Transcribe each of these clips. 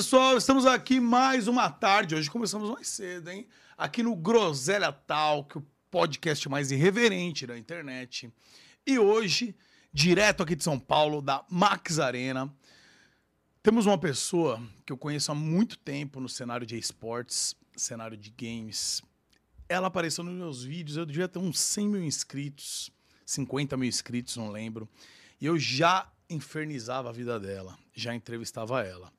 pessoal? Estamos aqui mais uma tarde. Hoje começamos mais cedo, hein? Aqui no Groselha Talk, o podcast mais irreverente da internet. E hoje, direto aqui de São Paulo, da Max Arena, temos uma pessoa que eu conheço há muito tempo no cenário de esportes, cenário de games. Ela apareceu nos meus vídeos, eu devia ter uns 100 mil inscritos, 50 mil inscritos, não lembro. E eu já infernizava a vida dela, já entrevistava ela.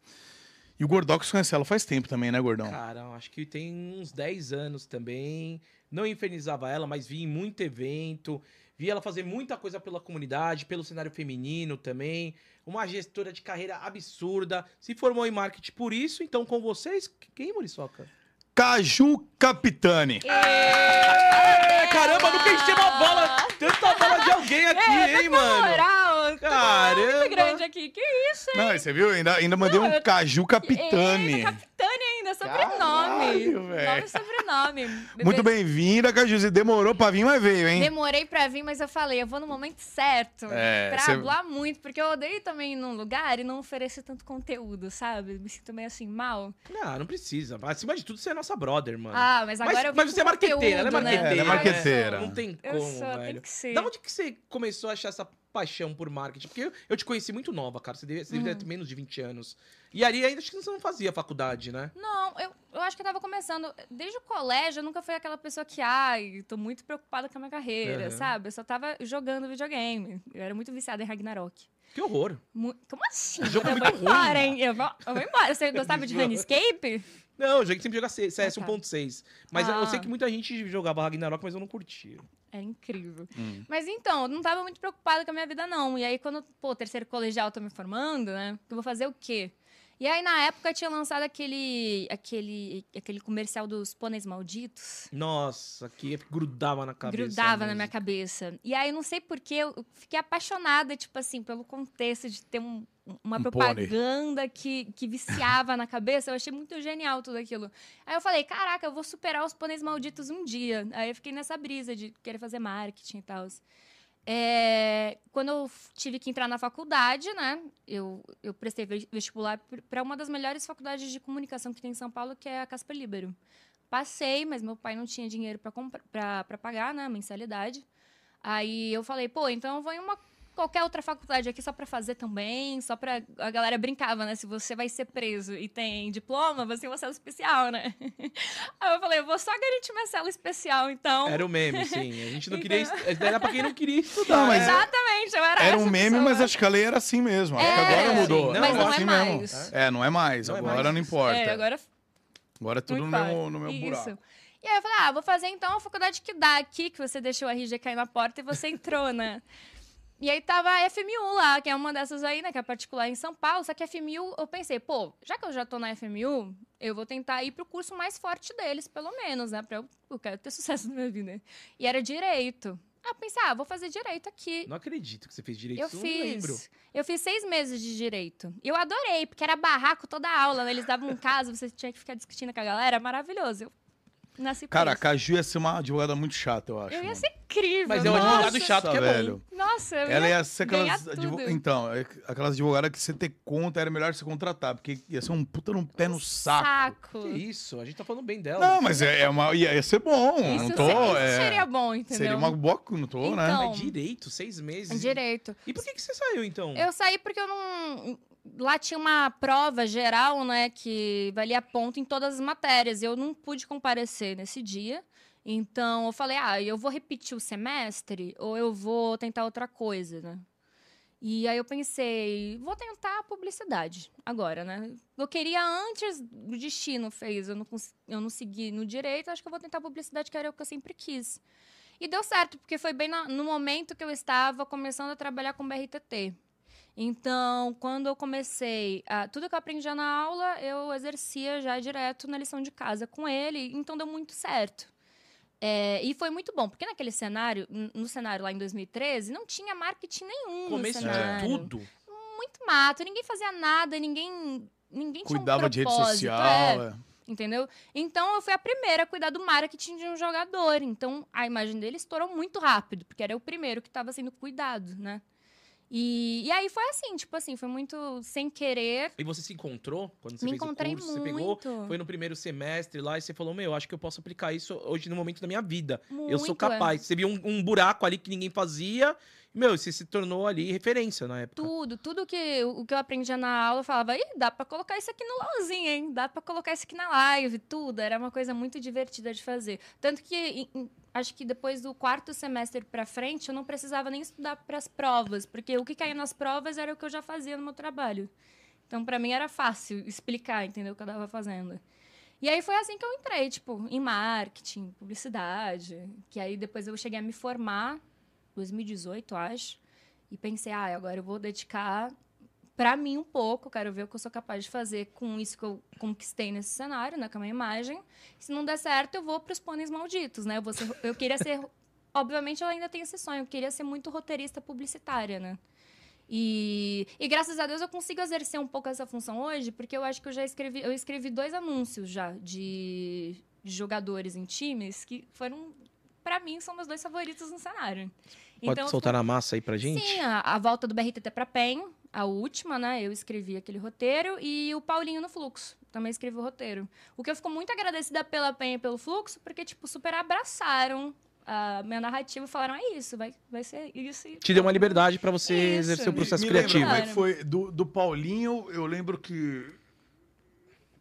E o Gordox conhece ela faz tempo também, né, Gordão? Cara, acho que tem uns 10 anos também. Não infernizava ela, mas vi em muito evento. Vi ela fazer muita coisa pela comunidade, pelo cenário feminino também. Uma gestora de carreira absurda. Se formou em marketing por isso. Então, com vocês, quem, Muriçoca? Caju Capitani. É, caramba, nunca encheu uma bola, tanta bola de alguém aqui, É, hein, mano? Caramba. muito grande aqui. Que isso, hein? Não, você viu? Ainda, ainda mandei um Não, Caju Capitani. Eita, Capitânia ainda, sobrenome. Nome e sobrenome. Bebê- Muito bem-vinda, Caju. Você demorou pra vir, mas veio, hein? Demorei pra vir, mas eu falei, eu vou no momento certo. É, pra cê- falar muito, porque eu odeio também ir num lugar e não oferecer tanto conteúdo, sabe? Me sinto meio assim, mal. Não, não precisa. Acima de tudo, você é nossa brother, mano. Ah, mas agora Mas- eu mas você é marqueteira, ela é né? marqueteira. Ela é marqueteira. Não tem Eu como, sou, tem velho. que ser. Da onde que você começou a achar essa paixão por marketing? Porque eu, eu te conheci muito nova, cara. Você devia, você devia Uhum. ter menos de 20 anos. E ali ainda acho que você não fazia faculdade, né? Não, eu, eu acho que eu tava começando. Desde o colégio, eu nunca fui aquela pessoa que, ai, tô muito preocupada com a minha carreira, Aham. sabe? Eu só tava jogando videogame. Eu era muito viciada em Ragnarok. Que horror. Mu- Como assim? O jogo é eu muito vou embora, ruim. hein? Eu vou, eu vou embora. Você gostava de Runescape? Não, eu joguei sempre jogar CS Ah, tá. 1.6. Mas eu Ah. sei que muita gente jogava Ragnarok, mas eu não curtia. É incrível. Hum. Mas então, eu não tava muito preocupada com a minha vida, não. E aí, quando, pô, terceiro colegial eu tô me formando, né? Eu vou fazer o quê? E aí, na época, tinha lançado aquele, aquele, aquele comercial dos pôneis malditos. Nossa, que grudava na cabeça. grudava na minha cabeça. E aí, não sei porquê, eu fiquei apaixonada, tipo assim, pelo contexto de ter um- uma Um propaganda que, que viciava na cabeça. Eu achei muito genial tudo aquilo. Aí eu falei, caraca, eu vou superar os pôneis malditos um dia. Aí eu fiquei nessa brisa de querer fazer marketing e tal. É, quando eu tive que entrar na faculdade, né? Eu, eu prestei ve- vestibular para uma das melhores faculdades de comunicação que tem em São Paulo, que é a Casper Libero. Passei, mas meu pai não tinha dinheiro para pagar, né? Mensalidade. Aí eu falei, pô, então eu vou em uma qualquer outra faculdade aqui só para fazer também, só para a galera brincava, né? Se você vai ser preso e tem diploma, você tem uma cela especial, né? Aí eu falei, eu vou só garantir minha cela especial, então. Era o meme, sim. A gente não Então- queria. est- Era pra quem não queria estudar. Mas né? Exatamente, eu era Era um meme, pessoa. mas acho que a lei era assim mesmo. Acho que É, agora sim. mudou. Não, mas não assim é mesmo. mais. É, não é mais. Não é agora mais. não importa. É, agora Agora é tudo no meu, no meu Isso. buraco. E aí eu falei, ah, vou fazer então a faculdade que dá aqui, que você deixou a RG cair na porta e você entrou, né? E aí tava a FMU lá, que é uma dessas aí, né, que é particular em São Paulo. Só que a FMU, eu pensei, pô, já que eu já tô na FMU, eu vou tentar ir pro curso mais forte deles, pelo menos, né? Pra eu, eu quero ter sucesso na minha vida. E era direito. Aí eu pensei, ah, vou fazer direito aqui. Não acredito que você fez direito. Eu não lembro. fiz. Eu fiz seis meses de direito. E eu adorei, porque era barraco toda a aula, né? Eles davam um caso, você tinha que ficar discutindo com a galera. Maravilhoso. Eu nasci Cara, a. Caju ia ser uma advogada muito chata, eu acho. Eu ia mano. ser incrível. Mas é um advogado chato que é bom. velho. Nossa, eu Ela ia... ia ser aquelas. advo-. Então, é aquelas advogadas que você ter conta era melhor você contratar, porque ia ser um puta num pé no saco. Que isso? A gente tá falando bem dela. Não, mas é, é uma, ia, ia ser bom. Isso, não tô. se- isso é, seria bom, entendeu? seria uma boa. Não tô, né? Então, Mas direito, seis meses. Direito. E por que, que você saiu, então? Eu saí porque eu não. Lá tinha uma prova geral, né, que valia ponto em todas as matérias. Eu não pude comparecer nesse dia. Então eu falei, ah, eu vou repetir o semestre ou eu vou tentar outra coisa, né? E aí eu pensei, vou tentar a publicidade agora, né? Eu queria antes, o destino fez, eu não, eu não segui no direito, acho que eu vou tentar a publicidade, que era o que eu sempre quis. E deu certo, porque foi bem na- no momento que eu estava começando a trabalhar com BRTT. Então, quando eu comecei, a, tudo que eu aprendia na aula, eu exercia já direto na lição de casa com ele, então deu muito certo. É, e foi muito bom, porque naquele cenário, no cenário lá em 2013, não tinha marketing nenhum Começo no de cenário. tudo. Muito mato, ninguém fazia nada, ninguém, ninguém Cuidava tinha um de rede social. é. é. Entendeu? Então eu fui a primeira a cuidar do marketing de um jogador. Então a imagem dele estourou muito rápido, porque era o primeiro que estava sendo cuidado, né? E, e aí foi assim, tipo assim, foi muito sem querer. E você se encontrou quando você Me fez encontrei o curso? Você muito. pegou, foi no primeiro semestre lá e você falou, meu, acho que eu posso aplicar isso hoje no momento da minha vida. eu sou muito, capaz. Você viu um, um buraco ali que ninguém fazia. Meu, você se tornou ali referência na época. Tudo, tudo que o que eu aprendia na aula, eu falava, Ih, dá pra colocar isso aqui no LOLzinho, hein? Dá pra colocar isso aqui na live, tudo. Era uma coisa muito divertida de fazer. Tanto que em- em- acho que depois do quarto semestre pra frente, eu não precisava nem estudar pras provas, porque o que caía nas provas era o que eu já fazia no meu trabalho. Então, pra mim era fácil explicar, entendeu? O que eu tava fazendo. E aí foi assim que eu entrei, tipo, em marketing, publicidade. Que aí depois eu cheguei a me formar, 2018, acho. E pensei, ah, agora eu vou dedicar pra mim um pouco, quero ver o que eu sou capaz de fazer com isso que eu conquistei nesse cenário, né, com a minha imagem. Se não der certo, eu vou pros pôneis malditos, né? Eu, ser- eu queria ser. Obviamente, eu ainda tenho esse sonho, eu queria ser muito roteirista publicitária, né? E, e graças a Deus eu consigo exercer um pouco essa função hoje, porque eu acho que eu já escrevi, eu escrevi dois anúncios já de, de jogadores em times que foram, pra mim, são meus dois favoritos no cenário. Pode eu soltar na massa aí pra gente? Sim, a, a volta do BRTT pra PEN, a última, né? Eu escrevi aquele roteiro. E o Paulinho no Fluxo, também escrevi o roteiro. O que eu fico muito agradecida pela PEN e pelo Fluxo, porque, tipo, super abraçaram a minha narrativa e falaram, é isso, vai, vai ser isso. Te deu uma liberdade pra você Isso. exercer o Me- processo me lembra criativo. é que foi? Do, do Paulinho, eu lembro que.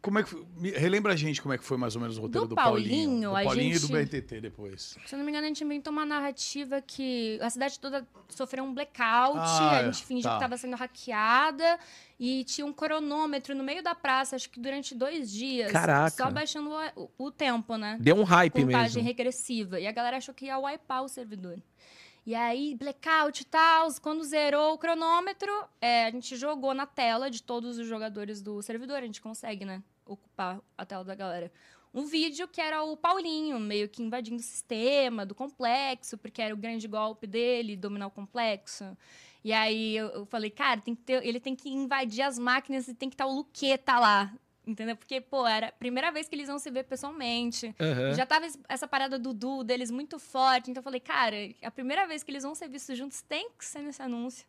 Como é que foi? Relembra a gente como é que foi mais ou menos o roteiro do, Do Paulinho. Paulinho, Do Paulinho e do gente- BRTT depois. Se eu não me engano, a gente inventou uma narrativa que a cidade toda sofreu um blackout, Ah, a gente fingiu tá. que estava sendo hackeada e tinha um cronômetro no meio da praça, acho que durante dois dias. Caraca. Só baixando o, o- o tempo, né? Deu um hype contagem mesmo. regressiva. E a galera achou que ia wipear o servidor. E aí, blackout e tal, quando zerou o cronômetro, é, a gente jogou na tela de todos os jogadores do servidor. A gente consegue, né? Ocupar a tela da galera. Um vídeo que era o Paulinho, meio que invadindo o sistema do complexo, porque era o grande golpe dele, dominar o complexo. E aí eu, eu falei, cara, tem que ter, ele tem que invadir as máquinas e tem que estar o Luqueta lá. Entendeu? Porque, pô, era a primeira vez que eles iam se ver pessoalmente. Aham. Já tava es- essa parada do Du deles muito forte. Então eu falei, cara, a primeira vez que eles vão ser vistos juntos tem que ser nesse anúncio.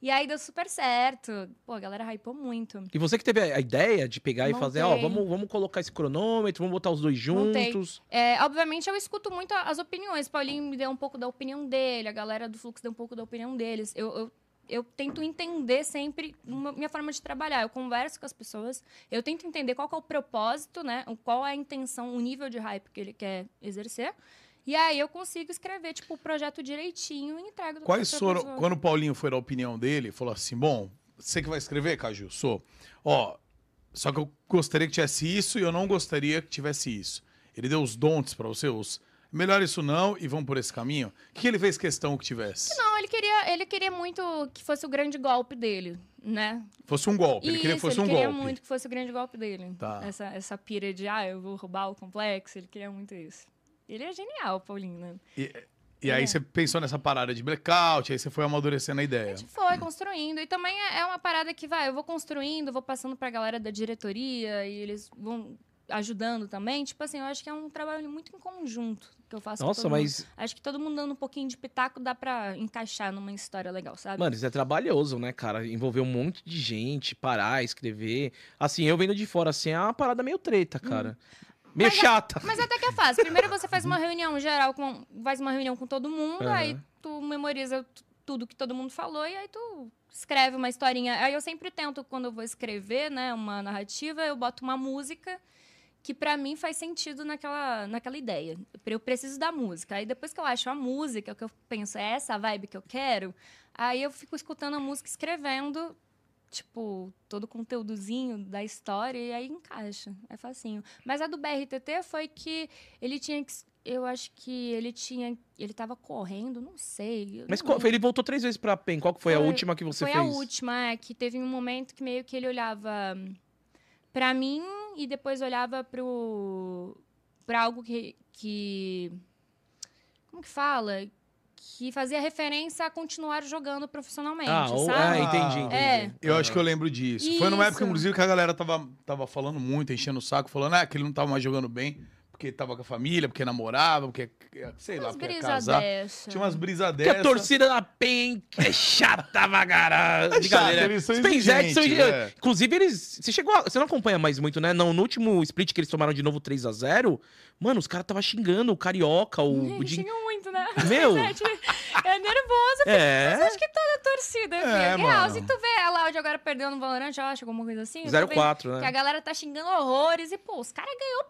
E aí deu super certo. Pô, a galera hypou muito. E você que teve a ideia de pegar e fazer, ó, Montei. vamos, vamos colocar esse cronômetro, vamos botar os dois Montei. juntos. É, obviamente eu escuto muito a- as opiniões. Paulinho me deu um pouco da opinião dele, a galera do Fluxo deu um pouco da opinião deles. Eu, eu, eu tento entender sempre uma- minha forma de trabalhar. Eu converso com as pessoas, eu tento entender qual é o propósito, né? Qual é a intenção, o nível de hype que ele quer exercer. E aí eu consigo escrever, tipo, o projeto direitinho e entrego. Quais foram. Quando o Paulinho foi da opinião dele, falou assim: bom, você que vai escrever, Caju? Sou. Ó, só que eu gostaria que tivesse isso e eu não gostaria que tivesse isso. Ele deu os don'ts pra você, os. Melhor isso não e vamos por esse caminho. O que ele fez questão que tivesse? Não, ele queria, ele queria muito que fosse o grande golpe dele, né? Fosse um golpe. Ele queria que fosse ele um queria golpe. muito que fosse o grande golpe dele. Tá. Essa, essa pira de, ah, eu vou roubar o complexo, ele queria muito isso. Ele é genial, Paulinho, né? E aí É. você pensou nessa parada de blackout, aí você foi amadurecendo a ideia. A gente foi construindo. E também é é uma parada que, vai, eu vou construindo, vou passando pra galera da diretoria e eles vão ajudando também. Tipo assim, eu acho que é um trabalho muito em conjunto que eu faço com Nossa, todo mundo. mas, Acho que todo mundo dando um pouquinho de pitaco dá pra encaixar numa história legal, sabe? mano, isso é trabalhoso, né, cara? Envolver um monte de gente, parar, escrever. Assim, eu vendo de fora, assim, é uma parada meio treta, cara. Meio. Mas é- chata. Mas até que é fácil. Primeiro você faz uma reunião geral, com, faz uma reunião com todo mundo, Aham. aí tu memoriza tudo que todo mundo falou e aí tu escreve uma historinha. Aí eu sempre tento, quando eu vou escrever, né, uma narrativa, eu boto uma música que pra mim faz sentido naquela, naquela ideia. Eu preciso da música. Aí depois que eu acho a música, o que eu penso é essa a vibe que eu quero, aí eu fico escutando a música, escrevendo, tipo, todo o conteúdozinho da história e aí encaixa. É facinho. Mas a do BRTT foi que ele tinha que. Eu acho que ele tinha. Ele tava correndo, não sei. Mas não ele voltou três vezes pra PEN. Qual que foi, a Foi- última que você Foi fez? a última, é, que teve um momento que meio que ele olhava pra mim e depois olhava pro. pra algo que. que como que fala? Que fazia referência a continuar jogando profissionalmente, Ah, ou, sabe? ah, entendi, entendi. É. Eu acho que eu lembro disso. Foi numa época, Isso. inclusive, que a galera tava, tava falando muito, enchendo o saco, falando ah, que ele não tava mais jogando bem, porque tava com a família, porque namorava, porque, sei lá, Umas porque ia casar. dessa. Tinha umas brisas Porque a torcida da PEN é chata pra caralho. É De chata, galera. eles são são. exigentes, é. Inclusive, eles. Você chegou. a- Você não acompanha mais muito, né? Não, no último split que eles tomaram de novo 3x0, mano, os caras tava xingando o Carioca, o. o Din- Xinga muito, né? Meu. Gente, É nervoso. É. Acho que toda torcida, É, filho. Real, mano. se tu vê a Loud agora perdendo no Valorant, eu acho, alguma coisa assim. eu tô vendo 0-4, Que a né? galera tá xingando horrores e, pô, os caras ganhou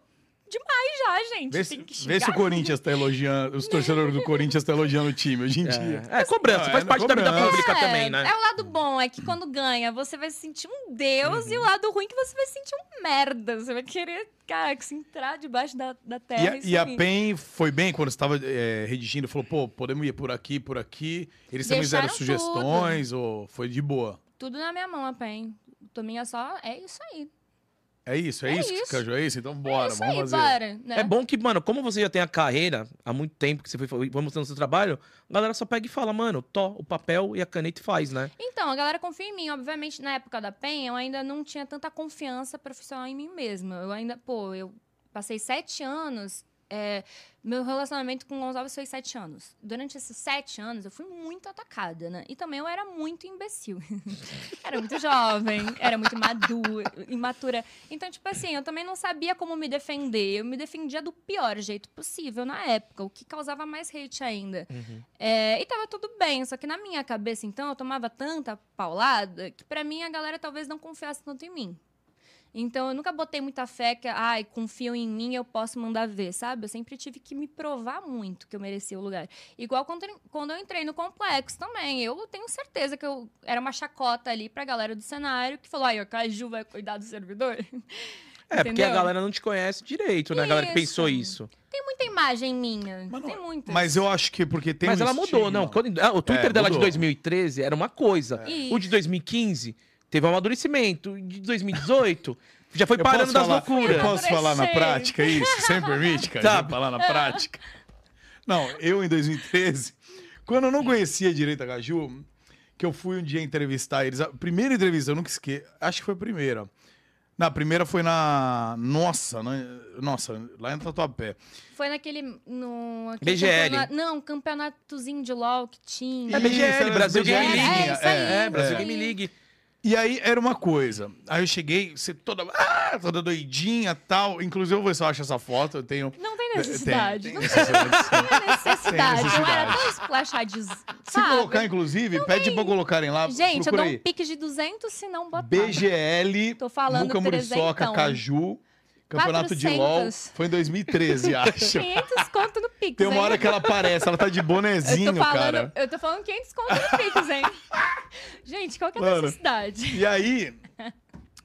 demais já, gente. Vê se, Tem que vê se o. Corinthians tá elogiando, os torcedores do Corinthians tá elogiando o time hoje em dia. É, é cobrança, Não, faz é parte da vida pública É, também, né? É o lado bom, é que quando ganha, você vai se sentir um deus, Uhum. e o lado ruim é que você vai se sentir um merda. Você vai querer, cara, que se entrar debaixo da, da E terra. a, e e a. PEN foi bem quando você estava redigindo? Falou, pô, podemos ir por aqui, por aqui. Eles também fizeram sugestões ou foi de boa? Tudo na minha mão, a PEN. Tominha só, é isso aí. É isso, é, É isso, que isso. Caju, é isso? Então bora, é isso vamos aí, fazer. bora. Né? É bom que, mano, como você já tem a carreira há muito tempo que você foi, foi mostrando seu trabalho, a galera só pega e fala, mano, tó, o papel e a caneta e faz, né? Então, a galera confia em mim. Obviamente, na época da PEN, eu ainda não tinha tanta confiança profissional em mim mesma. Eu ainda, pô, eu passei sete anos. É, meu relacionamento com o Gonçalves foi sete anos. Durante esses sete anos, eu fui muito atacada, né? E também eu era muito imbecil. era muito jovem, era muito madura, imatura. Então, tipo assim, eu também não sabia como me defender. Eu me defendia do pior jeito possível na época, o que causava mais hate ainda. É, e tava tudo bem, só que na minha cabeça, então, eu tomava tanta paulada que pra mim a galera talvez não confiasse tanto em mim. Então, eu nunca botei muita fé que, ai, confiam em mim, eu posso mandar ver, sabe? Eu sempre tive que me provar muito que eu merecia o lugar. Igual quando, quando eu entrei no complexo também. Eu tenho certeza que eu era uma chacota ali pra galera do cenário que falou, ai, o Caju vai cuidar do servidor. É, porque a Entendeu? galera não te conhece direito, né? A galera que pensou Isso. Tem muita imagem minha. Mas não- tem muita. Mas eu acho que porque tem Mas um ela mudou, não. Quando- ah, o Twitter É, dela de mudou. 2013 era uma coisa. Isso. O de 2015 teve um amadurecimento. De 2018 já foi Eu parando das falar- loucuras. Eu posso falar na prática isso? Você me permite, cara? Sabe. Falar na prática? Não, eu em 2013, quando eu não conhecia direito a Caju, que eu fui um dia entrevistar eles. A primeira entrevista, eu nunca esqueço. Acho que foi a primeira. Na primeira foi na. Nossa, na- nossa, lá em Tatuapé. Foi naquele. No, aquele BGL. campeonato- não, campeonatozinho de LOL que tinha. É BGL, Brasil. Game É, League. aí. É, Brasil É. Game League. E aí era uma coisa. Aí eu cheguei, você toda. Ah, toda doidinha tal. Inclusive, eu vou ver se eu acho essa foto. Eu tenho. Não tem necessidade. Tem, não tem necessidade, sim. tem necessidade. Tem Eu era tão esplachadiz. Se colocar, inclusive, pede pra colocarem lá. Gente, eu dou um aí. pique de 200 se não botar. BGL, Tô falando Luca Muriçoca. Caju, Campeonato de 400. LOL. Foi em 2013, acho. 500 conto no Pix, Tem uma hein? hora que ela aparece, ela tá de eu bonezinho, tô, falando, cara. eu tô falando 500 conto no Pix, hein? Gente, qual que é a Mano. necessidade? E aí,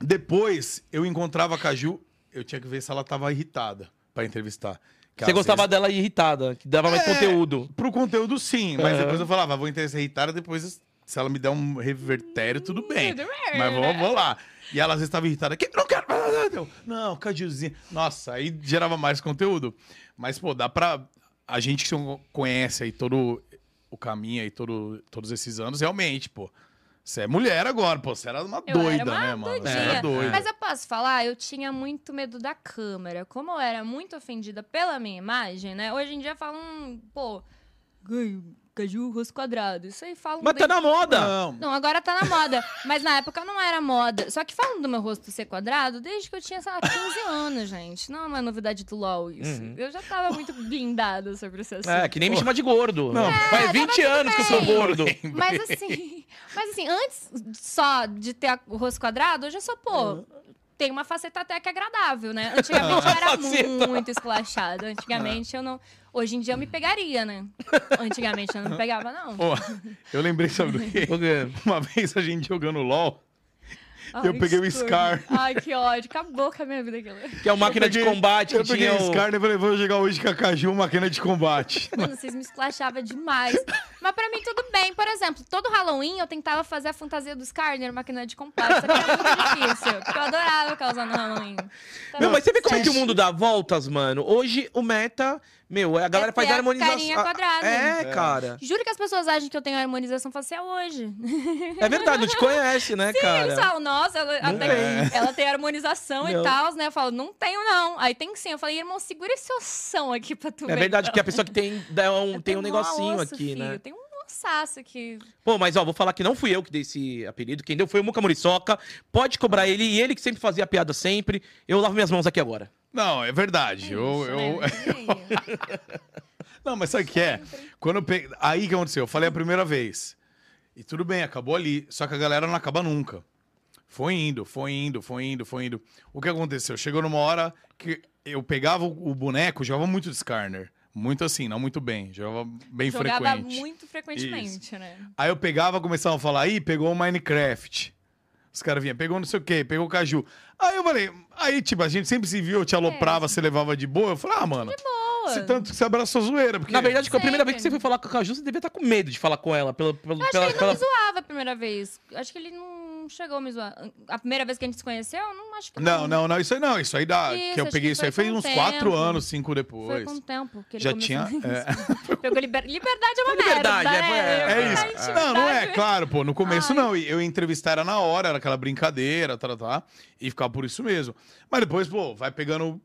depois eu encontrava a Caju, eu tinha que ver se ela tava irritada pra entrevistar. Que Você gostava vezes- dela irritada, que dava mais É. conteúdo. Pro conteúdo, sim. Mas Aham. depois eu falava, vou interessar irritada, depois se ela me der um revertério, tudo bem. Tudo bem, Mas né? vamos, vamos lá. E ela às vezes estava irritada. Que não quero. Não, Cajuzinho. Nossa, aí gerava mais conteúdo. Mas, pô, dá pra. A gente que conhece aí todo o caminho aí, todo, todos esses anos, realmente, pô. Você é mulher agora, pô. Você era uma Eu doida, era uma né, mano? Você era doida. Mas eu posso falar, eu tinha muito medo da câmera. Como eu era muito ofendida pela minha imagem, né? Hoje em dia falam, pô, gay, caju, rosto quadrado. Isso aí falam. Mas tá na moda. Não. Não, agora tá na moda. Mas na época não era moda. Só que falando do meu rosto ser quadrado, desde que eu tinha, sei lá, 15 anos, gente. Não é uma novidade do LOL isso. Uhum. Eu já tava muito blindada sobre esse assunto. É, que nem me chama de gordo. Não. Faz 20 anos que eu sou gordo. Mas assim, mas assim, antes só de ter o rosto quadrado, hoje eu sou, pô, tem uma faceta até que agradável, né? Antigamente eu era muito esculachada. Antigamente eu não. Hoje em dia eu me pegaria, né? Antigamente eu não me pegava, não. Pô, eu lembrei, sabe do quê? Uma vez a gente jogando LOL, Ai, eu peguei o. Scar. Ai, que ódio. Acabou com a minha vida aquilo. Que é uma máquina peguei- de combate eu peguei o. Scar e falei, vou jogar hoje com a Caju, máquina de combate. Mano, vocês me esclachavam demais. Mas pra mim tudo bem. Por exemplo, todo Halloween eu tentava fazer a fantasia do Skarner, máquina de complexo. Só que era muito difícil. Porque eu adorava usando no Halloween. Então, Meu, mas você vê como é que o mundo dá voltas, mano? Hoje o meta, meu, a galera É faz harmonização. carinha quadrada. É, É. cara. Juro que as pessoas acham que eu tenho harmonização facial hoje. É verdade, não te conhece, né, Eles cara? falam, nossa, ela, tem. ela tem harmonização Não. e tal, né? Eu falo, não tenho, não. Aí tem sim. Eu falei, irmão, segura esse ossão aqui pra tu ver. É verdade, então. que a pessoa que tem, dá um- tem um negocinho osso, aqui, filho, né? Tem um ossaço aqui. Pô, mas ó, vou falar que não fui eu que dei esse apelido. Quem deu foi o Muca Muriçoca. Pode cobrar ele, e ele que sempre fazia piada sempre. Eu lavo minhas mãos aqui agora. Não, é verdade. eu, Isso, eu... né? Não, mas sabe o que é? Quando eu peguei... Aí que aconteceu? Eu falei a primeira vez. E tudo bem, acabou ali. Só que a galera não acaba nunca. Foi indo, foi indo, foi indo, foi indo. O que aconteceu? Chegou numa hora que eu pegava o o boneco, jogava muito de Skarner. Muito assim, não muito bem. Jogava bem Jogava frequente. muito frequentemente, né? Aí eu pegava, começava a falar, aí pegou o Minecraft. Os caras vinham, pegou não sei o quê, pegou o Caju. Aí eu falei, aí tipo, a gente sempre se viu, eu te aloprava, você levava de boa. Eu falei, ah, mano, Boa. se tanto que você abraçou a zoeira. Porque... Na verdade, que a primeira Sempre. vez que você foi falar com a Caju, você devia estar com medo de falar com ela. Pela, pela, Eu acho pela, que ele pela- não me zoava a primeira vez. Acho que ele não chegou a me zoar. A primeira vez que a gente se conheceu, eu não acho que Não, não, não, isso aí não. Isso aí dá. Isso, que eu peguei que isso aí foi foi uns o quatro tempo. anos, cinco Foi depois. com o tempo que ele Já tinha. é. Pegou liber... Liberdade é uma Liberdade, merda, é, né? é, É Liberdade, isso. Não, não é, claro, pô. No começo Ai. não. Eu ia entrevistar era na hora, era aquela brincadeira, tá, tá, tá. E ficava por isso mesmo. Mas depois, pô, vai pegando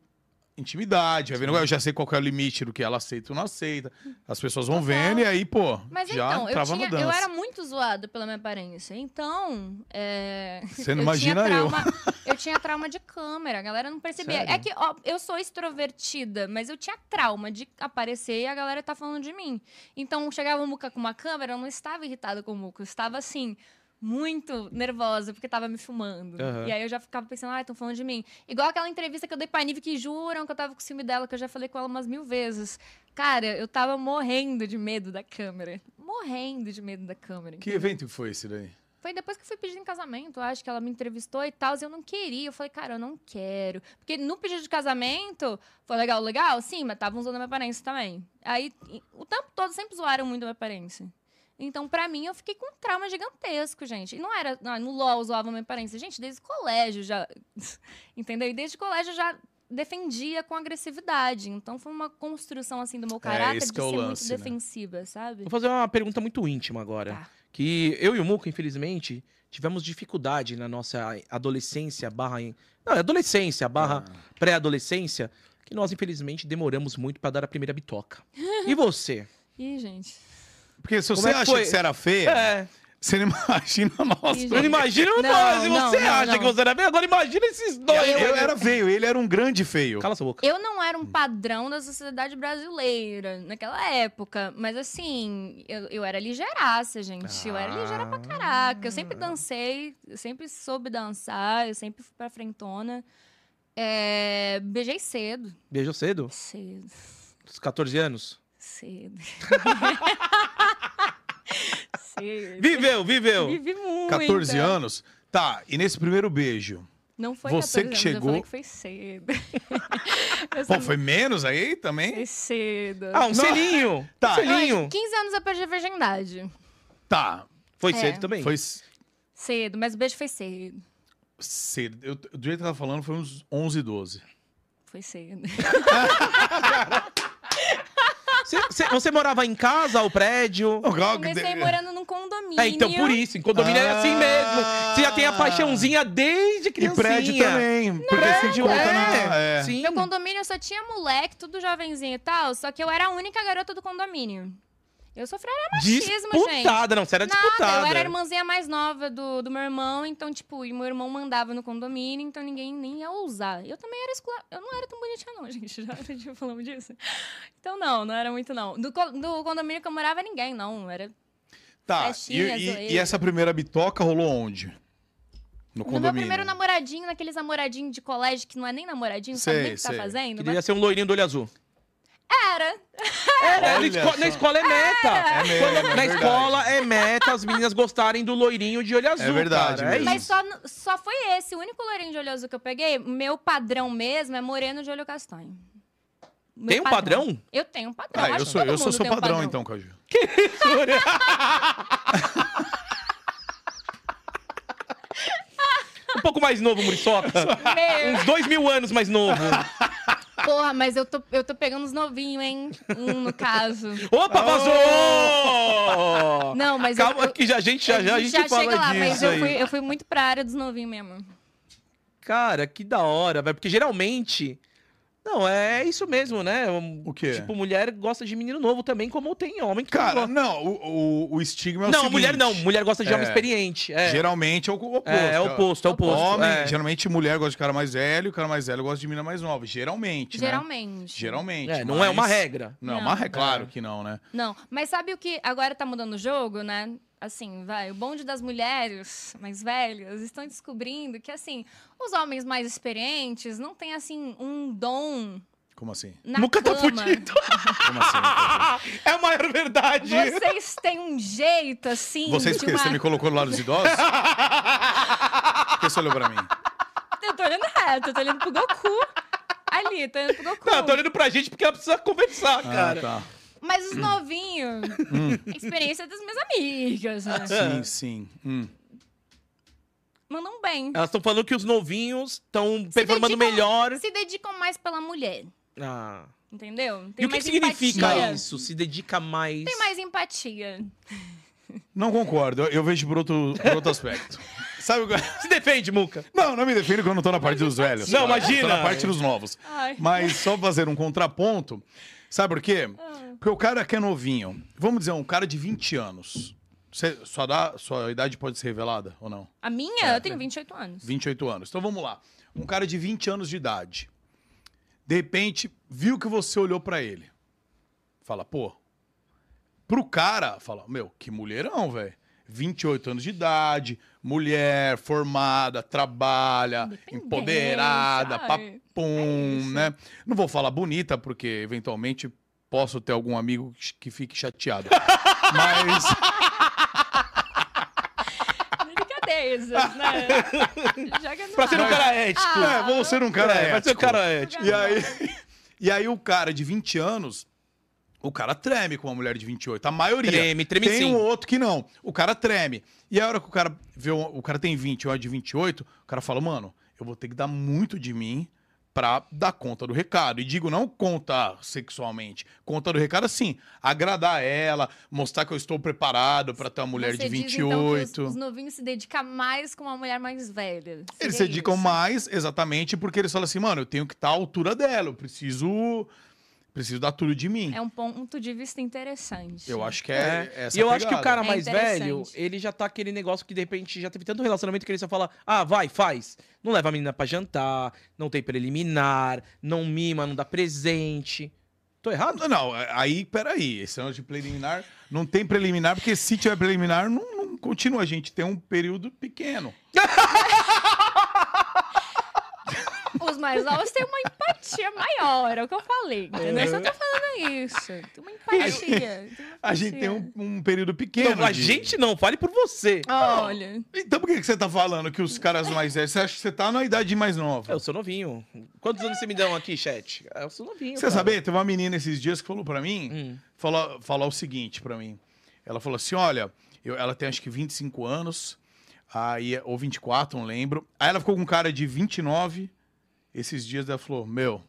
intimidade, vai vendo. Eu já sei qual é o limite do que ela aceita ou não aceita. As pessoas vão vendo e aí, pô, Mas já então, eu, trava tinha, no dança. eu era muito zoada pela minha aparência. Então, é... Você não eu imagina tinha eu. trauma, eu. tinha trauma de câmera, a galera não percebia. Sério? É que, ó, eu sou extrovertida, mas eu tinha trauma de aparecer e a galera tá falando de mim. Então, chegava o Muca com uma câmera, eu não estava irritada com o Muca, eu estava assim... Muito nervosa, porque tava me filmando. Aham. E aí eu já ficava pensando, ah, estão falando de mim. Igual aquela entrevista que eu dei pra Nive que juram que eu tava com ciúme dela, que eu já falei com ela umas mil vezes. Cara, eu tava morrendo de medo da câmera. Morrendo de medo da câmera. Que entendeu? evento foi esse daí? Foi depois que eu fui pedir em casamento, acho que ela me entrevistou e tal, e eu não queria. Eu falei, cara, eu não quero. Porque no pedido de casamento, foi legal, legal? Sim, mas estavam usando a minha aparência também. Aí, o tempo todo sempre zoaram muito a minha aparência. Então, pra mim, eu fiquei com um trauma gigantesco, gente. E não era, não, no LOL zoava a minha aparência. Gente, desde o colégio já. Entendeu? E desde o colégio eu já defendia com agressividade. Então, foi uma construção, assim, do meu caráter de que é o ser lance, né? muito defensiva, sabe? Vou fazer uma pergunta muito íntima agora. Tá. Que eu e o Muca, infelizmente, tivemos dificuldade na nossa adolescência barra... em- Não, adolescência barra Ah. pré-adolescência, que nós, infelizmente, demoramos muito pra dar a primeira bitoca. E você? Ih, gente. Porque se Como você é que acha foi? que você era feia, É, você não imagina nós. Ih, eu não imagino Não, nós, e não, você não, acha não. que você era bem, agora imagina esses dois. Eu, era feio, ele era um grande feio. Cala sua boca. Eu não era um padrão da sociedade brasileira naquela época, mas assim, eu, eu era ligeiraça, gente. Eu era ligeira pra caraca. Eu sempre dancei, eu sempre soube dançar, eu sempre fui pra frentona. É, beijei cedo. Beijou cedo? Cedo, Os 14 anos? Cedo. cedo. Viveu, viveu. Vivi muito. 14 anos. Tá, e nesse primeiro beijo? Não foi Você 14 que anos, chegou- eu falei que foi cedo. Eu Pô, foi menos aí também? Foi cedo. Ah, um Não. selinho. Tá. Um selinho. 15 anos eu perdi a virgindade. Tá. Foi É. cedo também. Foi c- Cedo, mas o beijo foi cedo. cedo. Eu, do jeito que ela tá falando, foi uns 11, 12. Foi cedo. Você, você- você morava em casa ou prédio? Não, que Comecei morando num condomínio. É, então por isso, em condomínio é assim Ah. mesmo. Você já tem a paixãozinha desde E criancinha. prédio também. Porque Prédio, se conta é. na. É. Sim. Meu condomínio só tinha moleque, tudo jovenzinho e tal, só que eu era a única garota do condomínio. Eu sofri machismo, disputada, não, você era Nada, disputada. eu era a irmãzinha mais nova do, do meu irmão, então, tipo, e meu irmão mandava no condomínio, então ninguém nem ia ousar. Eu também era escolar. Eu não era tão bonitinha, não, gente. Já, já falamos disso. Então, não, não era muito, não. Do, do condomínio que eu morava, ninguém, não. Era Tá. E, e- e essa primeira bitoca rolou onde? No No meu primeiro namoradinho, naqueles namoradinhos de colégio que não é nem namoradinho, sabe Sei, nem o que tá fazendo. Que mas ser um loirinho do olho azul. Era. É, na, Olha escola é meta. É mesmo, é na verdade. escola é meta as meninas gostarem do loirinho de olho azul. verdade cara. É. Mas isso. só, só foi esse, o único loirinho de olho azul que eu peguei. Meu padrão mesmo é moreno de olho castanho. meu Tem um padrão? Eu tenho um padrão. Ah, eu que sou, eu sou seu tem um padrão, então, Caju. Um pouco mais novo, Muriçoca. Meu, Uns dois mil anos mais novo. porra, mas eu tô, eu tô pegando os novinhos, hein? Um, no caso. Opa, vazou! Não, mas Calma eu, que já, a gente já, já, a gente já fala chega lá, mas eu fui, eu fui muito pra área dos novinhos mesmo. Cara, que da hora, velho. Porque geralmente. Não, é isso mesmo, né? O quê? Tipo, mulher gosta de menino novo também, como tem homem que Cara, gosta. não, o, o, o estigma é o Não, seguinte. mulher não. Mulher gosta de homem É. experiente. É, Geralmente é o oposto. é, é o oposto, é o oposto. Homem, é. geralmente mulher gosta de cara mais velho, o cara mais velho gosta de mina mais nova. Geralmente, né? Geralmente. Geralmente. É, não é uma mas- regra. Não, é Não. uma regra, claro É. que não, né? Não, mas sabe o que agora tá mudando o jogo, né? Assim, vai, o bonde das mulheres mais velhas estão descobrindo que, assim, os homens mais experientes não têm, assim, um dom Como assim? na Nunca tá cama. fudido. Como assim? É a maior verdade. Vocês têm um jeito, assim, Vocês de porque uma... você me colocou do lado dos idosos? Por que você olhou pra mim? Eu tô olhando reto, eu tô olhando pro Goku. Ali, tô olhando pro Goku. Não, tô olhando pra gente porque ela precisa conversar, cara. Ah, tá. Mas os novinhos, a experiência das minhas amigas, né? Sim, sim. Hum. Mandam bem. Elas estão falando que os novinhos estão performando dedicam- melhor. Se dedicam mais pela mulher, Ah. entendeu? E o que, mais significa empatia. isso? Se dedica mais. Tem mais empatia. Não concordo, eu, eu vejo por outro, por outro aspecto. Sabe o que... Se defende, Muca. Não, não me defendo quando eu tô na parte dos velhos. Não, tá? imagina. Tô na parte dos novos. Ai. Mas só fazer um contraponto. Sabe por quê? Ah. Porque o cara que é novinho, vamos dizer, um cara de 20 anos. Você- sua, da- sua idade pode ser revelada ou não? A minha, É, eu tenho 28 anos. 28 anos. Então vamos lá. Um cara de 20 anos de idade. De repente, viu que você olhou pra ele. Fala, pô. Pro cara, fala, meu, que mulherão, velho. 28 anos de idade, mulher, formada, trabalha, empoderada, é papum, isso. né? Não vou falar bonita, porque eventualmente posso ter algum amigo que- que fique chateado. Mas. Delicadezas, né? Joga Pra ser um ar. cara ético. Ah, É, vamos ser um cara É, pra ser um ético. cara ético. E aí, e aí o cara de 20 anos, o cara treme com uma mulher de 28. A maioria. Treme, treme tem sim. um outro que não. O cara treme. E a hora que o cara vê, um- o cara tem 20 e uma de 28, o cara fala, mano, eu vou ter que dar muito de mim pra dar conta do recado. E digo não conta sexualmente, conta do recado assim, agradar ela, mostrar que eu estou preparado pra ter uma mulher Você de diz, 28. então, que os, os novinhos se dedicam mais com uma mulher mais velha. Eles se dedicam isso? mais exatamente porque eles falam assim, mano, eu tenho que estar à altura dela, eu preciso preciso dar tudo de mim. É um ponto de vista interessante. Eu acho que É. é, essa E eu acho que o cara É mais velho, interessante. ele já tá aquele negócio que de repente já teve tanto relacionamento que ele só fala: ah, vai, faz. Não leva a menina pra jantar, não tem preliminar, não mima, não dá presente. Tô errado? Não, não, aí, peraí, esse ano de preliminar, não tem preliminar, porque se tiver preliminar, não, não continua, a gente tem um período pequeno. Os mais novos têm uma empatia maior, é o que eu falei. Entendeu? Eu só tô falando isso. Tem uma empatia. A gente tem um, um período pequeno. Não, a de- gente não, fale por você. Olha. Então por que, que você tá falando que os caras mais velhos, você acha que você tá na idade mais nova? Eu sou novinho. Quantos anos você me dão aqui, chat? Eu sou novinho. Você cara. sabe, teve uma menina esses dias que falou pra mim, Hum. falou, falou o seguinte pra mim. Ela falou assim: olha, eu- ela tem acho que 25 anos, aí, ou 24, não lembro. Aí ela ficou com um cara de 29. Esses dias ela falou: Meu,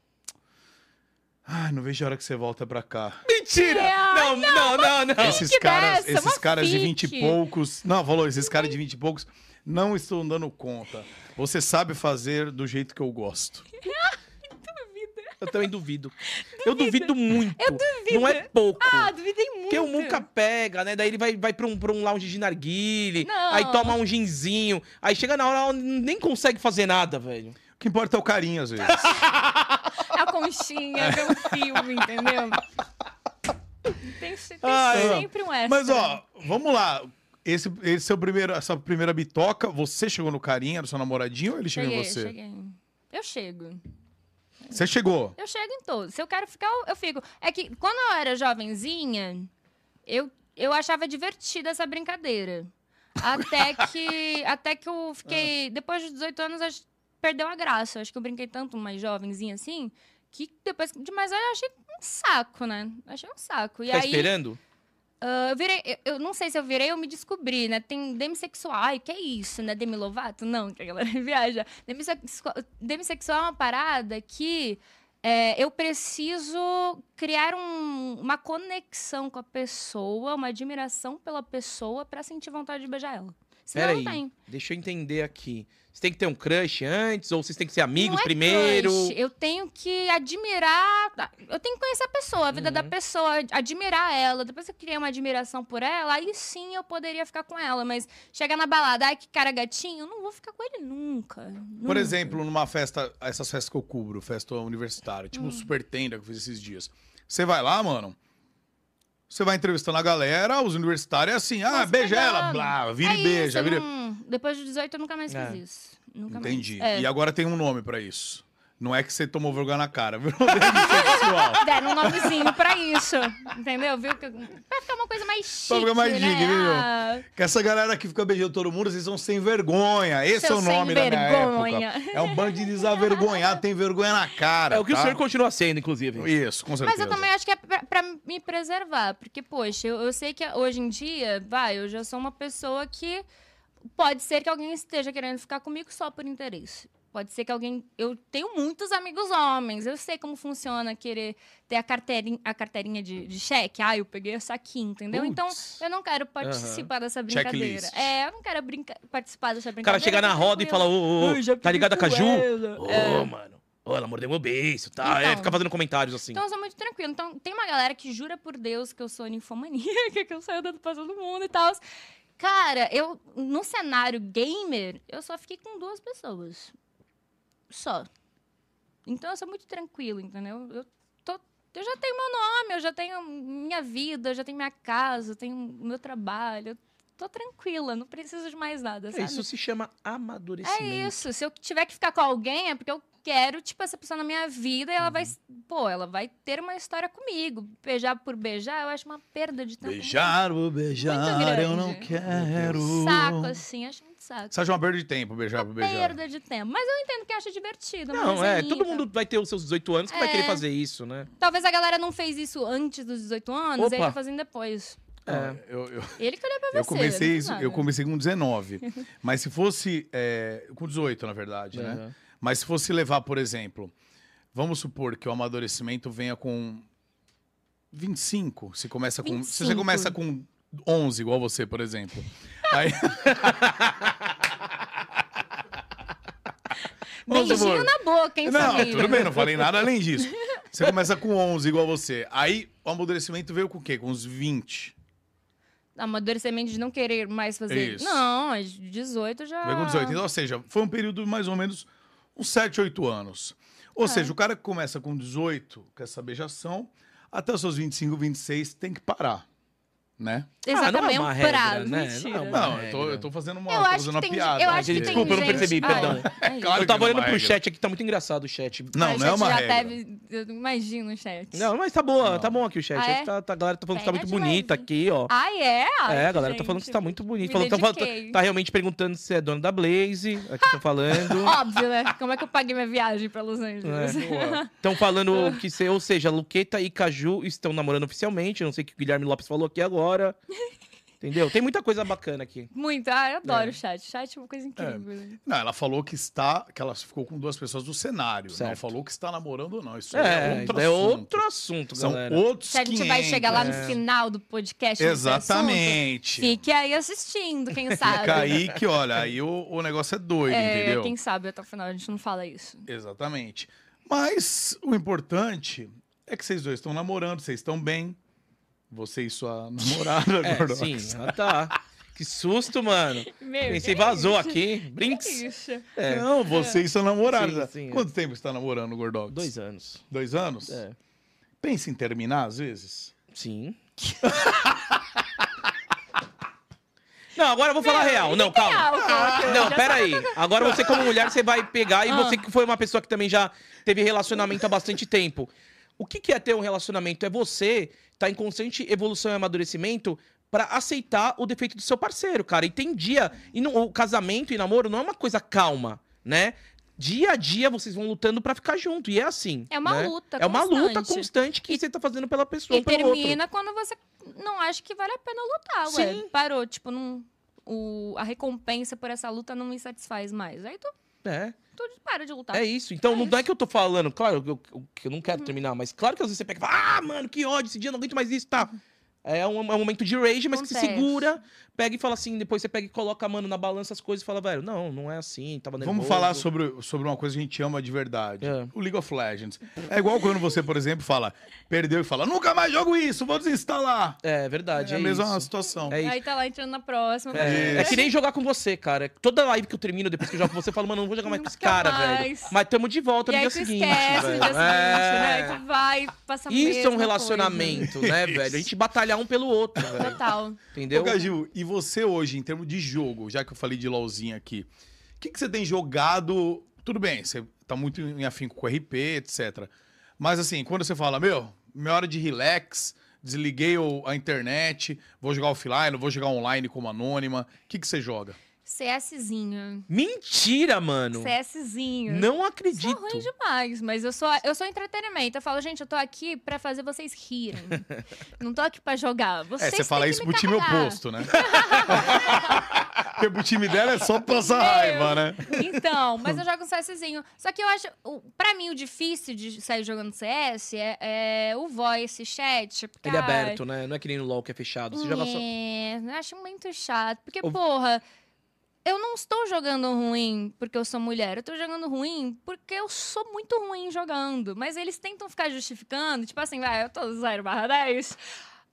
ai, não vejo a hora que você volta pra cá. Mentira! É, não, não, não, não. esses caras, dessa, esses uma caras de 20 e poucos. Não, falou, esses caras de 20 e poucos não estão dando conta. Você sabe fazer do jeito que eu gosto. Eu também duvido. Eu duvido muito. Eu duvido. Não é pouco. Ah, duvidei muito. Porque o Muca pega, né? Daí ele vai, vai pra, um, pra um lounge de narguile, Não. aí toma um ginzinho, aí chega na hora, nem consegue fazer nada, velho. O que importa é o carinho, às vezes. A conchinha, ver um filme, entendeu? Tem, tem Ah, sempre um extra. Mas, ó, vamos lá. Esse, esse é o primeiro, essa primeira bitoca. Você chegou no carinha, era seu namoradinho ou ele chegou cheguei, em você? cheguei. Eu chego. Você chegou. Eu chego em todos. Se eu quero ficar, eu- fico. É que quando eu era jovenzinha, eu, eu achava divertida essa brincadeira. Até que, até que eu fiquei. Depois dos 18 anos, perdeu a graça. Acho que eu brinquei tanto mais jovenzinha assim, Que depois de mais velha eu achei um saco, né? Achei um saco. E Tá aí. esperando? ah, eu virei. Eu, eu não sei se eu virei ou me descobri, né? Tem demissexual. Ai, que é isso, né? Demi Lovato? Não, que a galera viaja. Demissexual, demissexual é uma parada que. é, eu preciso criar um- uma conexão com a pessoa, uma admiração pela pessoa pra sentir vontade de beijar ela. Senão Pera não aí, tem. deixa eu entender aqui. Você tem que ter um crush antes, ou vocês têm que ser amigos Não é primeiro? crush, Eu tenho que admirar. Eu tenho que conhecer a pessoa, a vida da Uhum. pessoa, admirar ela. Depois que eu criei uma admiração por ela, aí sim eu poderia ficar com ela. Mas chegar na balada, ai, que cara gatinho, eu não vou ficar com ele nunca. Por nunca. exemplo, numa festa, essas festas que eu cubro, festa universitária, Hum. tipo o Super Tenda que eu fiz esses dias. Você vai lá, mano. Você vai entrevistando a galera, os universitários é assim, ah, Nossa, beija ela, blá, vira É e beija, isso, vira. não- Depois dos 18 eu nunca mais É. fiz isso. Nunca Entendi. mais. É. E agora tem um nome pra isso. Não é que você tomou vergonha na cara, virou demissexual. Deram um nomezinho pra isso. Entendeu? Viu? Pra ficar uma coisa mais chique. Pra ficar mais né? viu? Ah, Que essa galera que fica beijando todo mundo, vocês são sem vergonha. Esse Seu é o nome da sem minha vergonha. época. É um bando de desavergonhado, tem vergonha na cara. É o que tá? o senhor continua sendo, inclusive. Isso, com certeza. Mas eu também acho que é pra, pra me preservar. Porque, poxa, eu, eu sei que hoje em dia, vai, eu já sou uma pessoa que pode ser que alguém esteja querendo ficar comigo só por interesse. Pode ser que alguém. Eu tenho muitos amigos homens. Eu sei como funciona querer ter a carteirinha, a carteirinha de, de cheque. Ah, eu peguei essa aqui, entendeu? Então, Putz. eu não quero participar dessa brincadeira. Checklist. É, eu não quero brinca- participar dessa O brincadeira. cara chega na roda e fala, tranquilo. ô, ô, ô, Ai, já tá ligado a Caju? Ô, É. mano. Ô, ela mordeu meu beiço, tá? é, Então. fica fazendo comentários assim. Então eu sou muito tranquila. Então tem uma galera que jura por Deus que eu sou ninfomaníaca, que eu saio dando pra todo mundo e tal. Cara, eu, no cenário gamer, eu só fiquei com duas pessoas. Só. Então eu sou muito tranquila, entendeu? Eu, tô, eu já tenho meu nome, eu já tenho minha vida, eu já tenho minha casa, eu tenho meu trabalho. Eu tô tranquila, não preciso de mais nada, É, isso se chama amadurecimento. É isso. Se eu tiver que ficar com alguém, é porque eu quero, tipo, essa pessoa na minha vida e ela vai. Pô, ela vai ter uma história comigo. Beijar por beijar, eu acho uma perda de tempo. Beijar, vou beijar, eu não quero. Um saco, assim, acho muito saco. Você acha uma perda de tempo beijar pra beijar? Perda de tempo. Mas eu entendo que acha divertido. Não, mas é, aí, todo mundo vai ter os seus 18 anos que vai É. querer fazer isso, né? Talvez a galera não fez isso antes dos 18 anos, Opa. e aí tá fazendo depois. É. eu, eu, Ele que olhou pra eu você. comecei isso, fiz eu comecei com 19. Mas se fosse. é, com 18, na verdade, né? Mas se fosse levar, por exemplo, vamos supor que o amadurecimento venha com 25. Se começa com. Se você 25. começa com 11, igual você, por exemplo. Aí. Beijinho na boca, hein, Não, família? tudo bem, não falei nada além disso. Você começa com 11, igual você. Aí o amadurecimento veio com o quê? Com uns 20. Amadurecimento de não querer mais fazer. Isso. Não, aos 18 já. Veio com 18. Então, ou seja, foi um período mais ou menos uns 7, 8 anos. Ou É. seja, o cara que começa com 18, com essa beijação, até os seus 25, 26, tem que parar. Né? Exatamente, Ah, não é uma um regra, prazo. né? Não é uma- Não, eu tô, eu tô fazendo uma, Eu tô acho fazendo que uma tem, piada. eu acho que desculpa, eu não percebi, perdão. é isso. Claro Eu tava não é olhando uma pro regra. chat aqui, tá muito engraçado o chat. Não, Ai, não é uma já regra. Teve, eu imagino o chat. Não, mas tá boa, Não. tá bom aqui o chat. Ah, é? tá, tá- a galera tá falando que tá muito bonita aqui, ó. Ah, é? Ai, É, a galera tá gente, falando que você tá muito bonito. me Falando, tá, dediquei. tá realmente perguntando se é dona da Blaze. Aqui tô falando. Óbvio, né? Como é que eu paguei minha viagem pra Los Angeles? É. Boa. Estão falando que, se, ou seja, Luqueta e Caju estão namorando oficialmente. Não sei o que o Guilherme Lopes falou aqui agora. Entendeu? Tem muita coisa bacana aqui. Muito. Ah, eu adoro É. o chat. O chat é uma coisa incrível. né? Não, ela falou que está, que ela ficou com duas pessoas do cenário. Não Certo. falou que está namorando ou não. Isso É, é, outro é assunto. outro assunto, São galera. outros Se a gente vai 500. chegar lá no é. final do podcast. nesse assunto, Exatamente. Fique aí assistindo, quem sabe. Fica aí que, olha, aí o, o negócio é doido, É, entendeu? quem sabe até o final a gente não fala isso. Exatamente. Mas o importante é que vocês dois estão namorando, vocês estão bem. Você e sua namorada, É, Gordox. sim, ela tá. Que susto, mano. Meu, Pensei, que vazou isso? aqui. Que Brinks. isso? É, Não, você e sua namorada. Sim, sim, é. Quanto tempo você está namorando, Gordox? dois anos. Dois anos? É. Pensa em terminar, às vezes? Sim. Não, agora eu vou falar real. Não, calma. Álcool, Não, já pera aí. Agora você como mulher, você vai pegar e você que foi uma pessoa que também já teve relacionamento há bastante tempo. O que que é ter um relacionamento? É você estar em constante evolução e amadurecimento pra aceitar o defeito do seu parceiro, cara. E tem dia... E não- o casamento e namoro não é uma coisa calma, né? dia a dia vocês vão lutando pra ficar junto. E é assim. É uma né? luta É uma luta constante. constante que você tá fazendo pela pessoa, E pelo outro. termina quando você não acha que vale a pena lutar, ué. Sim. Parou, tipo, não, o, a recompensa por essa luta não me satisfaz mais. Aí tu, É, tu para de lutar. é isso. Então É não é isso. Uhum. que eu tô falando, claro que eu, que eu não quero terminar, mas claro que às vezes você pega e fala, ah, mano, que ódio, esse dia eu não aguento mais isso, tá? É um, é um momento de rage, mas que se segura, pega e fala assim, depois você pega e coloca a mano na balança as coisas e fala, velho, não, não é assim, tava nervoso. Vamos falar sobre, sobre uma coisa que a gente ama de verdade. É. O League of Legends. É igual quando você, por exemplo, fala, perdeu e fala, nunca mais jogo isso, vou desinstalar. É verdade, É é, a mesma isso. situação. É isso. Aí tá lá entrando na próxima. É, é que nem jogar com você, cara. Toda live que eu termino, depois que eu jogo com você, eu falo, mano, não vou jogar mais com esse cara, mais. velho. Mas tamo de volta E no aí dia seguinte. esquece no dia seguinte, É. né? Tu vai, passa a Isso é um relacionamento, né, velho? A gente batalhar um pelo outro. Total. Entendeu? Ô, e você hoje, em termos de jogo, já que eu falei de LOLzinho aqui, o que, que você tem jogado? Tudo bem, você tá muito em afinco com o RP, etc. Mas assim, quando você fala, meu, minha hora de relax, desliguei a internet, vou jogar offline, vou jogar online como anônima, o que, que você joga? CSzinho. Mentira, mano. CSzinho. Não Sou acredito. ruim demais, mas eu sou, eu sou entretenimento. Eu falo, gente, eu tô aqui pra fazer vocês rirem. não tô aqui pra jogar. Vocês é, você fala isso pro me time oposto, né? Porque pro time dela é só passar raiva, né? Então, mas eu jogo um CSzinho. Só que eu acho, pra mim, o difícil de sair jogando CS é, é o voice chat. Porque, Ele é aberto, né? Não é que nem no LoL que é fechado. Você joga só. É, eu acho muito chato. Porque, O- porra, eu não estou jogando ruim porque eu sou mulher. Eu tô jogando ruim porque eu sou muito ruim jogando. Mas eles tentam ficar justificando, tipo assim, vai, eu tô 0 barra 10.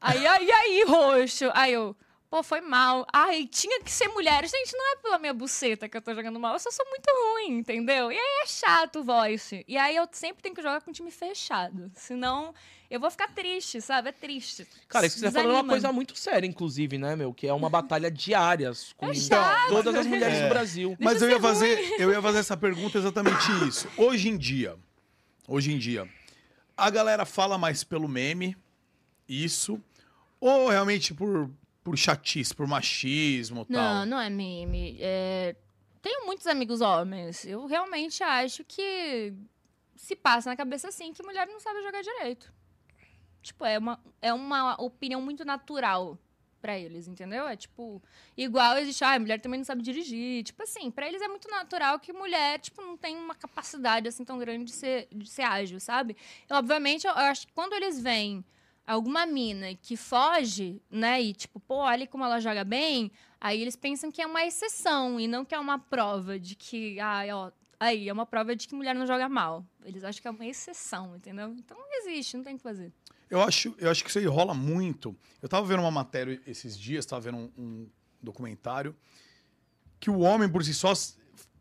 Aí, aí, aí, roxo. Aí eu, pô, foi mal. Ai, tinha que ser mulher. Gente, não é pela minha buceta que eu tô jogando mal. Eu só sou muito ruim, entendeu? E aí é chato o voice. E aí eu sempre tenho que jogar com time fechado. Senão eu vou ficar triste, sabe? É triste. Cara, isso que você tá falando é uma coisa muito séria, inclusive, né, meu? Que é uma batalha diária com É chato. todas as mulheres É. do Brasil. Mas Deixa eu ia fazer, eu ia fazer essa pergunta exatamente isso. Hoje em dia, hoje em dia, a galera fala mais pelo meme, isso, ou realmente por, por chatice, por machismo e tal? Não, não é meme. É, Tenho muitos amigos homens. Eu realmente acho que se passa na cabeça assim que mulher não sabe jogar direito. Tipo, é uma, é uma opinião muito natural pra eles, entendeu? É tipo, igual existe, ah, mulher também não sabe dirigir. Tipo assim, pra eles é muito natural que mulher, tipo, não tem uma capacidade assim tão grande de ser, de ser ágil, sabe? E, obviamente, eu acho que quando eles veem alguma mina que foge, né, e tipo, pô, olha como ela joga bem, aí eles pensam que é uma exceção e não que é uma prova de que, ah, ó, aí é uma prova de que mulher não joga mal. Eles acham que é uma exceção, entendeu? Então não existe, não tem o que fazer. Eu acho, eu acho que isso aí rola muito. Eu tava vendo uma matéria esses dias, tava vendo um, um documentário, que o homem por si só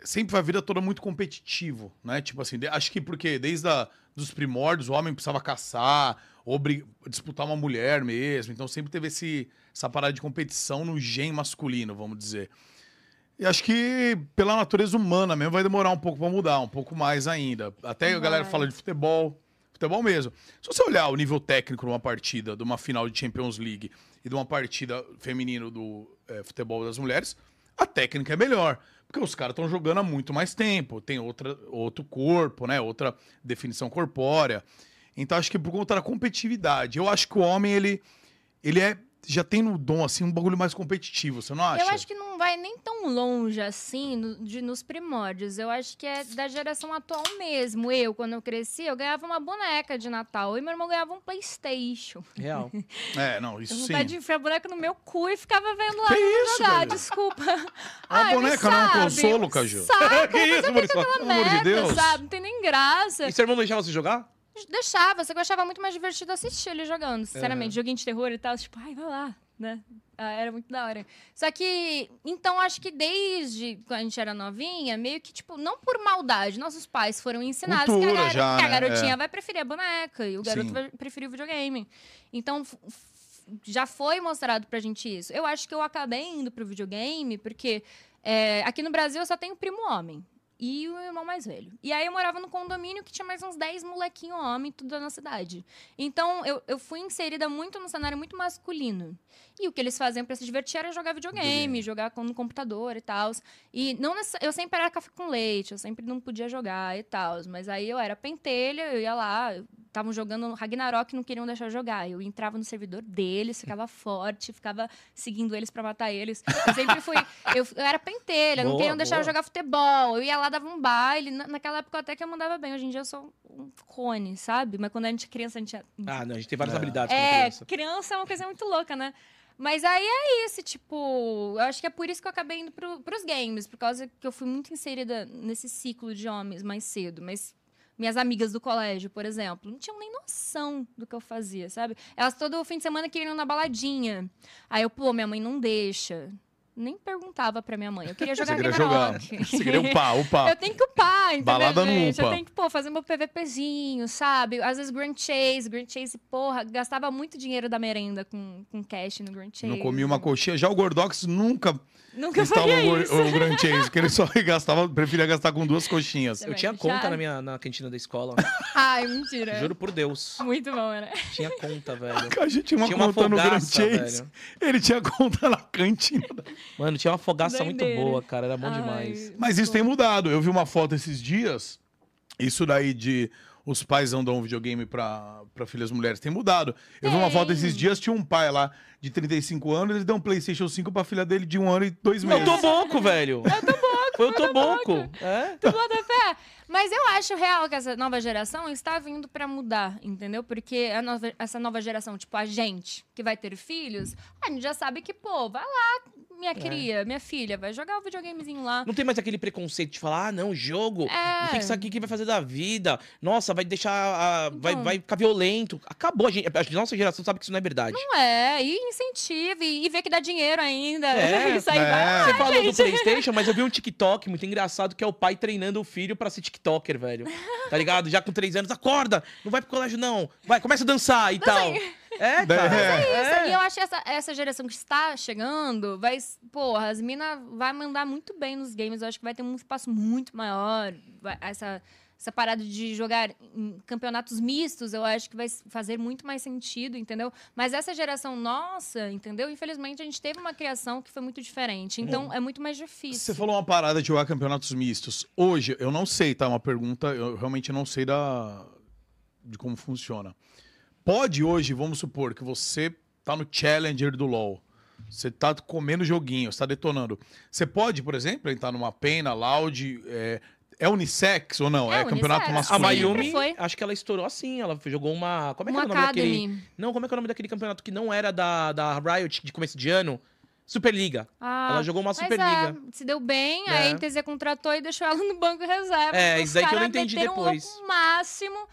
sempre vai a vida toda muito competitivo, né? Tipo assim, acho que porque desde a, dos primórdios o homem precisava caçar, disputar uma mulher mesmo, então sempre teve esse, essa parada de competição no gen masculino, vamos dizer. E acho que pela natureza humana mesmo vai demorar um pouco pra mudar, um pouco mais ainda. Até a galera fala de futebol, futebol mesmo. Se você olhar o nível técnico de uma partida, de uma final de Champions League e de uma partida feminino do eh, futebol das mulheres, a técnica é melhor. Porque os caras estão jogando há muito mais tempo, tem outra, outro corpo, né? Outra definição corpórea. Então acho que por conta da competitividade. Eu acho que o homem, ele, ele é, já tem no dom, assim, um bagulho mais competitivo, você não acha? Eu acho que não vai nem tão longe assim no- de, nos primórdios. Eu acho que é da geração atual mesmo. Eu, quando eu cresci, eu ganhava uma boneca de Natal e meu irmão ganhava um Playstation. Real. É, não, isso Eu sim. vontade de enfiar a boneca no meu cu e ficava vendo lá Que eu isso, jogar, Caju? desculpa. É Ah, uma boneca, não é um consolo, Caju. Saco, que isso, Maurício? Pelo amor de merda, Deus. sabe? Não tem nem graça. E seu irmão deixava você jogar? Deixava, só que eu achava muito mais divertido assistir ele jogando, sinceramente. Aham. Joguinho de terror e tal, tipo, ai, vai lá, né? Ah, era muito da hora. Só que, então, acho que desde quando a gente era novinha, meio que, tipo, não por maldade, nossos pais foram ensinados que a, Cultura gar- já, que a né? garotinha É. vai preferir a boneca e o garoto Sim. vai preferir o videogame. Então, já foi mostrado pra gente isso. Eu acho que eu acabei indo pro videogame porque é, aqui no Brasil eu só tenho primo homem. E o irmão mais velho. E aí eu morava no condomínio que tinha mais uns 10 molequinhos homem, tudo nossa cidade. Então eu, eu fui inserida muito num cenário muito masculino. E o que eles faziam pra se divertir era jogar videogame, jogar no computador e tal. E não necess- eu sempre era café com leite, eu sempre não podia jogar e tal. Mas aí eu era pentelha, eu ia lá, estavam jogando Ragnarok e não queriam deixar eu jogar. Eu entrava no servidor deles, ficava forte, ficava seguindo eles pra matar eles. Eu sempre fui. Eu, eu era pentelha, não Boa, queriam deixar eu boa. jogar futebol. Eu ia lá, dava um baile. Na- naquela época até que eu mandava bem. Hoje em dia eu sou um cone, sabe? Mas quando a gente é criança, a gente é. Ah, não, a gente tem várias É. habilidades como É, criança. criança é uma coisa muito louca, né? Mas aí é isso, tipo, eu acho que é por isso que eu acabei indo pro, pros games, por causa que eu fui muito inserida nesse ciclo de homens mais cedo. Mas minhas amigas do colégio, por exemplo, não tinham nem noção do que eu fazia, sabe? Elas todo fim de semana queriam ir na baladinha. Aí eu, pô, minha mãe não deixa. Nem perguntava pra minha mãe. Eu queria jogar Você queria jogar. Você queria upar, upar. Eu tenho que upar, entendeu, Balada no gente? Eu tenho que, pô, fazer meu PVPzinho, sabe? Às vezes Grand Chase, Grand Chase, porra, gastava muito dinheiro da merenda com, com cash no Grand Chase. Não comia uma coxinha. Já o Gordox nunca Nunca estava faria o, isso. o Grand Chase, que ele só gastava, preferia gastar com duas coxinhas. Eu tinha conta na minha na cantina da escola. Ai, mentira. Juro por Deus. Muito bom, né? Tinha conta, velho. A gente tinha uma Tinha uma conta no Grand Chase. velho. Ele tinha conta na cantina. Mano, tinha uma fogaça muito Doideira. boa, cara. Era bom Ai, demais. Mas isso bom. tem mudado. Eu vi uma foto esses dias. Isso daí de os pais não dão videogame pra, pra filhas mulheres. Tem mudado. Eu vi uma foto esses dias, tinha um pai lá de 35 anos, ele deu um PlayStation 5 pra filha dele de um ano e dois Eu meses. tô boco, velho. Eu tô boco. Foi o Toboco. É? Tu bota fé? Mas eu acho real que essa nova geração está vindo pra mudar, entendeu? Porque a nova- essa nova geração, tipo, a gente que vai ter filhos, a gente já sabe que, pô, vai lá, minha cria, minha filha, vai jogar o videogamezinho lá. Não tem mais aquele preconceito de falar, ah, não, jogo. É. Não tem que saber o que vai fazer da vida. Nossa, vai deixar. a- vai, Então. vai ficar violento. Acabou, a, gente, a nossa geração sabe que isso não é verdade. Não é, e incentiva, e, vê que dá dinheiro ainda. É, Isso aí é. vai. Você falou do PlayStation, mas eu vi um TikTok muito engraçado que é o pai treinando o filho pra ser TikToker, velho. Tá ligado? Já com três anos, acorda, não vai pro colégio, não. Vai, começa a dançar e tal. É, cara. É. E eu acho que essa, essa geração que está chegando vai. Porra, as minas vai mandar muito bem nos games. Eu acho que vai ter um espaço muito maior. Vai- essa, essa parada de jogar em campeonatos mistos, eu acho que vai fazer muito mais sentido, entendeu? Mas essa geração nossa, entendeu? Infelizmente, a gente teve uma criação que foi muito diferente. Então, é muito mais difícil. Você falou uma parada de jogar campeonatos mistos. Hoje, eu não sei, tá? Uma pergunta, eu realmente não sei da... de como funciona. Pode hoje, vamos supor, que você tá no Challenger do LoL. Você tá comendo joguinho, você tá detonando. Você pode, por exemplo, entrar numa pena, loud. É, é unissex ou não? É É, campeonato unissex. A masculino. Sempre Mayumi, foi. acho que ela estourou assim. Ela jogou uma. Como é que Uma é o nome daquele. Academy. Não, como é que é o nome daquele campeonato que não era da, da Riot de começo de ano? Superliga. Ah, Ela jogou uma Mas Superliga. é, se deu bem, É. a NTZ contratou e deixou ela no banco reserva. É, isso os que eu não caras entendi depois. O louco máximo.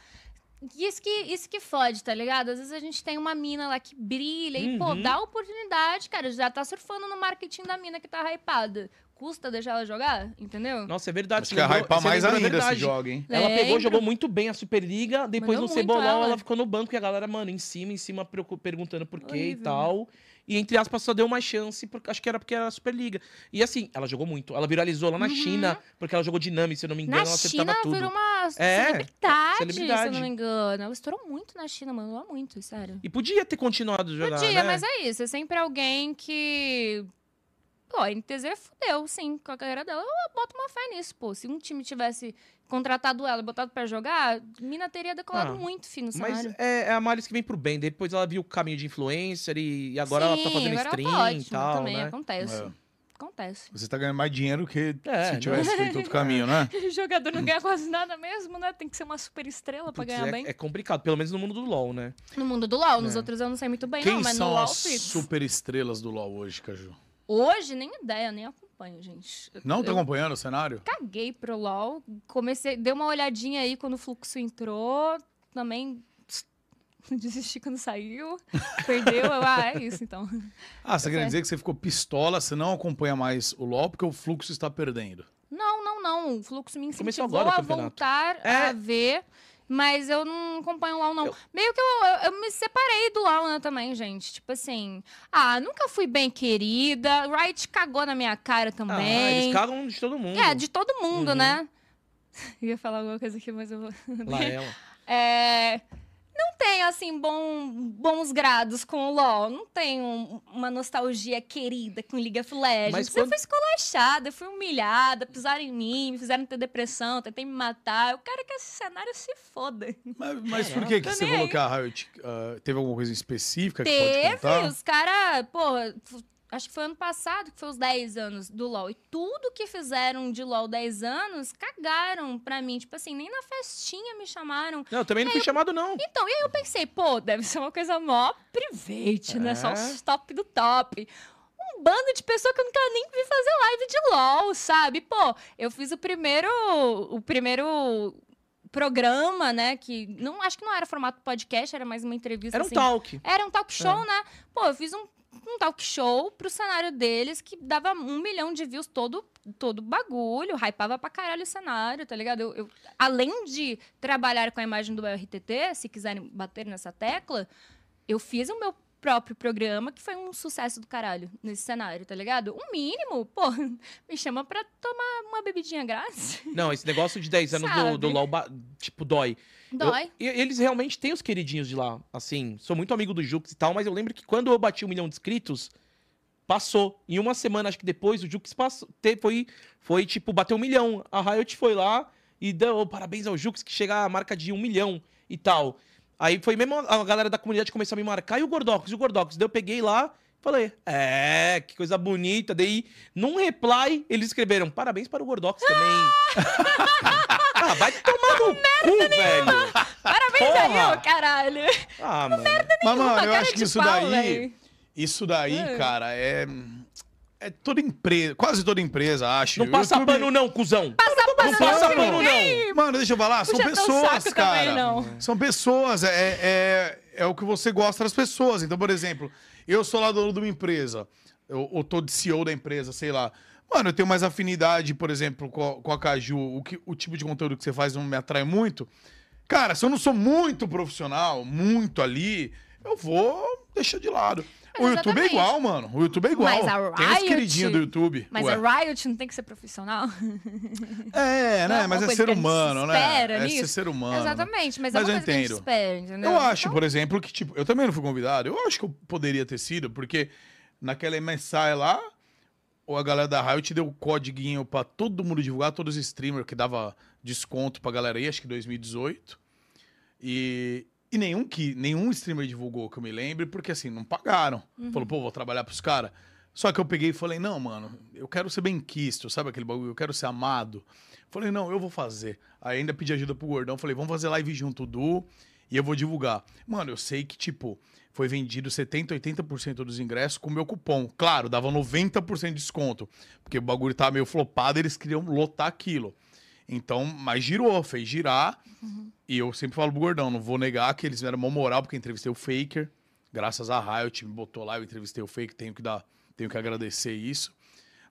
E Isso que, isso que fode, tá ligado? Às vezes a gente tem uma mina lá que brilha e, pô, Uhum. dá oportunidade, cara. Já tá surfando no marketing da mina que tá hypada. Custa deixar ela jogar, entendeu? Nossa, é verdade. Acho você que é lembrou- hypar você mais ainda esse verdade. jogo, hein? Ela pegou, Lembro. jogou muito bem a Superliga, depois Mandou no Cebolão ela. ela ficou no banco e a galera, mano, em cima, em cima, perguntando por quê e Horrível. tal. E entre aspas, só deu uma chance, porque, acho que era porque era a Superliga. E assim, ela jogou muito. Ela viralizou lá na Uhum. China, porque ela jogou Dinami, se eu não me engano, Na ela China acertava tudo. virou uma É, celebridade, celebridade. se eu não me engano. Ela estourou muito na China, mandou muito, sério. E podia ter continuado a jogar, Podia, né? mas é isso. É sempre alguém que. Pô, a NTZ fudeu, sim, com a carreira dela. Eu boto uma fé nisso, pô. Se um time tivesse contratado ela e botado pra jogar, Mina teria decolado Ah, muito fino no Mas é, é a Malice que vem pro bem. Depois ela viu o caminho de influencer e, e agora ela tá Sim, fazendo agora ela stream tá e ótima tal, também, né? acontece. É. Acontece. Você tá ganhando mais dinheiro que É, se tivesse feito outro caminho, né? jogador não ganha quase nada mesmo, né? Tem que ser uma super estrela pra Putz, ganhar é, bem. é complicado, pelo menos no mundo do LoL, né? No mundo do LoL, nos É. outros eu não sei muito bem, Quem não, mas no são LoL as super estrelas do LoL hoje, Caju? Hoje, nem ideia, nem acompanho, gente. Eu- Não tá eu acompanhando o cenário? caguei pro LoL. Comecei, dei uma olhadinha aí quando o fluxo entrou. Também desisti quando saiu. Perdeu. Eu, ah, é isso então. Ah, você quer É. dizer que você ficou pistola, você não acompanha mais o LoL porque o fluxo está perdendo. Não, não, não. O fluxo me incentivou a voltar É. a ver. Mas eu não acompanho o LOL, não. Meio que eu, eu, eu me separei do LOL, né, também, gente. Tipo assim, ah, nunca fui bem querida. Riot cagou na minha cara Ah, também. eles cagam de todo mundo. é, de todo mundo, Uhum. né? Eu ia falar alguma coisa aqui, mas eu vou. Lá ela. É, não tenho, assim, bom, bons grados com o LoL. Não tenho uma nostalgia querida com League of Legends. Mas Eu quando- fui esculachada, eu fui humilhada, pisaram em mim, me fizeram ter depressão, tentei me matar. Eu quero que esse cenário se foda. Mas, mas É, por que, que você falou que a Riot ah, teve alguma coisa específica que pode Teve, contar? os caras, pô, acho que foi ano passado que foi os 10 anos do LoL. E tudo que fizeram de LoL 10 anos, cagaram pra mim. Tipo assim, nem na festinha me chamaram. Não, eu também não fui chamado, não. Então, e aí eu pensei, pô, deve ser uma coisa mó private, né? Só É. os top do top. Um bando de pessoa que eu nunca nem vi fazer live de LOL, sabe? Pô, eu fiz o primeiro. O primeiro programa, né? Que não acho que não era formato podcast, era mais uma entrevista. Era um assim. talk. Era um talk show, né? Pô, eu fiz um, um talk show pro cenário deles que dava um milhão de views todo, todo bagulho, hypava pra caralho o cenário, tá ligado? Eu, eu- além de trabalhar com a imagem do RTT, se quiserem bater nessa tecla, eu fiz o meu próprio programa, que foi um sucesso do caralho nesse cenário, tá ligado? O mínimo, pô, me chama pra tomar uma bebidinha grátis. Não, esse negócio de 10 anos do, do LoL, tipo, dói. Dói. Eu- e eles realmente têm os queridinhos de lá. Assim, sou muito amigo do Jux e tal, mas eu lembro que quando eu bati um milhão de inscritos, passou. Em uma semana, acho que depois, o Jux passou, foi, foi, tipo, bateu um milhão. A Riot foi lá e deu "Oh, parabéns ao Jux, que chega a marca de um milhão e tal. Aí foi mesmo a galera da comunidade começou a me marcar, e o Gordox, e o Gordox. Daí eu peguei lá, falei, é, que coisa bonita. Daí, num reply, eles escreveram, parabéns para o Gordox também. ah, vai tomar no cu, velho. Parabéns Porra! aí, ô caralho. Ah, mano. Mas, mano, eu acho que isso pau, daí. velho. Isso daí, É. cara, é. É toda empresa, quase toda empresa, acho. Não passa YouTube- pano não, cuzão. Passa Não passa pano não. Mano, deixa eu falar, são pessoas, cara. também, não. São pessoas, é, é, é o que você gosta das pessoas. Então, por exemplo, eu sou lá dono de uma empresa, eu, eu tô de CEO da empresa, sei lá. Mano, eu tenho mais afinidade, por exemplo, com a, com a Caju, o, que, o tipo de conteúdo que você faz não me atrai muito. Cara, se eu não sou muito profissional, muito ali, eu vou deixar de lado. O Mas YouTube é igual, mano. O YouTube é igual. Mas a Tem os Riot- queridinhos do YouTube. Mas Ué. a Riot não tem que ser profissional? É, é né? uma Mas é ser humano, né? É ser nisso. ser humano. né? Exatamente, mas, Mas é eu uma gente entendo. espera, entendeu? Eu acho, Então, por exemplo, que, tipo, eu também não fui convidado. Eu acho que eu poderia ter sido, porque naquela MSI lá, ou a galera da Riot deu códiguinho pra todo mundo divulgar, todos os streamers que dava desconto pra galera aí, acho que 2018. E, e nenhum que nenhum streamer divulgou que eu me lembre, porque assim, não pagaram. Uhum. Falou, pô, vou trabalhar pros caras. Só que eu peguei e falei, não, mano, eu quero ser bem quisto, sabe aquele bagulho? Eu quero ser amado. Falei, não, eu vou fazer. Aí ainda pedi ajuda pro Gordão, falei, vamos fazer live junto, Du, e eu vou divulgar. Mano, eu sei que, tipo, foi vendido 70%, 80% dos ingressos com o meu cupom. Claro, dava 90% de desconto, porque o bagulho tava meio flopado, eles queriam lotar aquilo. Então, mas girou, fez girar. E eu sempre falo pro Gordão, não vou negar que eles eram mó moral, porque entrevistei o Faker. Graças a Riot, me botou lá, eu entrevistei o Faker, tenho que dar, tenho que agradecer isso.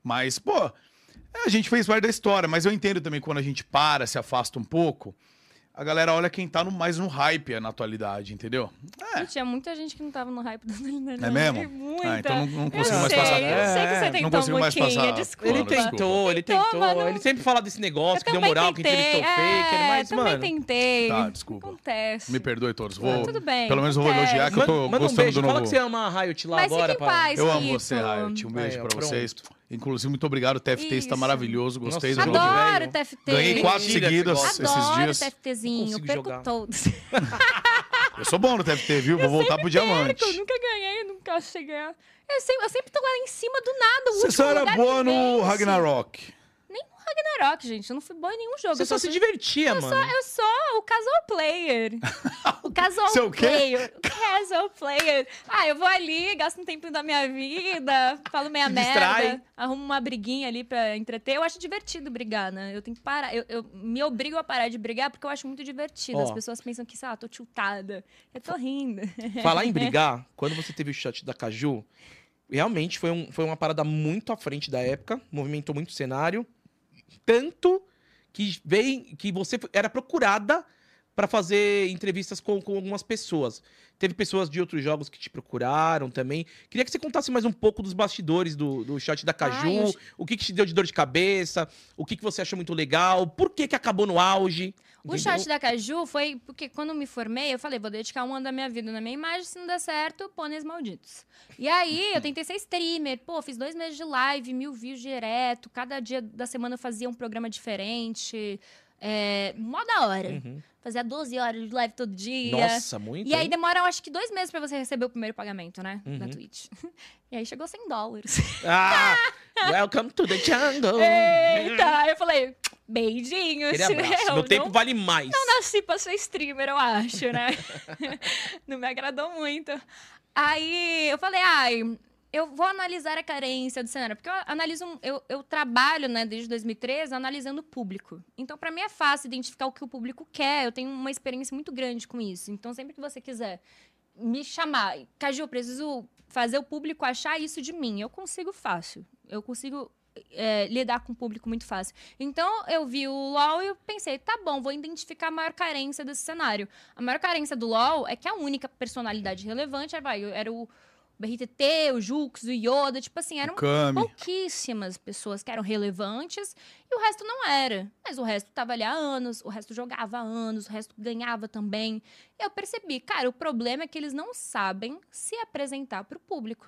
Mas, pô, a gente fez parte da história, mas eu entendo também quando a gente para, se afasta um pouco, a galera olha quem tá no, mais no hype na atualidade, entendeu? É, Tinha muita gente que não tava no hype da Atualidade. É mesmo? Muita. Ah, então não, não eu consigo mais sei, passar. eu sei que você É, tentou não consigo mais passar desculpa. Ele tentou, desculpa. ele Tentou, mano. Ele sempre fala desse negócio, que deu também moral, que tentei, entrevistou o Faker, é, mas, também mano... tentei. Tá, desculpa. Acontece. Me perdoe todos. Vou, Tudo bem, Pelo menos eu vou acontece. elogiar que eu tô Manda, manda um gostando beijo, do fala novo. que você ama a Riot lá Mas agora. fique em pra- paz. Eu amo você, Riot. Um beijo pra vocês. Inclusive, muito obrigado. O TFT está Isso. maravilhoso. Gostei Nossa, do jogo. Adoro o TFT. Ganhei quatro Mentira, seguidas esses Adoro dias. o TFTzinho, perco jogar. todos. Eu sou bom no TFT, viu? Vou voltar pro diamante. Perco, eu nunca ganhei, nunca ganhar. Eu sempre, eu sempre tô lá em cima do nada. O Você só era boa no. Ragnarok. Ragnarok, gente. Eu não fui boa em nenhum jogo. Você só se divertia, eu mano. sou, eu sou o casual player. O casual Seu quê? player. O casual player. Ah, eu vou ali, gasto um tempinho da minha vida, falo meia Se merda, distrai. arrumo uma briguinha ali pra entreter. Eu acho divertido brigar, né? Eu tenho que parar. Eu, eu me obrigo a parar de brigar porque eu acho muito divertido. Ó. As pessoas pensam que, sei lá, tô tiltada. Eu tô rindo. Falar em brigar, quando você teve o chat da Caju, realmente foi, um, foi uma parada muito à frente da época, movimentou muito o cenário. Tanto que veio que você era procurada pra fazer entrevistas com, com algumas pessoas. Teve pessoas de outros jogos que te procuraram também. Queria que você contasse mais um pouco dos bastidores do, do shot da Caju, Ai, eu- o que, que te deu de dor de cabeça, o que, que você achou muito legal, por que, que acabou no auge. O entendeu? shot da Caju foi porque quando me formei, eu falei, vou dedicar um ano da minha vida na minha imagem, se não der certo, pôneis malditos. E aí, eu tentei ser streamer. Pô, fiz dois meses de live, mil views direto. Cada dia da semana eu fazia um programa diferente. É, mó da hora. Uhum. Fazia 12 horas de live todo dia. Nossa, muito. E aí hein? demora, eu acho que dois meses pra você receber o primeiro pagamento, né? Da Uhum. Twitch. E aí chegou 100 dólares. Ah! Welcome to the jungle! Eita! Eu falei, beijinhos. Eu Meu tempo não vale mais. não nasci pra ser streamer, eu acho, né? não me agradou muito. Aí eu falei, ai, eu vou analisar a carência do cenário. Porque eu analiso, eu, eu trabalho, né, desde 2013, analisando o público. Então, pra mim é fácil identificar o que o público quer. Eu tenho uma experiência muito grande com isso. Então, sempre que você quiser me chamar, Caju, eu preciso fazer o público achar isso de mim. Eu consigo fácil. Eu consigo é, lidar com o público muito fácil. Então, eu vi o LoL e pensei, tá bom, vou identificar a maior carência desse cenário. A maior carência do LoL é que a única personalidade relevante era, era o BRTT, o Jux, o Yoda, tipo assim, eram pouquíssimas pessoas que eram relevantes e o resto não era. Mas o resto tava ali há anos, o resto jogava há anos, o resto ganhava também. E eu percebi, cara, o problema é que eles não sabem se apresentar pro público.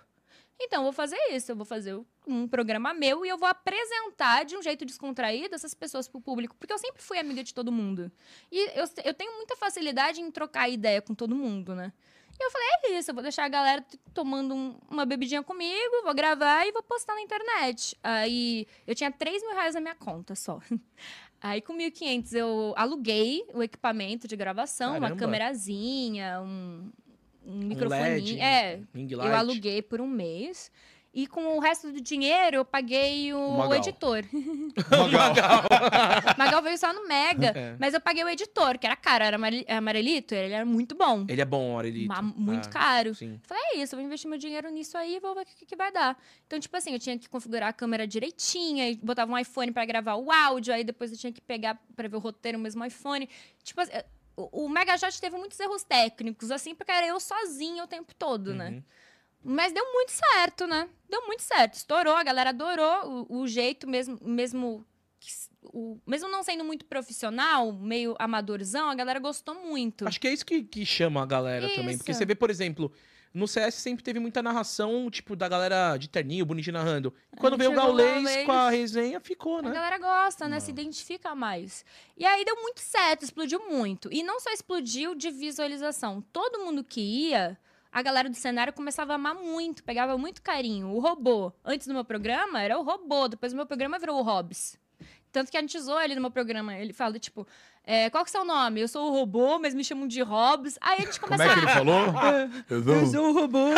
Então, eu vou fazer isso. Eu vou fazer um programa meu e eu vou apresentar de um jeito descontraído essas pessoas pro público. Porque eu sempre fui amiga de todo mundo. E eu, eu tenho muita facilidade em trocar ideia com todo mundo, né? E eu falei, é isso, eu vou deixar a galera tomando um- uma bebidinha comigo, vou gravar e vou postar na internet. Aí eu tinha 3 mil reais na minha conta só. Aí com 1.500 eu aluguei o equipamento de gravação, uma Caramba. câmerazinha, um, um microfone. LED, é, eu aluguei por um mês. E com o resto do dinheiro eu paguei o, O Magal. editor. Magal. Magal veio só no Mega, É. mas eu paguei o editor, que era caro, era amare- amarelito, ele era muito bom. Ele é bom, Aurelito. Ma- muito Ah, caro. Sim. Falei, é isso, eu vou investir meu dinheiro nisso aí e vou ver o que, que vai dar. Então, tipo assim, eu tinha que configurar a câmera direitinha, e botava um iPhone pra gravar o áudio, aí depois eu tinha que pegar pra ver o roteiro no mesmo iPhone. Tipo assim, o, o Megashot teve muitos erros técnicos, assim, porque era eu sozinha o tempo todo, né? Mas deu muito certo, né? Deu muito certo. Estourou, a galera adorou o, o jeito mesmo, mesmo, o, mesmo não sendo muito profissional, meio amadorzão, a galera gostou muito. Acho que é isso que, que chama a galera também. Porque Isso. você vê, por exemplo, no CS sempre teve muita narração, tipo, da galera de terninho, bonitinho narrando. E quando veio o Gaulês Gaules. com a resenha, ficou, A né? galera gosta, né? Não. Se identifica mais. E aí deu muito certo, explodiu muito. E não só explodiu de visualização. Todo mundo que ia, a galera do cenário começava a amar muito, pegava muito carinho. O robô. Antes do meu programa, era o robô. Depois do meu programa virou o Hobbs. Tanto que a gente zoou ele no meu programa. Ele fala, tipo, é, qual que é o seu nome? Eu sou o robô, mas me chamam de Hobbs. Aí a gente Como começa é que ele falou? Eu sou- sou o robô.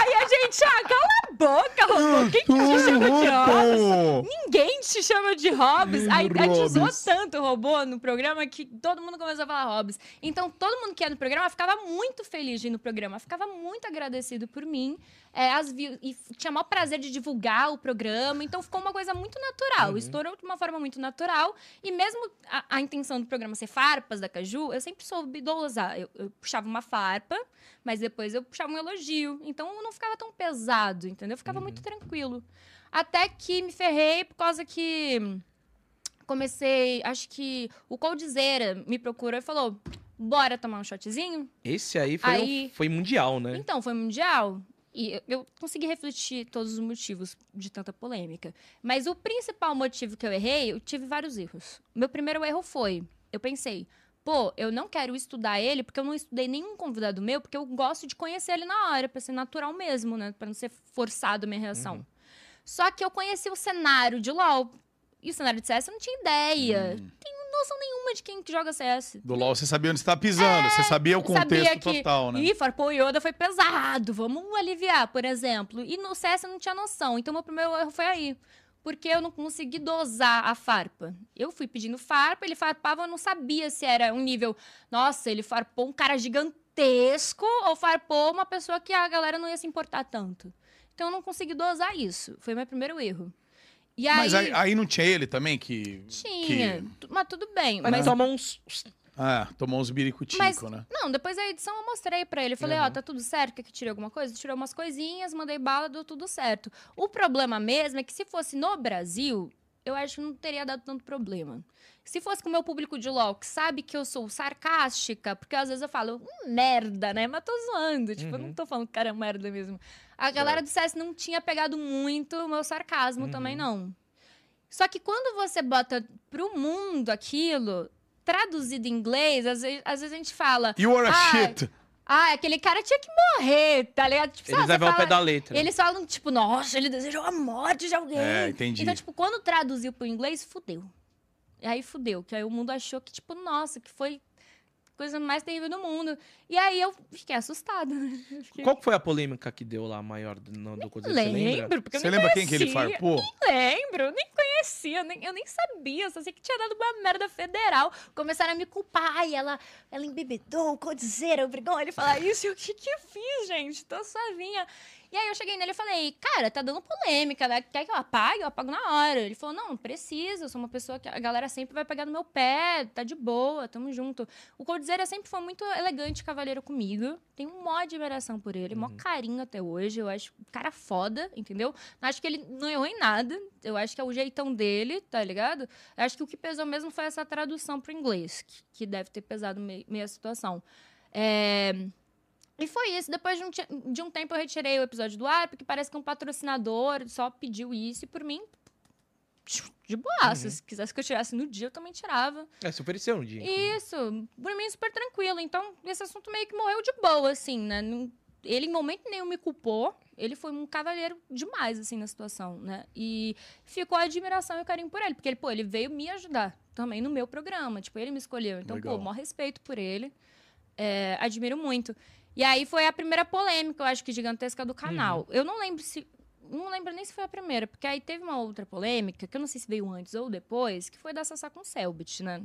Aí a gente, ah, cala a boca, robô. Quem que te chama de Hobbs? Ninguém te chama de Hobbs. Aí a gente tanto o robô no programa que todo mundo começou a falar Hobbs. Então, todo mundo que ia no programa ficava muito feliz de ir no programa. Ficava muito agradecido por mim. É, as views- e tinha maior prazer de divulgar o programa. Então, ficou uma coisa muito natural. Uhum. Estourou de uma forma muito natural. E mesmo a, a intenção do programa ser farpas da Caju, eu sempre soube dosar. Eu, eu puxava uma farpa, mas depois eu puxava um elogio. Então, não ficava tão pesado, entendeu? Ficava Uhum. muito tranquilo. Até que me ferrei por causa que comecei, acho que o Coldzera me procurou e falou: "Bora tomar um shotzinho?". Esse aí foi, um- Aí- foi mundial, né? Então, foi mundial. E eu- eu consegui refletir todos os motivos de tanta polêmica. Mas o principal motivo que eu errei, eu tive vários erros. Meu primeiro erro foi, eu pensei, pô, eu não quero estudar ele porque eu não estudei nenhum convidado meu, porque eu gosto de conhecer ele na hora, pra ser natural mesmo, né? Pra não ser forçado a minha reação. Uhum. Só que eu conheci o cenário de LoL. E o cenário de CS eu não tinha ideia. Hum. Noção nenhuma de quem que joga CS. Do LOL, você sabia onde você tá pisando, você sabia o Sabia contexto que- total, né? Ih, farpou Yoda foi pesado, vamos aliviar, por exemplo. E no CS eu não tinha noção, então meu primeiro erro foi aí. Porque eu não consegui dosar a farpa. Eu fui pedindo farpa, ele farpava, eu não sabia se era um nível. Nossa, ele farpou um cara gigantesco ou farpou uma pessoa que a galera não ia se importar tanto. Então eu não consegui dosar isso. Foi meu primeiro erro. E aí, Mas aí, aí não tinha ele também que. tinha, tu- mas tudo bem. Mas, Mas, toma uns. Ah, tomou uns biricutico, Mas- né? não, depois da edição eu mostrei pra ele. Eu falei, ó, Uhum. tá tudo certo? Quer que tire alguma coisa? Tirou umas coisinhas, mandei bala, deu tudo certo. O problema mesmo é que se fosse no Brasil, eu acho que não teria dado tanto problema. Se fosse com o meu público de LOL, que sabe que eu sou sarcástica, porque às vezes eu falo, hum, merda, né? Mas tô zoando. Tipo, eu não Uhum. tô falando que cara é merda mesmo. A galera do CS não tinha pegado muito o meu sarcasmo Uhum. também, não. Só que quando você bota pro mundo aquilo, traduzido em inglês, às vezes, às vezes a gente fala, You are a Ai, shit. ah, aquele cara tinha que morrer, tá ligado? Tipo, Eles levam fala- pé da letra. Eles falam, tipo, nossa, ele desejou a morte de alguém. É, entendi. Então, tipo, quando traduziu pro inglês, fudeu. E aí fudeu, que aí o mundo achou que, tipo, nossa, que foi coisa mais terrível do mundo. E aí eu fiquei assustada. fiquei- Qual que foi a polêmica que deu lá maior do, no, do Cruzeiro? Você lembra? Lembro, porque eu Você nem lembra quem que ele conhecia. farpou? Lembro, eu nem conhecia, eu nem, eu nem sabia, só sei que tinha dado uma merda federal. Começaram a me culpar, ai, ela, ela embebedou, o Codizera obrigou ele a falar isso. E o que que eu fiz, gente? Tô sozinha. E aí eu cheguei nele e falei, cara, tá dando polêmica, né? quer que eu apague? Eu apago na hora. Ele falou, não, não precisa, eu sou uma pessoa que a galera sempre vai pegar no meu pé, tá de boa, tamo junto. O Codizera sempre foi muito elegante, cavaleiro comigo. Tenho um mó admiração por ele, mó Uhum. carinho até hoje. Eu acho o cara foda, entendeu? Acho que ele não errou em nada. Eu acho que é o jeitão dele, tá ligado? Eu acho que o que pesou mesmo foi essa tradução pro inglês, que, que deve ter pesado meio, meio a situação. É, E foi isso. Depois de um, de um tempo eu retirei o episódio do ar, porque parece que um patrocinador só pediu isso. E por mim, de boaça. Uhum. Se quisesse que eu tirasse no dia, eu também tirava. É, se ofereceu um dia. Isso, por mim super tranquilo. Então, esse assunto meio que morreu de boa, assim, né? Ele em momento nenhum me culpou. Ele foi um cavalheiro demais, assim, na situação, né? E ficou a admiração e o carinho por ele. Porque ele, pô, ele veio me ajudar também no meu programa. Tipo, ele me escolheu. Então, Legal. pô, maior respeito por ele. É, admiro muito. E aí foi a primeira polêmica, eu acho que gigantesca do canal. Eu não lembro se. Não lembro nem se foi a primeira, porque aí teve uma outra polêmica, que eu não sei se veio antes ou depois, que foi da Sassá com o Selbit, né?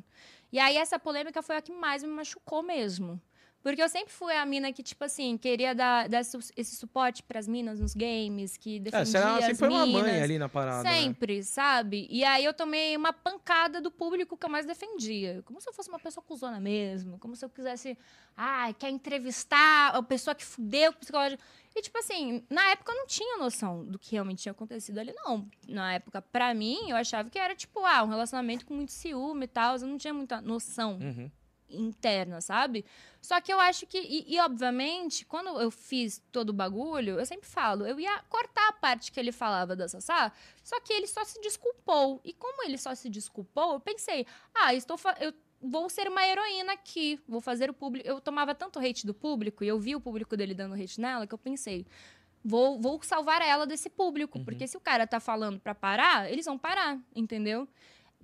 E aí essa polêmica foi a que mais me machucou mesmo. Porque eu sempre fui a mina que, tipo assim, queria dar, dar esse, suporte pras minas nos games, que defendia É, você era- sempre foi uma mãe ali na parada. né? Sempre, sabe? E aí eu tomei uma pancada do público que eu mais defendia. Como se eu fosse uma pessoa cuzona mesmo. Como se eu quisesse, ah, quer entrevistar a pessoa que fudeu com psicológico. E, tipo assim, na época eu não tinha noção do que realmente tinha acontecido ali, não. Na época, pra mim, eu achava que era, tipo, ah, um relacionamento com muito ciúme e tal. Eu não tinha muita noção Uhum. Interna, sabe? Só que eu acho que, e, e, obviamente, quando eu fiz todo o bagulho, eu sempre falo, eu ia cortar a parte que ele falava da Sassá, só que ele só se desculpou. E como ele só se desculpou, eu pensei, ah, estou eu vou ser uma heroína aqui, vou fazer o público. Eu tomava tanto hate do público e eu vi o público dele dando hate nela que eu pensei. Vou, vou salvar ela desse público, Uhum. porque se o cara tá falando pra parar, eles vão parar, entendeu?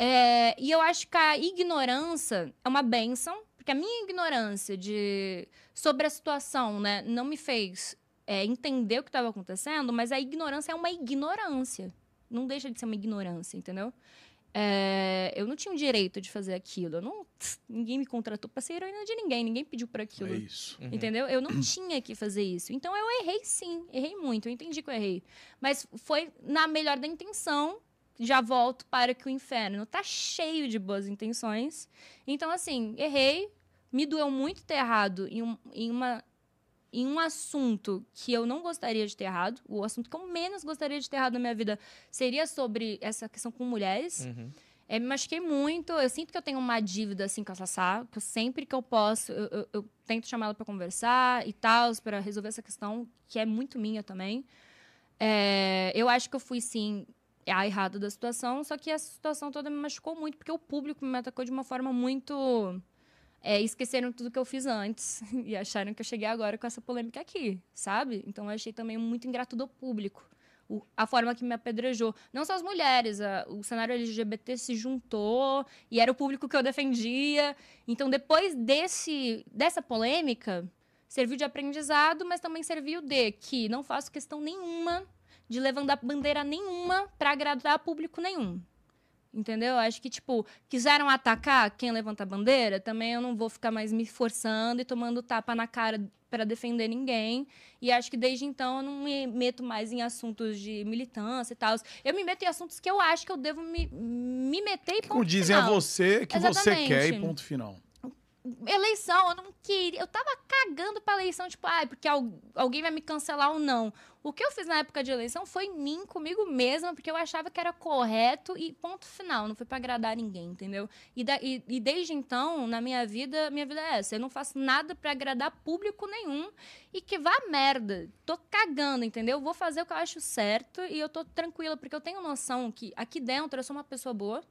É, e eu acho que a ignorância é uma benção, porque a minha ignorância de, sobre a situação né, não me fez é, entender o que estava acontecendo, mas a ignorância é uma ignorância. Não deixa de ser uma ignorância, entendeu? É, eu não tinha o direito de fazer aquilo. Eu não, ninguém me contratou para ser heroína de ninguém, ninguém pediu por aquilo. É isso. Uhum. Entendeu? Eu não tinha que fazer isso. Então eu errei sim, errei muito, eu entendi que eu errei. Mas foi na melhor da intenção. Já volto para que o inferno tá cheio de boas intenções. Então, assim, errei. Me doeu muito ter errado em, um, em, uma, em um assunto que eu não gostaria de ter errado. O assunto que eu menos gostaria de ter errado na minha vida seria sobre essa questão com mulheres. Uhum. É, me machuquei muito. Eu sinto que eu tenho uma dívida assim com a Sassá, que eu sempre que eu posso, eu, eu- eu tento chamar ela pra conversar e tal, pra resolver essa questão, que é muito minha também. É, eu acho que eu fui, sim, a errada da situação, só que essa situação toda me machucou muito, porque o público me atacou de uma forma muito. É, esqueceram tudo que eu fiz antes e acharam que eu cheguei agora com essa polêmica aqui, sabe? Então eu achei também muito ingrato do público o- a forma que me apedrejou. Não só as mulheres, a- o cenário LGBT se juntou e era o público que eu defendia. Então, depois desse, dessa polêmica, serviu de aprendizado, mas também serviu de que não faço questão nenhuma de levantar bandeira nenhuma para agradar público nenhum. Entendeu? Acho que, tipo, quiseram atacar quem levanta a bandeira, também eu não vou ficar mais me forçando e tomando tapa na cara para defender ninguém. E acho que desde então eu não me meto mais em assuntos de militância e tal. Eu me meto em assuntos que eu acho que eu devo me, me meter e ponto Como dizem final. a você que você Exatamente. quer e ponto final. Eleição, eu não queria. Eu tava cagando pra eleição, tipo, ai, porque al- alguém vai me cancelar ou não. O que eu fiz na época de eleição foi em mim, comigo mesma, porque eu achava que era correto e ponto final. Não foi pra agradar ninguém, entendeu? E, da- e- e desde então, na minha vida, minha vida é essa. Eu não faço nada pra agradar público nenhum e que vá merda. Tô cagando, entendeu? Vou fazer o que eu acho certo e eu tô tranquila, porque eu tenho noção que aqui dentro eu sou uma pessoa boa.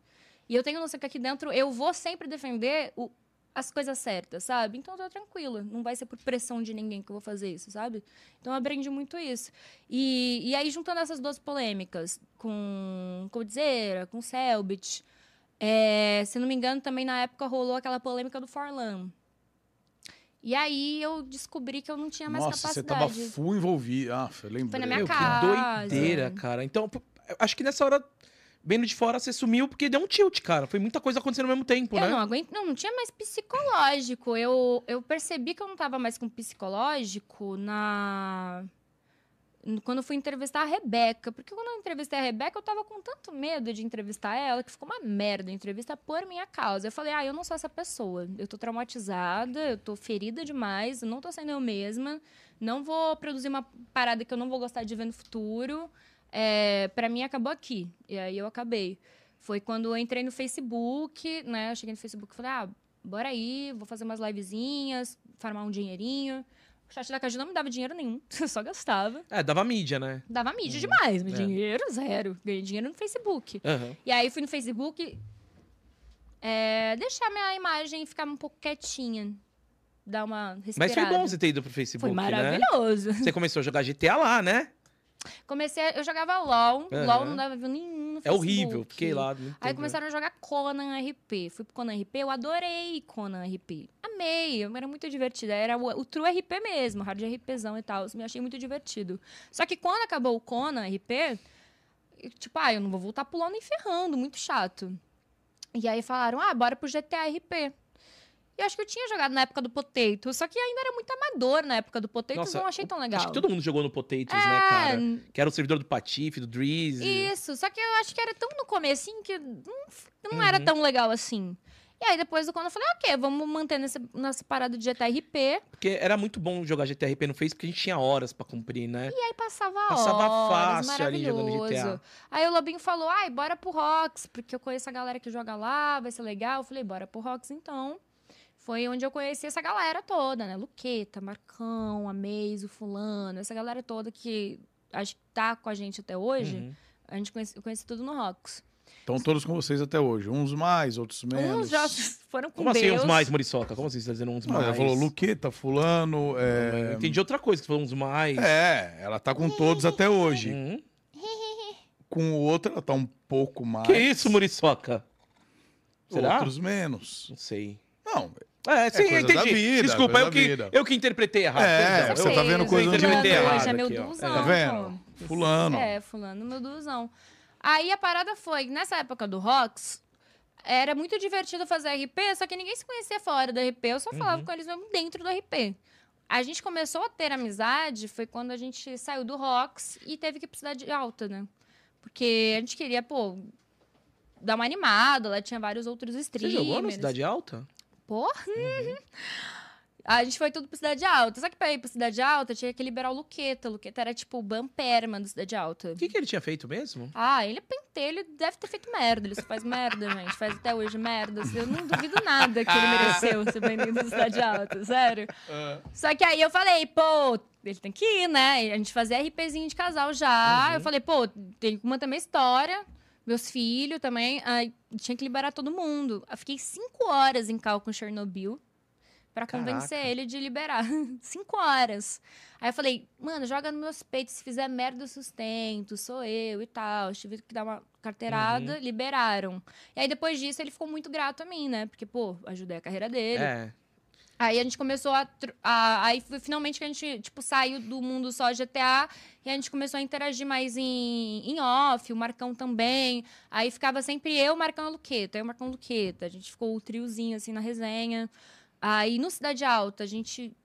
E eu tenho noção que aqui dentro eu vou sempre defender o, as coisas certas, sabe? Então eu tô tranquila. Não vai ser por pressão de ninguém que eu vou fazer isso, sabe? Então eu aprendi muito isso. E, e aí, juntando essas duas polêmicas, com Coldzera, com Selbit, é, se não me engano, também na época rolou aquela polêmica do Forlan. E aí eu descobri que eu não tinha mais Nossa, você capacidade. tava full envolvido. Ah, eu lembrei. Foi na minha Meu, que casa. doideira, cara. Então, acho que nessa hora, vendo de fora, você sumiu porque deu um tilt, cara. Foi muita coisa acontecendo ao mesmo tempo, Eu né? não aguento, não, não tinha mais psicológico. Eu, eu percebi que eu não tava mais com psicológico na. Quando eu fui entrevistar a Rebeca. Porque quando eu entrevistei a Rebeca, eu tava com tanto medo de entrevistar ela que ficou uma merda a entrevista por minha causa. Eu falei, ah, eu não sou essa pessoa. Eu tô traumatizada, eu tô ferida demais, eu não tô sendo eu mesma. Não vou produzir uma parada que eu não vou gostar de ver no futuro. É, para mim, acabou aqui. E aí eu acabei. Foi quando eu entrei no Facebook, né? Eu cheguei no Facebook e falei, ah, bora aí, vou fazer umas livezinhas, farmar um dinheirinho. O chat da Caju não me dava dinheiro nenhum, só gastava. É, dava mídia, né? Dava mídia demais, mas É. dinheiro zero. Ganhei dinheiro no Facebook. Aham. E aí fui no Facebook é, deixar minha imagem ficar um pouco quietinha. Dar uma Mas respirada. foi bom você ter ido pro Facebook, Foi né? maravilhoso. Você começou a jogar GTA lá, né? Comecei, eu jogava LOL. LOL não dava nenhum no É horrível, fiquei lá. Aí começaram a jogar Conan RP. Fui pro Conan RP, eu adorei Conan RP. Amei, era muito divertido. Era o, o true RP mesmo, hard RPzão e tal. Me achei muito divertido. Só que quando acabou o Conan RP, eu, tipo, ah, eu não vou voltar pulando e ferrando, muito chato. E aí falaram, ah, bora pro GTA RP. Eu acho que eu tinha jogado na época do Potato, só que ainda era muito amador na época do Potato, Nossa, não achei tão legal. Acho que todo mundo jogou no Potatoes, é, né, cara? Que era o servidor do Patife, do Dreezy. Isso, só que eu acho que era tão no comecinho que não, não Uhum. era tão legal assim. E aí depois do quando eu falei, ok, vamos manter nessa, nessa parada de GTRP. Porque era muito bom jogar GTRP no Face, porque a gente tinha horas pra cumprir, né? E aí passava, Passava horas, fácil ali jogando. GTA. Aí o Lobinho falou, ai, bora pro Rox, porque eu conheço a galera que joga lá, vai ser legal. Eu falei, bora pro Rox então. Foi onde eu conheci essa galera toda, né? Luqueta, Marcão, Amaze, o Fulano, essa galera toda que acho que tá com a gente até hoje. Uhum. A gente conhece, eu conheci tudo no Rox. Estão todos com vocês até hoje. Uns mais, outros menos. Uns já foram com Como assim Deus. uns mais, Muriçoca? Como assim você tá dizendo uns Não, mais? ela falou Luqueta, fulano. É... Entendi outra coisa, que falou uns mais. é, ela tá com todos até hoje. Uhum. Com o outro, ela tá um pouco mais. Que isso, Muriçoca? Será? Outros menos. Não sei. Não, É, sim, coisa eu entendi. da vida, Desculpa, coisa eu da que, vida. eu que interpretei errado. É, você Eu- tá vendo coisa eu onde interpretei errado Hoje é meu duzão. tá vendo? pô. Fulano. É, fulano, meu duzão. Aí a parada foi, nessa época do Rox, era muito divertido fazer RP, só que ninguém se conhecia fora do RP. Eu só falava Uhum. com eles mesmo dentro do RP. A gente começou a ter amizade, foi quando a gente saiu do Rox e teve que ir pra Cidade Alta, né? Porque a gente queria, pô, dar uma animada, lá tinha vários outros Você streamers. jogou na Cidade Alta? Porra! A gente foi tudo pra Cidade Alta. Só que pra ir pra Cidade Alta, tinha que liberar o Luqueta. O Luqueta era tipo o Bamperman da Cidade Alta. O que, que ele tinha feito mesmo? Ah, ele é pentelho, deve ter feito merda. Ele só faz merda, gente. Faz até hoje merda. Eu não duvido nada que ele mereceu ser banido da Cidade Alta, sério. Só que aí eu falei, pô, ele tem que ir, né? A gente fazia RPzinho de casal já. Uhum. Eu falei, pô, tem que manter minha história. Meus filhos também. Aí tinha que liberar todo mundo. Eu fiquei cinco horas em cal com Chernobyl pra convencer Caraca. ele de liberar. cinco horas. Aí eu falei, mano, joga nos meus peitos. Se fizer merda, eu sustento. Sou eu e tal. Tive que dar uma carteirada. Uhum. Liberaram. E aí depois disso ele ficou muito grato a mim, né? Porque, pô, ajudei a carreira dele. É. Aí a gente começou a, a- Aí foi finalmente que a gente, tipo, saiu do mundo só GTA e a gente começou a interagir mais em, em off, o Marcão também. Aí ficava sempre eu, Marcão e Luqueta, eu, Marcão e Luqueta. A gente ficou o triozinho assim na resenha. Aí no Cidade Alta, a gente.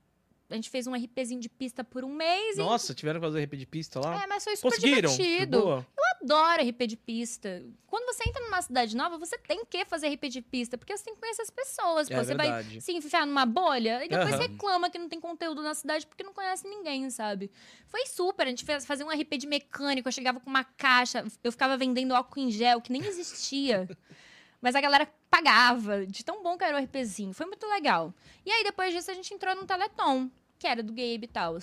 A gente fez um RPzinho de pista por um mês. e- Nossa, tiveram que fazer RP de pista lá? É, mas foi super Conseguiram? Divertido boa? adoro RP de pista. Quando você entra numa cidade nova, você tem que fazer RP de pista, porque você tem que conhecer as pessoas. É você vai verdade. se enfiar numa bolha e depois Aham. reclama que não tem conteúdo na cidade porque não conhece ninguém, sabe? Foi super. A gente fez, fazia um RP de mecânico, eu chegava com uma caixa, eu ficava vendendo álcool em gel, que nem existia. Mas a galera pagava, de tão bom que era o RPzinho. Foi muito legal. E aí, depois disso, a gente entrou no Teleton, que era do Gabe e tal.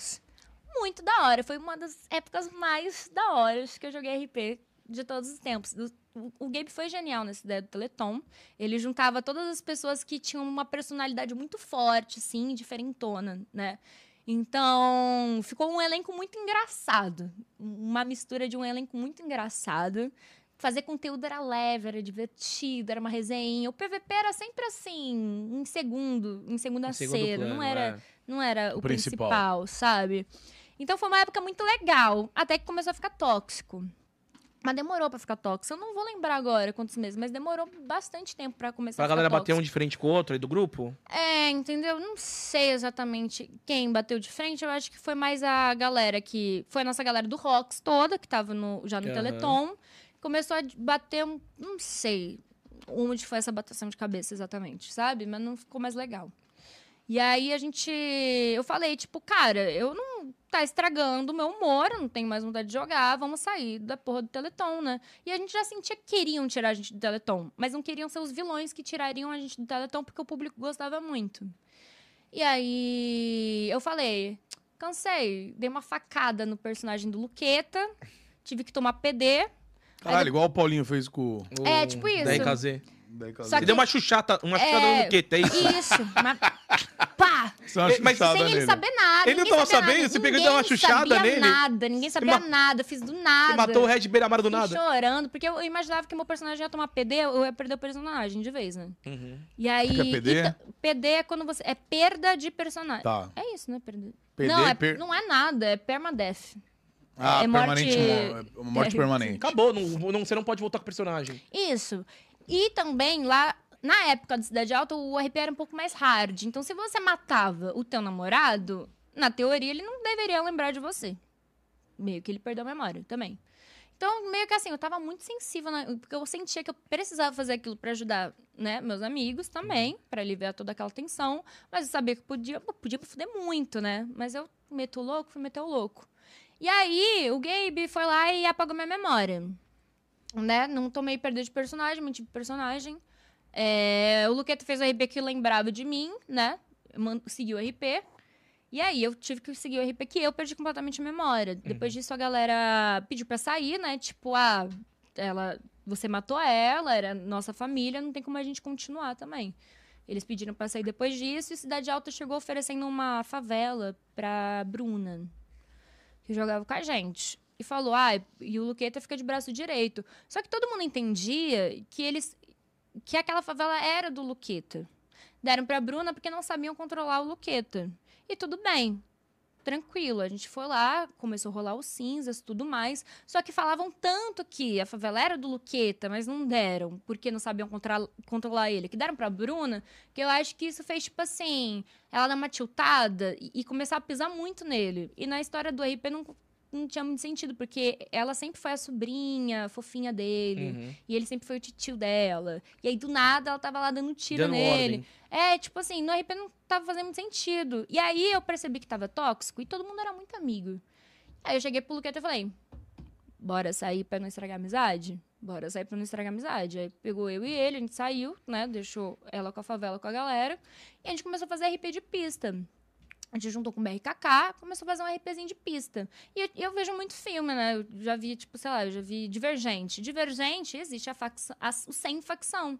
Muito da hora. Foi uma das épocas mais da horas que eu joguei RP de todos os tempos. O, o Gabe foi genial nessa ideia do Teleton. Ele juntava todas as pessoas que tinham uma personalidade muito forte, assim, diferentona, né? Então, ficou um elenco muito engraçado. Uma mistura de um elenco muito engraçado. Fazer conteúdo era leve, era divertido, era uma resenha. O PVP era sempre assim, em segundo, em segunda Em segundo cena. plano, não era é. não era o, O principal. principal. sabe? Então foi uma época muito legal, até que começou a ficar tóxico. Mas demorou pra ficar tóxico. Eu não vou lembrar agora quantos meses, mas demorou bastante tempo pra começar Pra a ficar galera bater um de frente com o outro aí do grupo? É, entendeu? Não sei exatamente quem bateu de frente. Eu acho que foi mais a galera que. Foi a nossa galera do Rocks toda, que tava no, já no Aham. Teleton. Começou a bater um. Não sei onde foi essa bateção de cabeça exatamente, sabe? Mas não ficou mais legal. E aí a gente. Eu falei, tipo, cara, eu não. Tá estragando o meu humor, eu não tenho mais vontade de jogar, vamos sair da porra do Teleton, né? E a gente já sentia que queriam tirar a gente do Teleton, mas não queriam ser os vilões que tirariam a gente do Teleton porque o público gostava muito. E aí eu falei, cansei, dei uma facada no personagem do Luqueta, tive que tomar PD. Caralho, igual o Paulinho fez com o. É, tipo isso. Da EKZ. Daí, Só Você que- deu uma chuchata, uma chuchada É, no Luqueta, é isso? Isso, mas... pá! Uma Mas chuchada Sem ele nele. saber nada. Ele não ninguém tava sabia sabendo? nada, Você pegou e deu uma ninguém chuchada sabia nele? nada, ninguém sabia ma- nada, fiz do nada. Você matou o Red beira-mar do Fiquei nada. chorando, porque eu imaginava que meu personagem ia tomar PD, eu ia perder o personagem de vez, né? Uhum. E aí. que é PD? e PD é quando você. É perda de personagem. Tá. É isso, né? Perda. PD, não, é, per- não é nada, é permadeath. Ah, é morte- permanente. mo- Morte é, permanente. Acabou, não, não- você não pode voltar com o personagem. Isso. E também lá. Na época do Cidade Alta, o RP era um pouco mais hard. Então, se você matava o teu namorado, na teoria, ele não deveria lembrar de você. Meio que ele perdeu a memória também. Então, meio que assim, eu tava muito sensível, né? porque eu sentia que eu precisava fazer aquilo pra ajudar, né, meus amigos também, pra aliviar toda aquela tensão, mas eu sabia que podia, podia me fuder muito, né? Mas eu meto o louco, fui meter o louco. E aí, o Gabe foi lá e apagou minha memória. Né? Não tomei perder de personagem, menti de personagem. É, o Luqueta fez o RP que lembrava de mim, né? Seguiu o RP. E aí eu tive que seguir o RP que eu perdi completamente a memória. Depois disso a galera pediu pra sair, né? Tipo, ah, ela, você matou ela, era nossa família, não tem como a gente continuar também. Eles pediram pra sair depois disso e Cidade Alta chegou oferecendo uma favela pra Bruna, que jogava com a gente. E falou, ah, e o Luqueta fica de braço direito. Só que todo mundo entendia que eles que aquela favela era do Luqueta. Deram pra Bruna porque não sabiam controlar o Luqueta. E tudo bem. Tranquilo, a gente foi lá, começou a rolar os cinzas, tudo mais. Só que falavam tanto que a favela era do Luqueta, mas não deram, porque não sabiam controlar ele. Que deram pra Bruna, que eu acho que isso fez, tipo assim, ela dar uma tiltada e, e começar a pisar muito nele. E na história do RP não, não tinha muito sentido, porque ela sempre foi a sobrinha, fofinha dele. Uhum. E ele sempre foi o titio dela. E aí, do nada, ela tava lá dando tiro Dando nele. ordem. É, tipo assim, no RP não tava fazendo muito sentido. E aí eu percebi que tava tóxico e todo mundo era muito amigo. Aí eu cheguei pro Luqueta e falei: bora sair pra não estragar a amizade? Bora sair pra não estragar a amizade. Aí pegou eu e ele, a gente saiu, né? Deixou ela com a favela com a galera. E a gente começou a fazer RP de pista. A gente juntou com o BRKK, começou a fazer um RPzinho de pista. E eu, eu vejo muito filme, né? Eu já vi, tipo, sei lá, eu já vi Divergente. Divergente, existe a facção, a, o sem facção.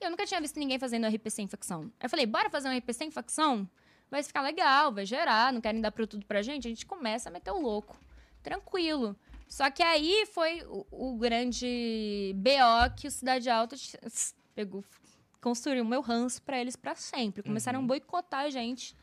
E eu nunca tinha visto ninguém fazendo RP sem facção. Aí eu falei, bora fazer um RP sem facção? Vai ficar legal, vai gerar, não querem dar pro tudo pra gente? A gente começa a meter o louco. Tranquilo. Só que aí foi o, o grande BO que o Cidade Alta pegou, construir o meu ranço pra eles pra sempre. Começaram Uhum. a boicotar a gente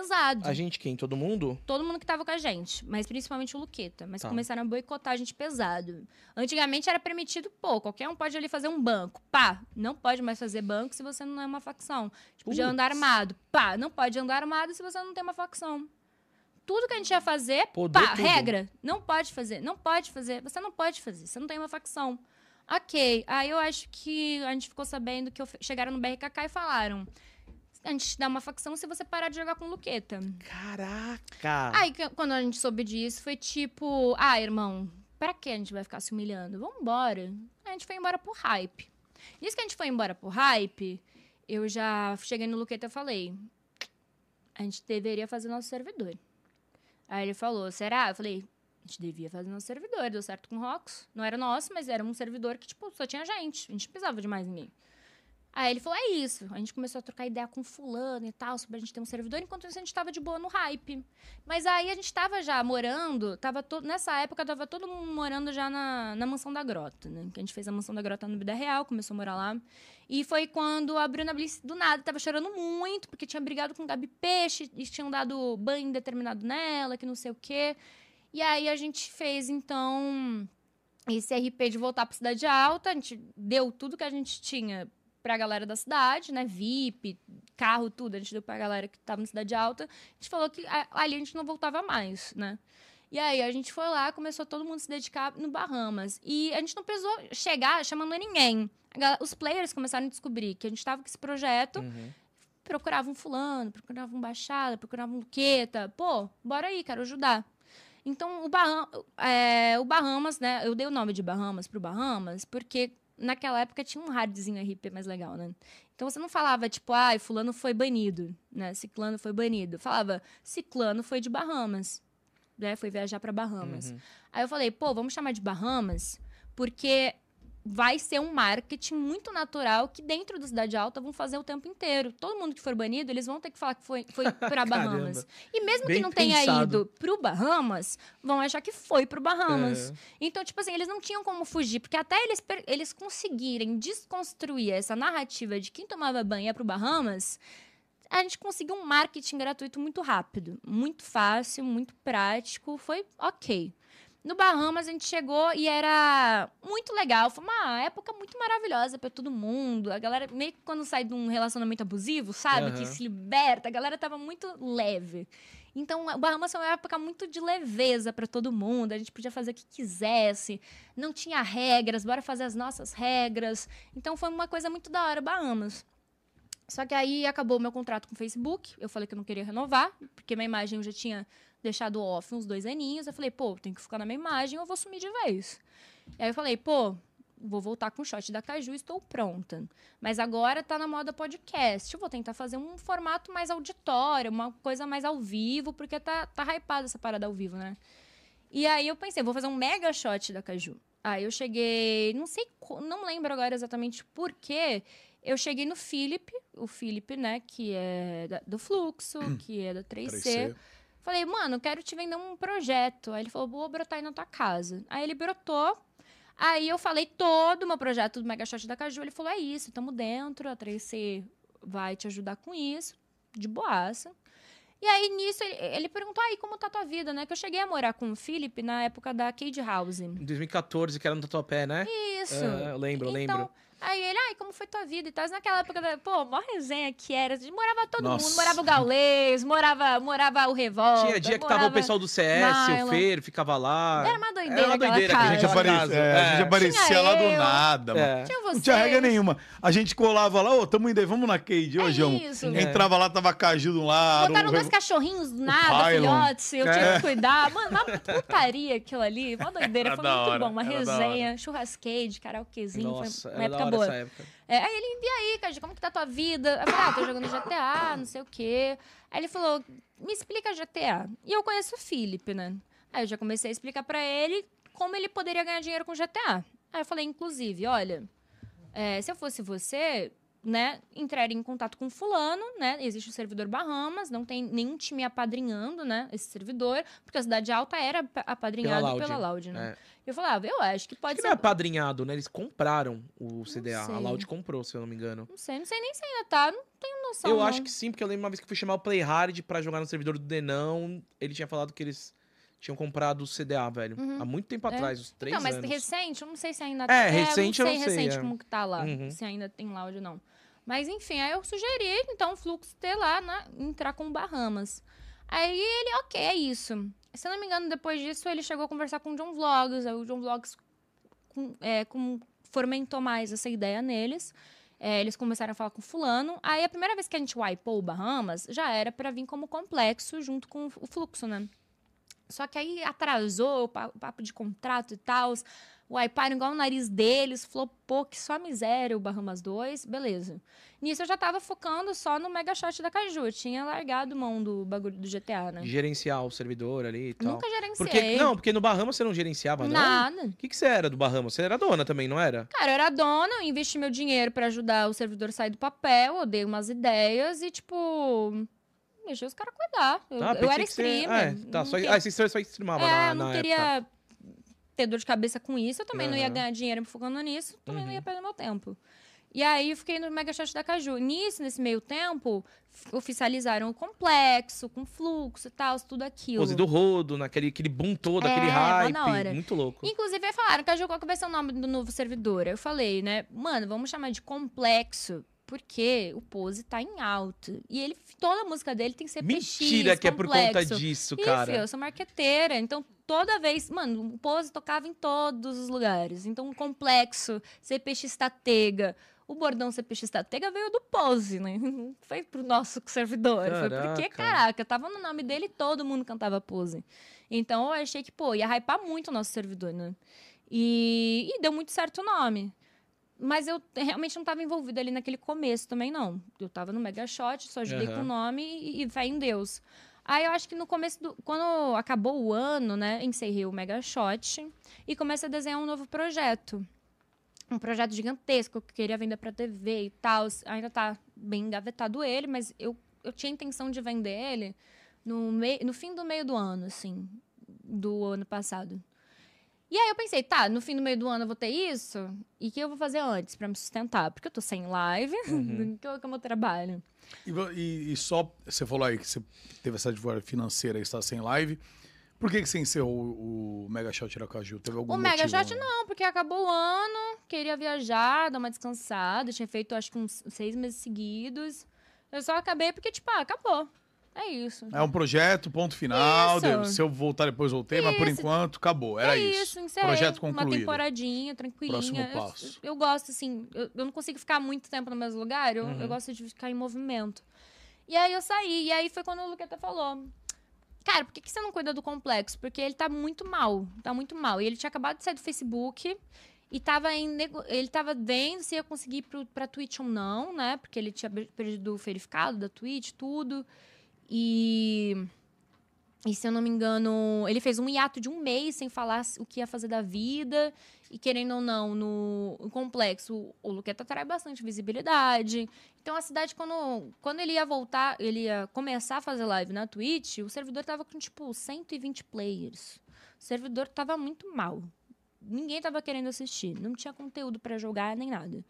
pesado. A gente quem? Todo mundo? Todo mundo que tava com a gente, mas principalmente o Luqueta. Mas Tá. começaram a boicotar a gente pesado. Antigamente era permitido, pô, qualquer um pode ali fazer um banco. Pá, não pode mais fazer banco se você não é uma facção. Tipo, de Putz. andar armado. Pá, não pode andar armado se você não tem uma facção. Tudo que a gente ia fazer, Poder pá, tudo. regra. Não pode fazer, não pode fazer. Você não pode fazer, você não tem uma facção. Ok, aí eu acho que a gente ficou sabendo que chegaram no BRKK e falaram... A gente te dá uma facção se você parar de jogar com o Luqueta. Caraca! Aí, quando a gente soube disso, foi tipo, ah, irmão, pra que a gente vai ficar se humilhando? Vambora. A gente foi embora por hype. Nisso que a gente foi embora por hype, eu já cheguei no Luqueta e falei, a gente deveria fazer nosso servidor. Aí ele falou, será? Eu falei, a gente devia fazer nosso servidor, deu certo com o Rox. Não era nosso, mas era um servidor que, tipo, só tinha gente. A gente não precisava de mais ninguém. Aí ele falou, é isso. A gente começou a trocar ideia com fulano e tal, sobre a gente ter um servidor. Enquanto isso, a gente tava de boa no hype. Mas aí a gente tava já morando, tava to... nessa época tava todo mundo morando já na, na mansão da grota, né? Que a gente fez a mansão da grota no Vida Real, começou a morar lá. E foi quando a Bruna Bliss, do nada, tava chorando muito, porque tinha brigado com o Gabi Peixe, e tinham dado banho indeterminado nela, que não sei o quê. E aí a gente fez, então, esse RP de voltar pra Cidade Alta. A gente deu tudo que a gente tinha pra galera da cidade, né? VIP, carro, tudo. A gente deu pra galera que tava na Cidade Alta. A gente falou que ali a gente não voltava mais, né? E aí a gente foi lá, começou todo mundo a se dedicar no Bahamas. E a gente não precisou chegar chamando ninguém. Os players começaram a descobrir que a gente tava com esse projeto, Uhum. procuravam um fulano, procuravam um baixada, procuravam um luqueta. Pô, bora aí, quero ajudar. Então, o, Baham- é, o Bahamas, né? Eu dei o nome de Bahamas pro Bahamas, porque naquela época tinha um hardzinho RP mais legal, né? Então você não falava, tipo, ai, fulano foi banido, né? Ciclano foi banido. Falava, ciclano foi de Bahamas, né? Foi viajar pra Bahamas. Uhum. Aí eu falei, pô, vamos chamar de Bahamas, porque vai ser um marketing muito natural que dentro da Cidade Alta vão fazer o tempo inteiro. Todo mundo que for banido, eles vão ter que falar que foi, foi pra Bahamas. E mesmo Bem que não tenha pensado. ido pro Bahamas, vão achar que foi pro Bahamas. É. Então, tipo assim, eles não tinham como fugir, porque até eles, eles conseguirem desconstruir essa narrativa de quem tomava banho ia pro Bahamas, a gente conseguiu um marketing gratuito muito rápido, muito fácil, muito prático, foi ok. No Bahamas a gente chegou e era muito legal, foi uma época muito maravilhosa pra todo mundo. A galera meio que quando sai de um relacionamento abusivo, sabe, Aham. que se liberta, a galera tava muito leve. Então, o Bahamas foi uma época muito de leveza pra todo mundo. A gente podia fazer o que quisesse. Não tinha regras, bora fazer as nossas regras. Então, foi uma coisa muito da hora, Bahamas. Só que aí acabou o meu contrato com o Facebook. Eu falei que eu não queria renovar, porque minha imagem eu já tinha deixado off uns dois aninhos. Eu falei, pô, tem que ficar na minha imagem, eu vou sumir de vez. E aí eu falei, pô, vou voltar com o shot da Caju, estou pronta. Mas agora tá na moda podcast. Eu vou tentar fazer um formato mais auditório, uma coisa mais ao vivo, porque tá, tá hypada essa parada ao vivo, né? E aí eu pensei, vou fazer um mega shot da Caju. Aí eu cheguei, não sei, não lembro agora exatamente por quê. Eu cheguei no Philip, o Philip, né, que é da- do Fluxo, que é da 3C. 3C. Falei, mano, quero te vender um projeto. Aí ele falou, vou brotar aí na tua casa. Aí ele brotou. Aí eu falei todo o meu projeto do Mega Shot da Caju. Ele falou, é isso, tamo dentro, a 3C vai te ajudar com isso, de boaça. E aí, nisso, ele, ele perguntou, aí, como tá a tua vida, né? Que eu cheguei a morar com o Felipe na época da Cade House. Em 2014, que era no Tatuapé, né? Isso. É, eu lembro, eu então, lembro. Aí ele, ai, como foi tua vida e tal? Naquela época, da, pô, mó resenha que era. Morava todo Nossa. mundo, morava o Gaulês, morava, morava o Revolta. Tinha dia que tava o pessoal do CS, Nylon. o Fer, ficava lá. Era uma doideira Era uma doideira, casa. A gente, aparecia, é, a gente É. aparecia Tinha lá do nada, mano. É. Tinha Não você. tinha regra nenhuma. A gente colava lá, ô, tamo indo aí, vamos na Cade hoje, É João. isso. Entrava lá, tava Caju de um lado. Botaram dois cachorrinhos do nada, filhotes, eu tinha É. que cuidar. Mano, uma putaria aquilo ali, uma doideira. Era foi muito hora, bom, uma resenha, churrasqueide, karaokezinho, Nossa, foi uma época boa. essa época. É, aí ele envia aí, cara, como que tá a tua vida? Eu falei, ah, tô jogando GTA, não sei o quê. Aí ele falou, me explica GTA. E eu conheço o Felipe, né? Aí eu já comecei a explicar pra ele como ele poderia ganhar dinheiro com GTA. Aí eu falei, inclusive, olha, é, se eu fosse você, né, entraria em contato com fulano, né? Existe o servidor Bahamas, não tem nenhum time apadrinhando, né, esse servidor, porque a Cidade Alta era pa- apadrinhado Loud. pela Loud, né? É. Eu falava, eu acho que pode Acho que ser. não é apadrinhado, né? Eles compraram o CDA. A. Loud comprou, se eu não me engano. Não sei, não sei nem se ainda tá, não tenho noção. eu não. acho que sim, porque eu lembro uma vez que fui chamar o Play Hard pra jogar no servidor do Denão. Ele tinha falado que eles tinham comprado o CDA, velho. Uhum. Há muito tempo É. atrás, uns três Não, mas anos. recente, eu não sei se ainda É, recente eu eu não sei sei, recente é. como que tá lá, Uhum. se ainda tem Loud ou não. Mas enfim, aí eu sugeri, então, o fluxo ter lá, né, entrar com Bahamas. Aí ele, ok, é isso. Se eu não me engano, depois disso, ele chegou a conversar com o John Vlogs, aí o John Vlogs com, é, com- fomentou mais essa ideia neles. É, eles começaram a falar com fulano. Aí a primeira vez que a gente wipou o Bahamas, já era pra vir como complexo junto com o fluxo, né? Só que aí atrasou o papo de contrato e tal. Wiparam igual o nariz deles, flopou que só miséria o Bahamas 2, beleza. Nisso eu já tava focando só no Mega Shot da Caju. Eu tinha largado mão do bagulho do GTA, né? Gerenciar o servidor ali e tal. Nunca gerenciei. Porque, não, porque no Bahamas você não gerenciava, não? Nada. O que, que você era do Bahamas? Você era dona também, não era? Cara, eu era dona, eu investi meu dinheiro pra ajudar o servidor a sair do papel, eu dei umas ideias e, tipo, deixei os caras cuidar. Eu, Ah, eu era que você- streamer. É, tá, não só, que- ah, você só streamava é, na, eu não na queria época. Ter dor de cabeça com isso, eu também não ia ganhar dinheiro me focando nisso, também não Uhum. ia perder meu tempo. E aí eu fiquei no Mega Chat da Caju. Nisso, nesse meio tempo, oficializaram o complexo, com fluxo e tal, tudo aquilo. Pose do rodo, naquele aquele boom todo, É, aquele hype. Muito louco. Inclusive, aí falaram, Caju, qual que vai ser o nome do novo servidor? Eu falei, né, mano, vamos chamar de complexo, porque o Pose tá em alto. E ele, toda a música dele tem CPX, Mentira que é por conta complexo. disso, cara. filho, eu sou marqueteira, então toda vez, mano, o Pose tocava em todos os lugares. Então, o complexo, CPX Tatega. O bordão CPX Tatega veio do Pose, né? Não foi pro nosso servidor. Foi porque, Caraca. caraca, tava no nome dele e todo mundo cantava Pose. Então, eu achei que, pô, ia hypar muito o nosso servidor, né? E, e deu muito certo o nome. Mas eu realmente não estava envolvida ali naquele começo também, não. Eu tava no Mega Shot, só ajudei Aham. com o nome e, e fé em Deus. Aí eu acho que no começo do. Quando acabou o ano, né? Encerrei o Mega Shot e comecei a desenhar um novo projeto. Um projeto gigantesco que eu queria vender pra TV e tal. Ainda tá bem engavetado ele, mas eu, eu tinha intenção de vender ele no, mei, no fim do meio do ano, assim, do ano passado. E aí eu pensei, tá, no fim do meio do ano eu vou ter isso, e o que eu vou fazer antes pra me sustentar? Porque eu tô sem live, Uhum. que é o meu trabalho. E, e- e só, você falou aí que você teve essa dificuldade financeira e está sem live. Por que, que você encerrou o, o Mega Shot Iracaju? Teve algum O Mega motivo, Shot né? não, porque acabou o ano, queria viajar, dar uma descansada, tinha feito acho que uns seis meses seguidos. Eu só acabei porque, tipo, ah, acabou. É isso. É um projeto, ponto final. Isso. se eu voltar depois, voltei, mas por Isso. enquanto, acabou. Era é isso. isso, encerrei. Projeto Uma concluído. temporadinha, tranquilinha. Próximo Eu- passo. Eu, gosto, assim, eu, eu não consigo ficar muito tempo no mesmo lugar, eu, Uhum. eu gosto de ficar em movimento. E aí eu saí, e aí foi quando o Luqueta falou. Cara, por que, que você não cuida do complexo? Porque ele tá muito mal, tá muito mal. E ele tinha acabado de sair do Facebook e tava em nego... ele tava vendo se ia conseguir ir pro, pra Twitch ou não, né? Porque ele tinha perdido o verificado da Twitch, tudo. E. E se eu não me engano, ele fez um hiato de um mês sem falar o que ia fazer da vida. E querendo ou não, no complexo, o Luqueta traz bastante visibilidade. Então a cidade, quando, quando ele ia voltar, ele ia começar a fazer live na Twitch, o servidor tava com tipo 120 players. O servidor tava muito mal. Ninguém tava querendo assistir. Não tinha conteúdo pra jogar nem nada.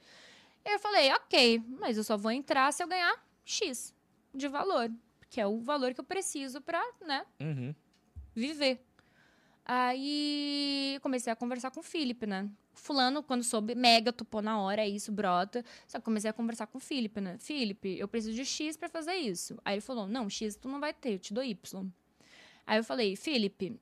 Eu falei, ok, mas eu só vou entrar se eu ganhar X de valor. Que é o valor que eu preciso pra, né, Uhum. viver. Aí comecei a conversar com o Felipe, né? Fulano, quando soube, mega topou na hora, é isso, brota. Só que comecei a conversar com o Felipe, né? Felipe, eu preciso de X pra fazer isso. Aí ele falou: Não, X tu não vai ter, eu te dou Y. Aí eu falei: Felipe,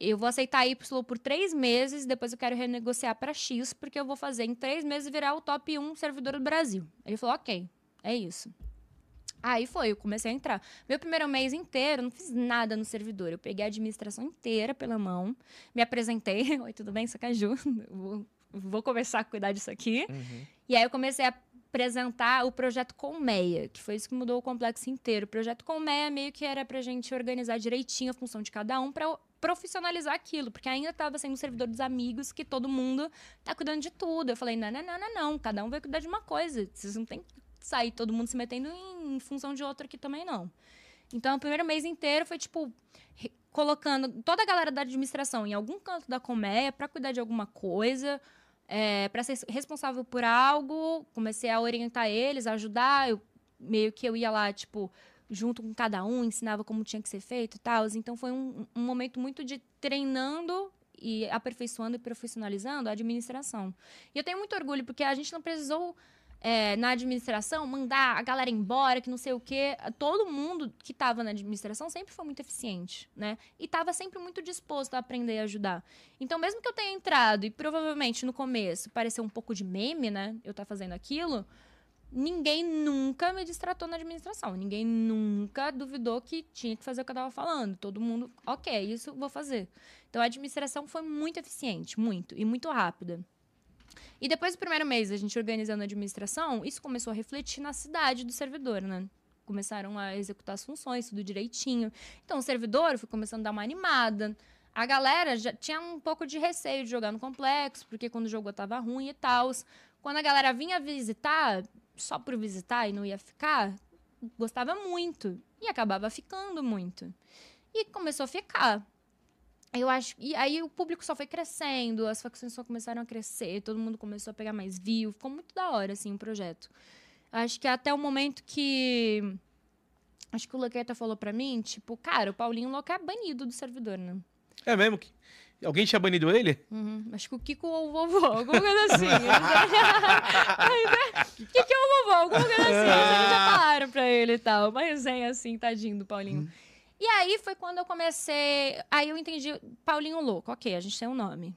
eu vou aceitar Y por três meses, depois eu quero renegociar pra X, porque eu vou fazer em três meses virar o top 1 servidor do Brasil. Ele falou: Ok, é isso. Aí foi, eu comecei a entrar. Meu primeiro mês inteiro, eu não fiz nada no servidor. Eu peguei a administração inteira pela mão, me apresentei. Oi, tudo bem, Sacaju? Vou, vou começar a cuidar disso aqui. Uhum. E aí eu comecei a apresentar o projeto Colmeia, que foi isso que mudou o complexo inteiro. O projeto Colmeia meio que era pra gente organizar direitinho a função de cada um pra profissionalizar aquilo, porque ainda estava sendo um servidor dos amigos que todo mundo tá cuidando de tudo. Eu falei, não, não, não, não, não, cada um vai cuidar de uma coisa. Vocês não tem sair todo mundo se metendo em, função de outro aqui também, não. Então, o primeiro mês inteiro foi, tipo, colocando toda a galera da administração em algum canto da colmeia para cuidar de alguma coisa, é, para ser responsável por algo. Comecei a orientar eles, a ajudar. Eu, meio que eu ia lá, tipo, junto com cada um, ensinava como tinha que ser feito e tal. Então, foi um, um momento muito de treinando e aperfeiçoando e profissionalizando a administração. E eu tenho muito orgulho, porque a gente não precisou é, na administração, mandar a galera embora, que não sei o quê. Todo mundo que estava na administração sempre foi muito eficiente, né? E estava sempre muito disposto a aprender e ajudar. Então, mesmo que eu tenha entrado e provavelmente no começo pareceu um pouco de meme, né? Eu estar fazendo aquilo, ninguém nunca me distratou na administração. Ninguém nunca duvidou que tinha que fazer o que eu estava falando. Todo mundo, ok, isso vou fazer. Então, a administração foi muito eficiente, muito, e muito rápida. E depois do primeiro mês, a gente organizando a administração, isso começou a refletir na cidade do servidor, né? Começaram a executar as funções, tudo direitinho. Então, o servidor foi começando a dar uma animada. A galera já tinha um pouco de receio de jogar no complexo, porque quando o jogo tava ruim e tal. Quando a galera vinha visitar, só por visitar e não ia ficar, gostava muito. E acabava ficando muito. E começou a ficar. Eu acho. E aí o público só foi crescendo, as facções só começaram a crescer, todo mundo começou a pegar mais view. Ficou muito da hora, assim, o projeto. Acho que até o momento que. Acho que o Luqueta falou pra mim, tipo, cara, o Paulinho Louco é banido do servidor, né? É mesmo? que Alguém tinha banido ele? Uhum. Acho que o Kiko ou o vovô, alguma coisa assim. Kiko ou o vovô, alguma coisa assim. Eles já falaram pra ele e tal. Uma resenha assim, tadinho do Paulinho. E aí foi quando eu comecei. Aí eu entendi. Paulinho Louco, ok, a gente tem um nome.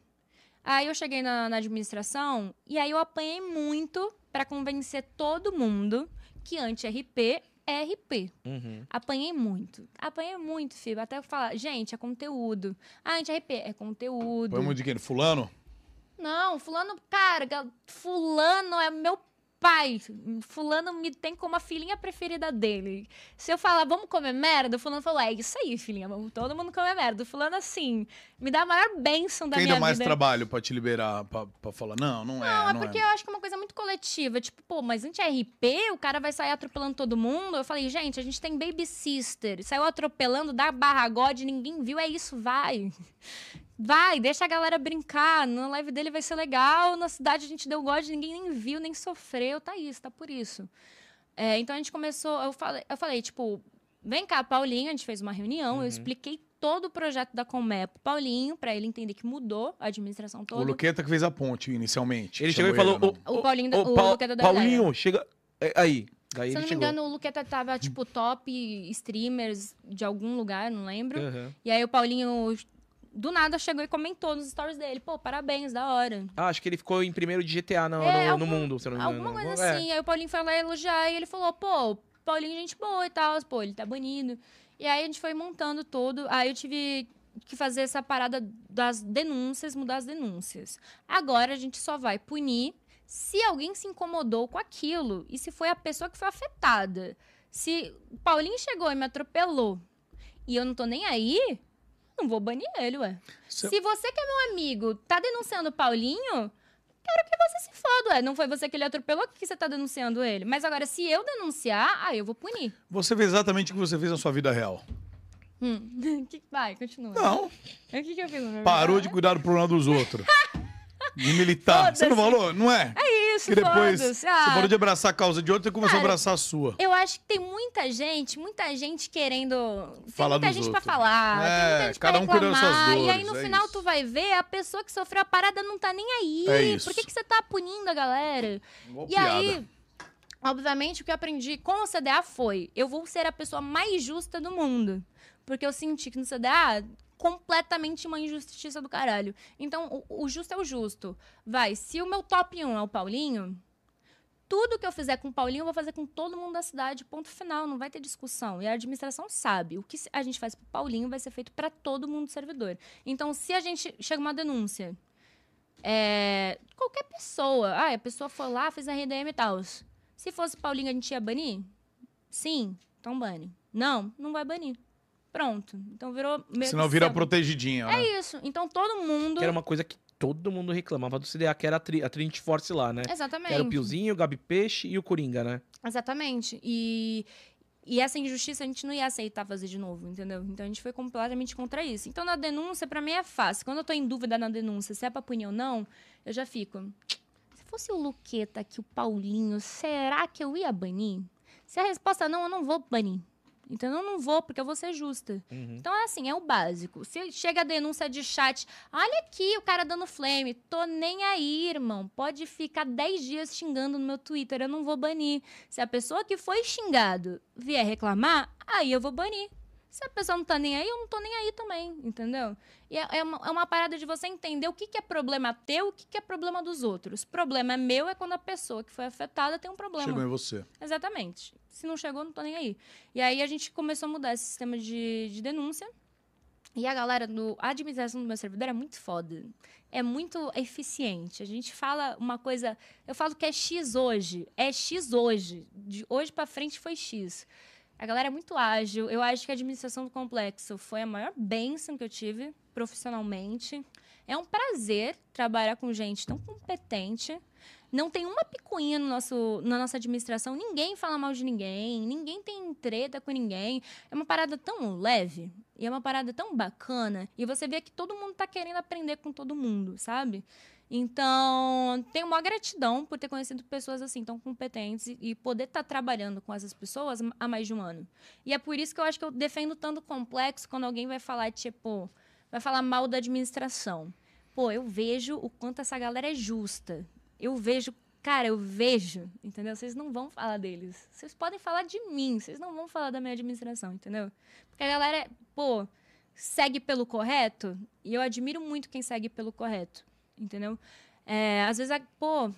Aí eu cheguei na, na administração e aí eu apanhei muito pra convencer todo mundo que anti-RP é RP. Uhum. Apanhei muito. Apanhei muito, filho. Até eu falar, gente, é conteúdo. Ah, anti-RP é conteúdo. Põe muito de quem? Fulano? Não, fulano, cara, fulano é meu pai. Fulano me tem como a filhinha preferida dele. Se eu falar, vamos comer merda, o fulano falou, é isso aí, filhinha, vamos todo mundo comer merda. O fulano, assim, me dá a maior bênção da Quem minha dá mais vida. trabalho pra te liberar, pra, pra falar? Não, não é. Não, é não porque eu acho que é uma coisa muito coletiva. Tipo, pô, mas anti-RP, o cara vai sair atropelando todo mundo. Eu falei, gente, a gente tem Baby Sister. Saiu atropelando, dá barra God, ninguém viu, é isso, vai. Vai, deixa a galera brincar. Na live dele vai ser legal. Na cidade a gente deu God, ninguém nem viu, nem sofreu. Tá isso, tá por isso. É, então a gente começou. Eu falei, eu falei, tipo, vem cá, Paulinho, a gente fez uma reunião, Uhum. eu expliquei todo o projeto da Comé pro Paulinho, pra ele entender que mudou a administração O toda. Luqueta que fez a ponte inicialmente. Ele chegou e falou: ele, não. O Paulinho, ô, o Pau- Luqueta da Paulinho, chega. é, Aí. Daí Se eu não me chegou. engano, o Luqueta tava, tipo, top streamers de algum lugar, não lembro. Aham. E aí o Paulinho, do nada, chegou e comentou nos stories dele. Pô, parabéns, da hora. Ah, acho que ele ficou em primeiro de GTA no, É, no- algum- no mundo, se eu não me engano. Alguma coisa É. assim. Aí o Paulinho foi lá elogiar e ele falou, pô, Paulinho é gente boa e tal. Pô, ele tá banido. E aí a gente foi montando tudo. Aí eu tive que fazer essa parada das denúncias, mudar as denúncias. Agora a gente só vai punir se alguém se incomodou com aquilo e se foi a pessoa que foi afetada. Se o Paulinho chegou e me atropelou e eu não tô nem aí, não vou banir ele, ué. Cê- Se você que é meu amigo tá denunciando o Paulinho, quero que você se foda, ué. Não foi você que ele atropelou, que você tá denunciando ele. Mas agora, se eu denunciar, aí eu vou punir. Você fez exatamente o que você fez na sua vida real. Hum. Que- Vai, continua. Não, O que, que eu fiz na minha parou vida? de cuidar do problema dos outros. De militar. Você não falou? Não é? Isso, Que depois foda-se. você Ah, parou de abraçar a causa de outro e começou a Cara, abraçar a sua. Eu acho que tem muita gente, muita gente querendo. Tem Falar muita dos gente outros. pra falar. É, tem muita gente cada pra um cuida das suas reclamar. E aí dores, no é final isso. tu vai ver, a pessoa que sofreu a parada não tá nem aí. É isso. Por que, que você tá punindo a galera? Igual E piada. aí, obviamente, o que eu aprendi com o CDA foi: eu vou ser a pessoa mais justa do mundo. Porque eu senti que no CDA, completamente uma injustiça do caralho. Então, o, o justo é o justo. Vai, se o meu top 1 é o Paulinho, tudo que eu fizer com o Paulinho, eu vou fazer com todo mundo da cidade. Ponto final, não vai ter discussão. E a administração sabe. O que a gente faz pro Paulinho vai ser feito para todo mundo do servidor. Então, se a gente chega uma denúncia, é, qualquer pessoa, ah, a pessoa foi lá, fez a RDM e tal. Se fosse Paulinho, a gente ia banir? Sim, então bane. Não, não vai banir. Pronto. Então virou. meio Senão vira protegidinha. né? É isso. Então todo mundo. Que era uma coisa que todo mundo reclamava do CDA, que era a, tri, a Trinity Force lá, né? Exatamente. Que era o Piozinho, o Gabi Peixe e o Coringa, né? Exatamente. E, e essa injustiça a gente não ia aceitar fazer de novo, entendeu? Então a gente foi completamente contra isso. Então na denúncia, pra mim é fácil. Quando eu tô em dúvida na denúncia se é pra punir ou não, eu já fico. Se fosse o Luqueta aqui, o Paulinho, será que eu ia banir? Se a resposta é não, eu não vou banir. Então eu não vou, porque eu vou ser justa. Uhum. Então é assim, é o básico. Se chega a denúncia de chat, olha aqui o cara dando flame, tô nem aí, irmão. Pode ficar 10 dias xingando no meu Twitter, eu não vou banir. Se a pessoa que foi xingado vier reclamar, aí eu vou banir. Se a pessoa não tá nem aí, eu não tô nem aí também, entendeu? E é, é uma, é uma parada de você entender o que, que é problema teu, o que, que é problema dos outros. Problema meu é quando a pessoa que foi afetada tem um problema. Chegou em você. Exatamente. Se não chegou, não tô nem aí. E aí a gente começou a mudar esse sistema de, de denúncia. E a galera do. A administração do meu servidor é muito foda. É muito eficiente. A gente fala uma coisa. Eu falo que é X hoje. É X hoje. De hoje pra frente foi X. A galera é muito ágil. Eu acho que a administração do complexo foi a maior bênção que eu tive profissionalmente. É um prazer trabalhar com gente tão competente. Não tem uma picuinha no nosso, na nossa administração. Ninguém fala mal de ninguém. Ninguém tem treta com ninguém. É uma parada tão leve. E é uma parada tão bacana. E você vê que todo mundo tá querendo aprender com todo mundo, sabe? Então, tenho uma gratidão por ter conhecido pessoas assim, tão competentes e- poder estar trabalhando com essas pessoas há mais de um ano. E é por isso que eu acho que eu defendo tanto complexo quando alguém vai falar, tipo, vai falar mal da administração. Pô, eu vejo o quanto essa galera é justa. Eu vejo, cara, eu vejo, entendeu? Vocês não vão falar deles. Vocês podem falar de mim, vocês não vão falar da minha administração, entendeu? Porque a galera, pô, segue pelo correto, e eu admiro muito quem segue pelo correto, entendeu? É, às vezes, pô,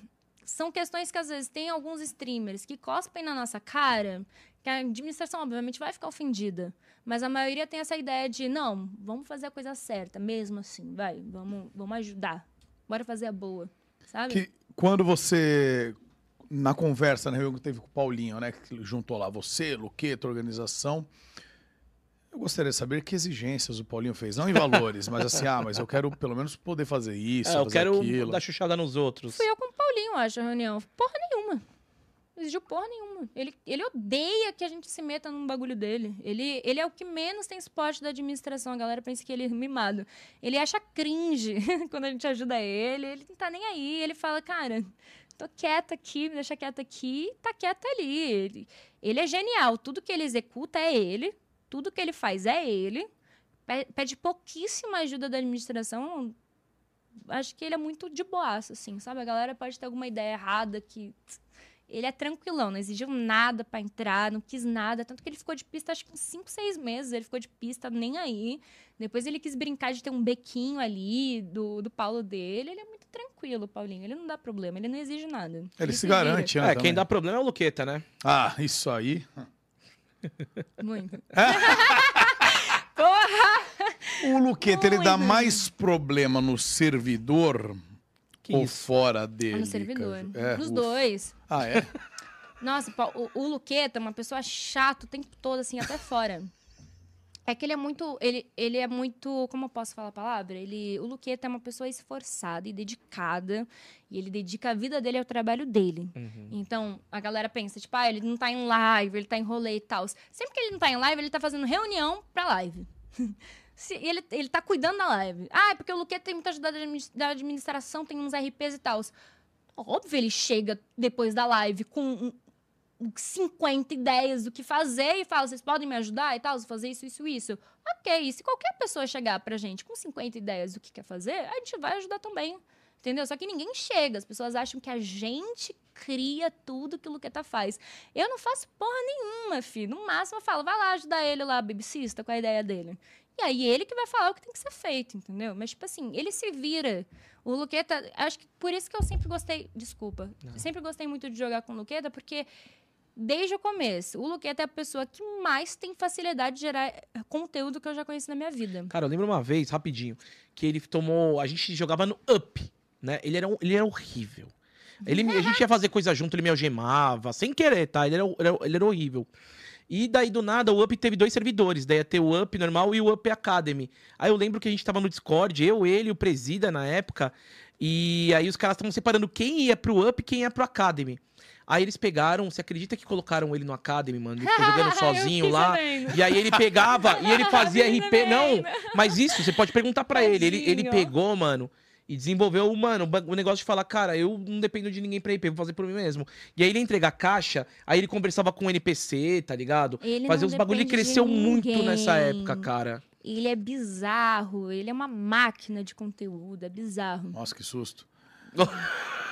são questões que às vezes tem alguns streamers que cospem na nossa cara, que a administração, obviamente, vai ficar ofendida. Mas a maioria tem essa ideia de, não, vamos fazer a coisa certa, mesmo assim, vai, vamos, vamos ajudar. Bora fazer a boa, sabe? Que quando você. Na conversa, na reunião que teve com o Paulinho, né? Que juntou lá você, Luqueta, organização. Eu gostaria de saber que exigências o Paulinho fez. Não em valores, mas assim, ah, mas eu quero pelo menos poder fazer isso, É, eu fazer quero aquilo. dar chuchada nos outros. Fui eu com o Paulinho, acho, a reunião. Porra nenhuma. Não exigiu porra nenhuma. Ele, ele odeia que a gente se meta num bagulho dele. Ele, ele é o que menos tem suporte da administração. A galera pensa que ele é mimado. Ele acha cringe quando a gente ajuda ele. Ele não tá nem aí. Ele fala, cara, tô quieta aqui, me deixa quieta aqui, tá quieta ali. Ele, ele é genial. Tudo que ele executa é ele. Tudo que ele faz é ele. Pe- Pede pouquíssima ajuda da administração acho que ele é muito de boaça, assim, sabe? A galera pode ter alguma ideia errada que. Ele é tranquilão, não exigiu nada pra entrar, não quis nada. Tanto que ele ficou de pista, acho que uns 5, 6 meses. Ele ficou de pista nem aí. Depois ele quis brincar de ter um bequinho ali do, do Paulo dele. Ele é muito tranquilo, Paulinho. Ele não dá problema, ele não exige nada. Ele se vira. garante, né? É, quem também. dá problema é o Luqueta, né? Ah, isso aí. Muito. Porra! O Luqueta, ele dá mais problema no servidor Que ou isso? fora dele? no servidor. É, Nos o- dois. Ah, é? Nossa, o, o Luqueta é uma pessoa chata o tempo todo, assim, até fora. É que ele é muito. Ele, ele é muito. Como eu posso falar a palavra? Ele, o Luqueta é uma pessoa esforçada e dedicada. E ele dedica a vida dele ao trabalho dele. Uhum. Então, a galera pensa, tipo, ah, ele não tá em live, ele tá em rolê e tal. Sempre que ele não tá em live, ele tá fazendo reunião pra live. Se- ele, ele tá cuidando da live. Ah, é porque o Luqueta tem muita ajuda da admi- da administração, tem uns RPs e tal. Óbvio, ele chega depois da live com 50 ideias do que fazer e fala: vocês podem me ajudar e tal, vou fazer isso, isso, isso. Ok, se qualquer pessoa chegar pra gente com 50 ideias do que quer fazer, a gente vai ajudar também. Entendeu? Só que ninguém chega. As pessoas acham que a gente cria tudo que o Luqueta faz. Eu não faço porra nenhuma, filho. No máximo eu falo, vai lá ajudar ele lá, babysista, com a ideia dele. E aí ele que vai falar o que tem que ser feito, entendeu? Mas, tipo assim, ele se vira. O Luqueta, acho que por isso que eu sempre gostei. Desculpa. Não. Sempre gostei muito de jogar com o Luqueta, porque desde o começo, o Luqueta é a pessoa que mais tem facilidade de gerar eh, conteúdo que eu já conheci na minha vida. Cara, eu lembro uma vez, rapidinho, que ele tomou. A gente jogava no Up, né? Ele era, um- ele era horrível. Ele, a gente ia fazer coisa junto, ele me algemava, sem querer, tá? Ele era, era, ele era horrível. E daí, do nada, o Up teve dois servidores. Daí ia ter o Up normal e o Up Academy. Aí eu lembro que a gente tava no Discord, eu, ele o Presida na época. E aí os caras estavam separando quem ia pro Up e quem ia pro Academy. Aí eles pegaram, você acredita que colocaram ele no Academy, mano? Ele ficou jogando sozinho lá. sabendo. E aí ele pegava e ele fazia RP. Não, mas isso, você pode perguntar pra ele. ele. Ele pegou, mano, e desenvolveu, mano, o negócio de falar, cara, eu não dependo de ninguém pra RP, vou fazer por mim mesmo. E aí ele ia entregar a caixa, aí ele conversava com o NPC, tá ligado? Ele Fazer não uns bagulho e de cresceu muito nessa época, cara. Ele é bizarro, ele é uma máquina de conteúdo, é bizarro. Nossa, que susto.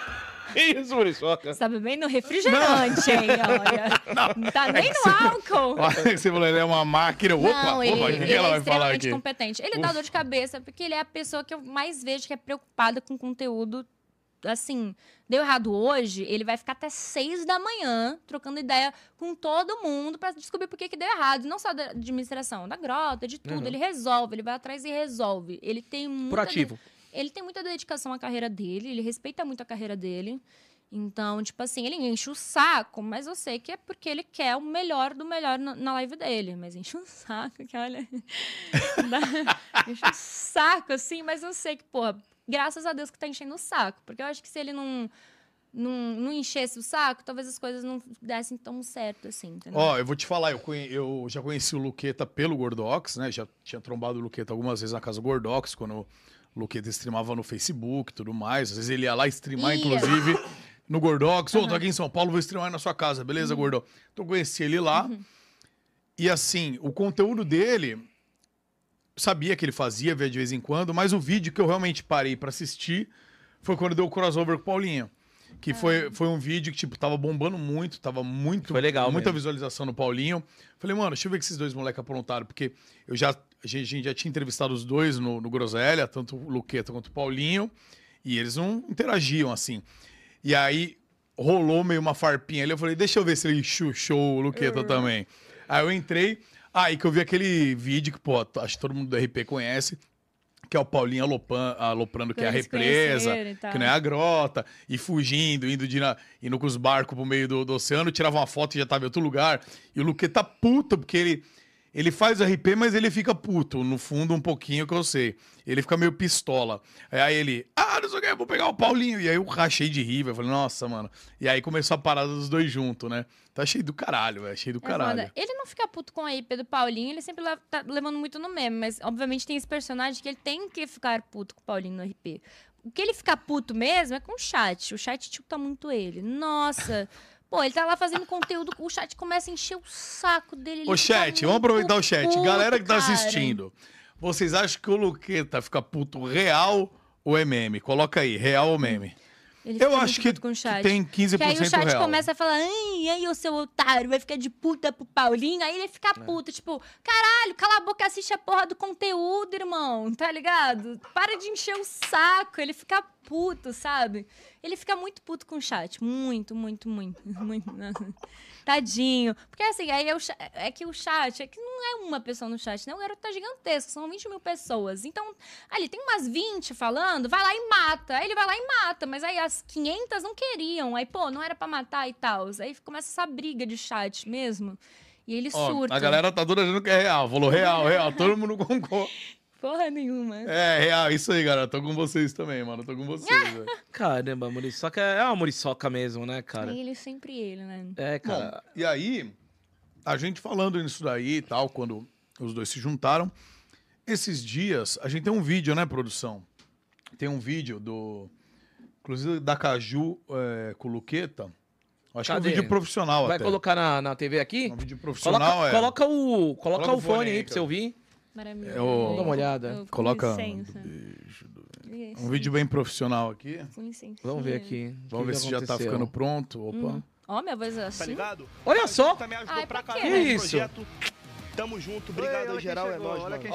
Que isso, Muriçoca? Você tá bebendo refrigerante, hein? Olha. Não, tá nem no álcool. Olha que você falou, ele é uma máquina. Opa, não, opa, ele, o que, ele que ela é vai falar extremamente aqui? competente. Ele dá dor de cabeça, porque ele é a pessoa que eu mais vejo que é preocupada com conteúdo. Assim, deu errado hoje, ele vai ficar até seis da manhã trocando ideia com todo mundo pra descobrir por que, que deu errado. Não só da administração, da grota, de tudo. Uhum. Ele resolve, ele vai atrás e resolve. Ele tem muita Proativo. Ele tem muita dedicação à carreira dele, ele respeita muito a carreira dele. Então, tipo assim, ele enche o saco, mas eu sei que é porque ele quer o melhor do melhor na, live dele. Mas enche o saco, que olha. enche o saco, assim, mas eu sei que, porra, graças a Deus que tá enchendo o saco. Porque eu acho que se ele não, não, não enchesse o saco, talvez as coisas não dessem tão certo, assim? Ó, eu vou te falar, eu, conhe- eu já conheci o Luqueta pelo Gordox, né? Já tinha trombado o Luqueta algumas vezes na casa do Gordox, quando Luqueta streamava no Facebook e tudo mais. Às vezes ele ia lá streamar, Ia. inclusive, no Gordox. Ô, tô aqui em São Paulo, vou streamar aí na sua casa, beleza, Uhum. Gordo? Então eu conheci ele lá. E assim, o conteúdo dele, sabia que ele fazia, via de vez em quando, mas o vídeo que eu realmente parei pra assistir foi quando deu o crossover com o Paulinho. Que foi, foi um vídeo que, tipo, tava bombando muito, tava muito. Foi legal Muita mesmo. visualização no Paulinho. Falei, mano, deixa eu ver o que esses dois moleques aprontaram, porque eu já, a gente, já tinha entrevistado os dois no, no Groselha, tanto o Luqueta quanto o Paulinho, e eles não interagiam assim. E aí rolou meio uma farpinha ali, eu falei, deixa eu ver se ele chuchou o Luqueta também. Aí eu entrei, aí que eu vi aquele vídeo que, pô, acho que todo mundo do RP conhece, que é o Paulinho alopan, aloprando que é a represa, que não é a grota, e fugindo, indo, de na- indo com os barcos pro meio do, do oceano, tirava uma foto e já tava em outro lugar. E o Luqueta puto, porque ele, ele faz RP, mas ele fica puto, no fundo, um pouquinho que eu sei. Ele fica meio pistola. Aí ele, ah, não sei o que, vou pegar o Paulinho. E aí eu rachei de rir, eu falei, nossa, mano. E aí começou a parada dos dois juntos, né? Tá cheio do caralho, velho, cheio do É caralho. foda. Ele não fica puto com a IP do Paulinho, ele sempre tá levando muito no meme, mas obviamente tem esse personagem que ele tem que ficar puto com o Paulinho no RP. O que ele fica puto mesmo é com o chat. O chat tilta muito ele. Nossa. Pô, ele tá lá fazendo conteúdo, o chat começa a encher o saco dele. ele Ô, chat, vamos aproveitar o chat. puto, Galera que tá cara. assistindo, vocês acham que o Luqueta fica puto real ou é meme? Coloca aí, real ou meme? Ele Eu acho que, com o chat. tem 15% Que aí o chat real. começa a falar, ai, aí, ô seu otário, vai ficar de puta pro Paulinho. Aí ele fica É. puto, tipo, caralho, cala a boca, assiste a porra do conteúdo, irmão, tá ligado? Para de encher o saco. Ele fica puto, sabe? Ele fica muito puto com o chat. Muito, muito, muito. muito. Tadinho. Porque assim, aí é, o é que o chat, é que não é uma pessoa no chat, né? O garoto tá gigantesco, são 20 mil pessoas. Então, ali tem umas 20 falando, vai lá e mata. Aí ele vai lá e mata, mas aí as 500 não queriam. Aí, pô, não era pra matar e tal. Aí começa essa briga de chat mesmo. E ele Ó, surta. a galera tá toda achando que é real. Falou real, real. Todo mundo concorda. Porra nenhuma. É, real. Isso aí, galera. Tô com vocês também, mano. Tô com vocês, velho. Caramba, a Muriçoca é uma Muriçoca mesmo, né, cara? Ele sempre ele, né? É, Bom, cara. e aí, a gente falando nisso daí e tal, quando os dois se juntaram, esses dias, a gente tem um vídeo, né, produção? Tem um vídeo do. Inclusive da Caju é, com o Luqueta. Acho que é Cadê? um vídeo profissional Vai até. colocar na, na TV aqui? É um vídeo profissional, Coloca, é. coloca o, coloca Coloca o fone aí pra cara. você ouvir. Maravilhoso. É o- Dá uma olhada. Eu- Coloca. licença. Um vídeo bem profissional aqui. Com licença. Vamos ver aqui. Vamos ver que se já tá aconteceu. ficando pronto. Opa. Hum. Ó, minha voz é Tá assim. ligado? Olha só! Tá me ajudou Ai, pra Que isso? projeto. Tamo junto, obrigado geral, é nóis, mano. Selinho,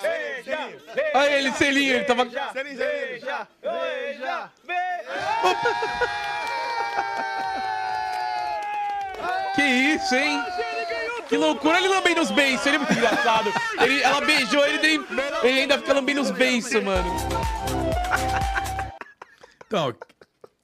selinho, selinho. Olha ele, selinho, ele tava. Selinho. Já, já, Que isso, hein? Que loucura ele lambendo os beiços, ele é muito engraçado. Ele- ela beijou ele, ele ainda fica lambendo os beiços, mano. Então,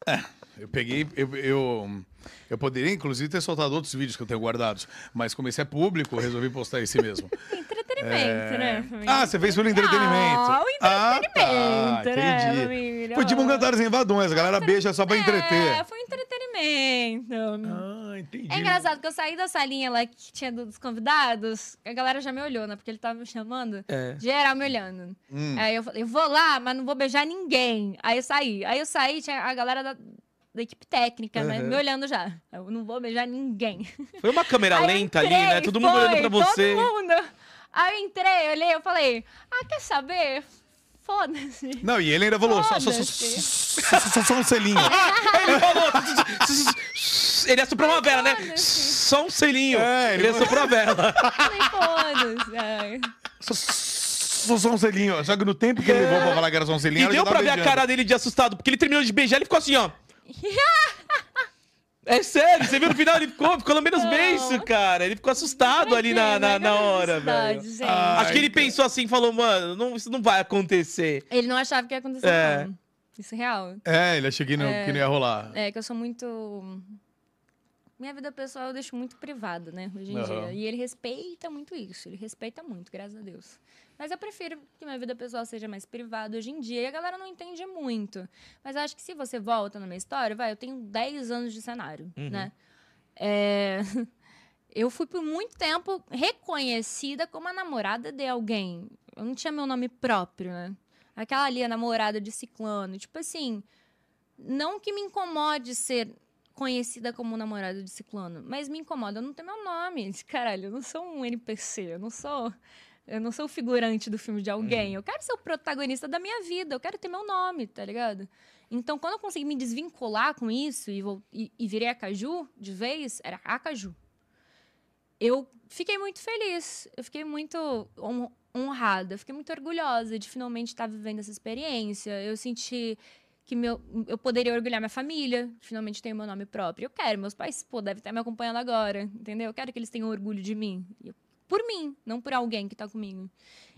é, eu peguei, eu, eu, Eu poderia, inclusive, ter soltado outros vídeos que eu tenho guardados, mas como esse é público, eu resolvi postar esse mesmo. Entretenimento, É. né, família? Ah, você fez pelo entretenimento. Ah, o entretenimento, ah, né, entendi. família? Foi tipo um cantares em vadões, a galera beija só pra É, entreter. foi um entretenimento. Ah, entendi. É engraçado que eu saí da salinha lá que tinha dos convidados, a galera já me olhou, né? Porque ele tava me chamando. É. Geral me olhando. Hum. Aí eu falei, eu vou lá, mas não vou beijar ninguém. Aí eu saí. Aí eu saí, tinha a galera da, da equipe técnica, né? Uhum. Me olhando já. Eu não vou beijar ninguém. Foi uma câmera lenta ali, entrei, né? Todo mundo foi, olhando pra você. Todo mundo. Aí eu entrei, olhei, eu falei, ah, quer saber? Foda-se. Não, e ele ainda falou, só, só, só, só, só- só- um selinho. Ele falou. Ele assoprou uma vela, né? foda-se. Só um selinho. É, ele ele assoprou a vela. Falei, foda-se. Ai. Só, só, só um selinho. Só que no tempo que ele levou pra falar que era só um selinho, E ela deu pra tava ver a beijando. cara dele de assustado, porque ele terminou de beijar, ele ficou assim, ó. É sério, você viu no final? Ele ficou, ficou lambendo os Não. beijos, cara. Ele ficou assustado ali na, na, na hora, velho. Gente. Ah, Acho que ele Ai, pensou assim, falou, mano, não, isso não vai acontecer. Ele não achava que ia acontecer, É. não. Isso é real. É, ele achou que não, que não ia rolar. É que eu sou muito. Minha vida pessoal eu deixo muito privada, né? Hoje em Aham. dia. E ele respeita muito isso. Ele respeita muito, graças a Deus. Mas eu prefiro que minha vida pessoal seja mais privada hoje em dia. E a galera não entende muito. Mas acho que se você volta na minha história, vai, eu tenho 10 anos de cenário, Uhum. né? É, Eu fui por muito tempo reconhecida como a namorada de alguém. Eu não tinha meu nome próprio, né? Aquela ali, a namorada de ciclano. Tipo assim, não que me incomode ser conhecida como namorada de ciclano, mas me incomoda eu não ter meu nome. Caralho, eu não sou um NPC, eu não sou. Eu não sou o figurante do filme de alguém. Eu quero ser o protagonista da minha vida. Eu quero ter meu nome, tá ligado? Então, quando eu consegui me desvincular com isso e, vol- e, e virei a Caju de vez, era a Caju. Eu fiquei muito feliz. Eu fiquei muito hon- honrada. Fiquei muito orgulhosa de finalmente estar vivendo essa experiência. Eu senti que meu, eu poderia orgulhar minha família, finalmente tenho meu nome próprio. Eu quero, meus pais, pô, devem estar me acompanhando agora, entendeu? Eu quero que eles tenham orgulho de mim. Eu- Por mim, não por alguém que tá comigo.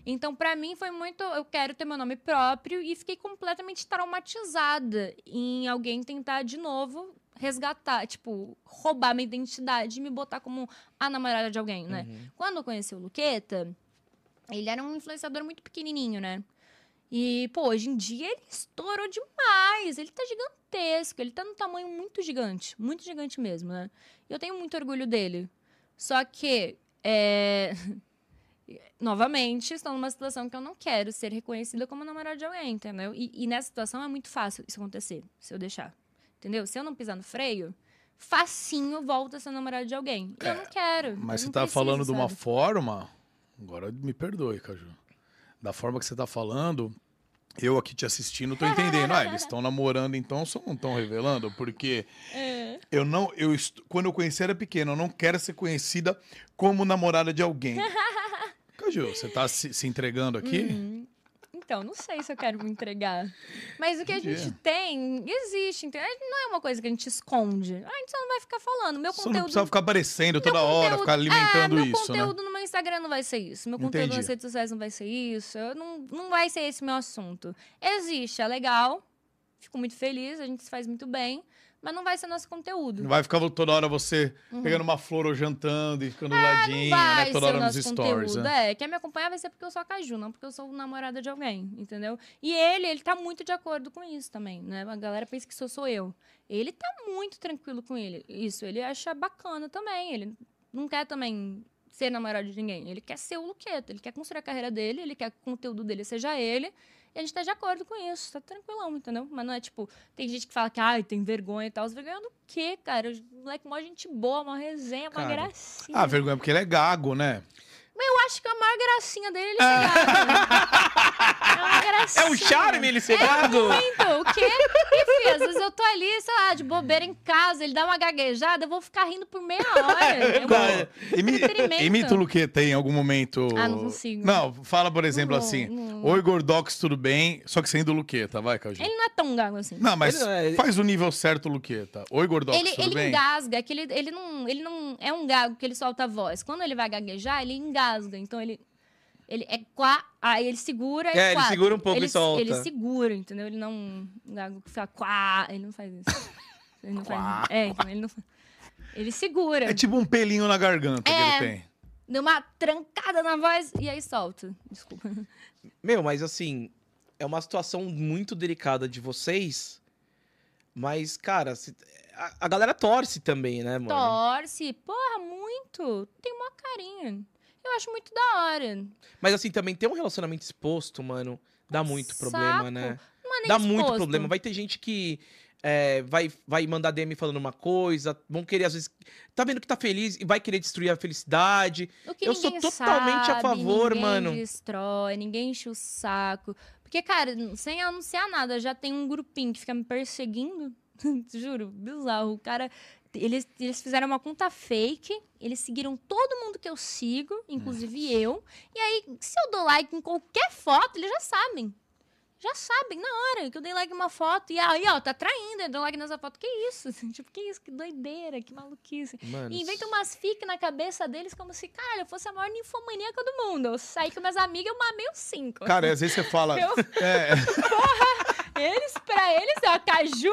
Então, pra mim, foi muito. Eu quero ter meu nome próprio e fiquei completamente traumatizada em alguém tentar de novo resgatar, tipo, roubar minha identidade e me botar como a namorada de alguém, né? Uhum. Quando eu conheci o Luqueta, ele era um influenciador muito pequenininho, né? E, pô, hoje em dia ele estourou demais. Ele tá gigantesco. Ele tá num tamanho muito gigante. Muito gigante mesmo, né? E eu tenho muito orgulho dele. Só que, é... novamente, estou numa situação que eu não quero ser reconhecida como namorada de alguém, entendeu? E, e nessa situação é muito fácil isso acontecer, se eu deixar. Entendeu? Se eu não pisar no freio, facinho volta a ser namorada de alguém. E eu não quero. Mas você tá preciso, falando de uma sabe? forma. Agora me perdoe, Caju. Da forma que você tá falando, eu aqui te assistindo tô entendendo. Ah, eles estão namorando, então só não estão revelando, porque É. eu não. Eu, quando eu conheci era pequena, eu não quero ser conhecida como namorada de alguém. Caju, você tá se, se entregando aqui? Uhum. Então, não sei se eu quero me entregar. Mas o que a Entendi. gente tem, existe? Não é uma coisa que a gente esconde. A gente só não vai ficar falando. Meu Você não conteúdo. precisa ficar aparecendo toda meu hora, conteúdo- ficar alimentando é, meu isso, né? conteúdo no meu Instagram não vai ser isso. Meu conteúdo Entendi. nas redes sociais não vai ser isso. Eu não, não vai ser esse meu assunto. Existe, é legal. Fico muito feliz, a gente se faz muito bem. Mas não vai ser nosso conteúdo. Não vai ficar toda hora você pegando uma flor ou jantando e ficando do ladinho, Uhum. É, vai né? Toda ser hora nos stories. conteúdo. Né? É, quer me acompanhar vai ser porque eu sou a Caju, não porque eu sou namorada de alguém, entendeu? E ele, ele tá muito de acordo com isso também, né? A galera pensa que sou sou eu. Ele tá muito tranquilo com ele. Isso, ele acha bacana também. Ele não quer também ser namorado de ninguém. Ele quer ser o Luqueta, ele quer construir a carreira dele, ele quer que o conteúdo dele seja ele. E a gente tá de acordo com isso, tá tranquilão, entendeu? Mas não é tipo, tem gente que fala que, ai, tem vergonha e tal. Vergonha do quê, cara? O moleque, mó gente boa, uma resenha, uma Cara, gracinha. Ah, vergonha, porque ele é gago, né? Eu acho que a maior gracinha dele é ele ser gado. É uma gracinha. É um charme ele ser gado? Muito. O quê? E, fi, às vezes eu tô ali, sei lá, de bobeira em casa, ele dá uma gaguejada, eu vou ficar rindo por meia hora. É um Qual- Imi-. Imita o Luqueta em algum momento. Ah, não consigo. Não, fala, por exemplo, Não vou, assim. não. Oi, Gordox, tudo bem? Só que sendo Luqueta, vai, Caju. Ele não é tão gago assim. Não, mas Ele é- faz o nível certo, Luqueta. Oi, Gordox, ele tudo ele bem? engasga, é que ele, ele, não, ele não é um gago que ele solta a voz. Quando ele vai gaguejar, ele engasga. Então ele. Ele é quá, aí ele segura e É, ele segura um pouco ele, e solta. Ele segura, entendeu? Ele não. Gago que fica quá, ele não faz isso. Ele não faz. Quá, É, então ele não fa- Ele segura. É tipo um pelinho na garganta que É. ele tem. Deu uma trancada na voz e aí solta. Desculpa. Meu, mas assim, é uma situação muito delicada de vocês. Mas, cara, se- a, a galera torce também, né, mano? Torce. Porra, muito. Tem uma carinha. Eu acho muito da hora. Mas assim, também ter um relacionamento exposto, mano, dá muito problema, Saco. né? Não é nem Dá muito exposto. problema. Vai ter gente que é, vai, vai mandar DM falando uma coisa, vão querer, às vezes. Tá vendo que tá feliz e vai querer destruir a felicidade. O que Eu sou ninguém totalmente a sabe, favor, ninguém mano. destrói, ninguém enche o saco. Porque, cara, sem anunciar nada, já tem um grupinho que fica me perseguindo. Juro, bizarro. O cara. Eles, eles fizeram uma conta fake, eles seguiram todo mundo que eu sigo, inclusive eu. E aí, se eu dou like em qualquer foto, eles já sabem. Já sabem, na hora que eu dei like em uma foto. E aí, ó, tá traindo, eu dei like nessa foto. Que isso? Tipo, que isso? Que doideira, que maluquice. Mano. E inventa umas fic na cabeça deles como se, cara, eu fosse a maior ninfomaníaca do mundo. Eu saí com minhas amigas, eu mamei os cinco. Cara, às vezes você fala. Eu- É, Eles, pra eles, é a caju.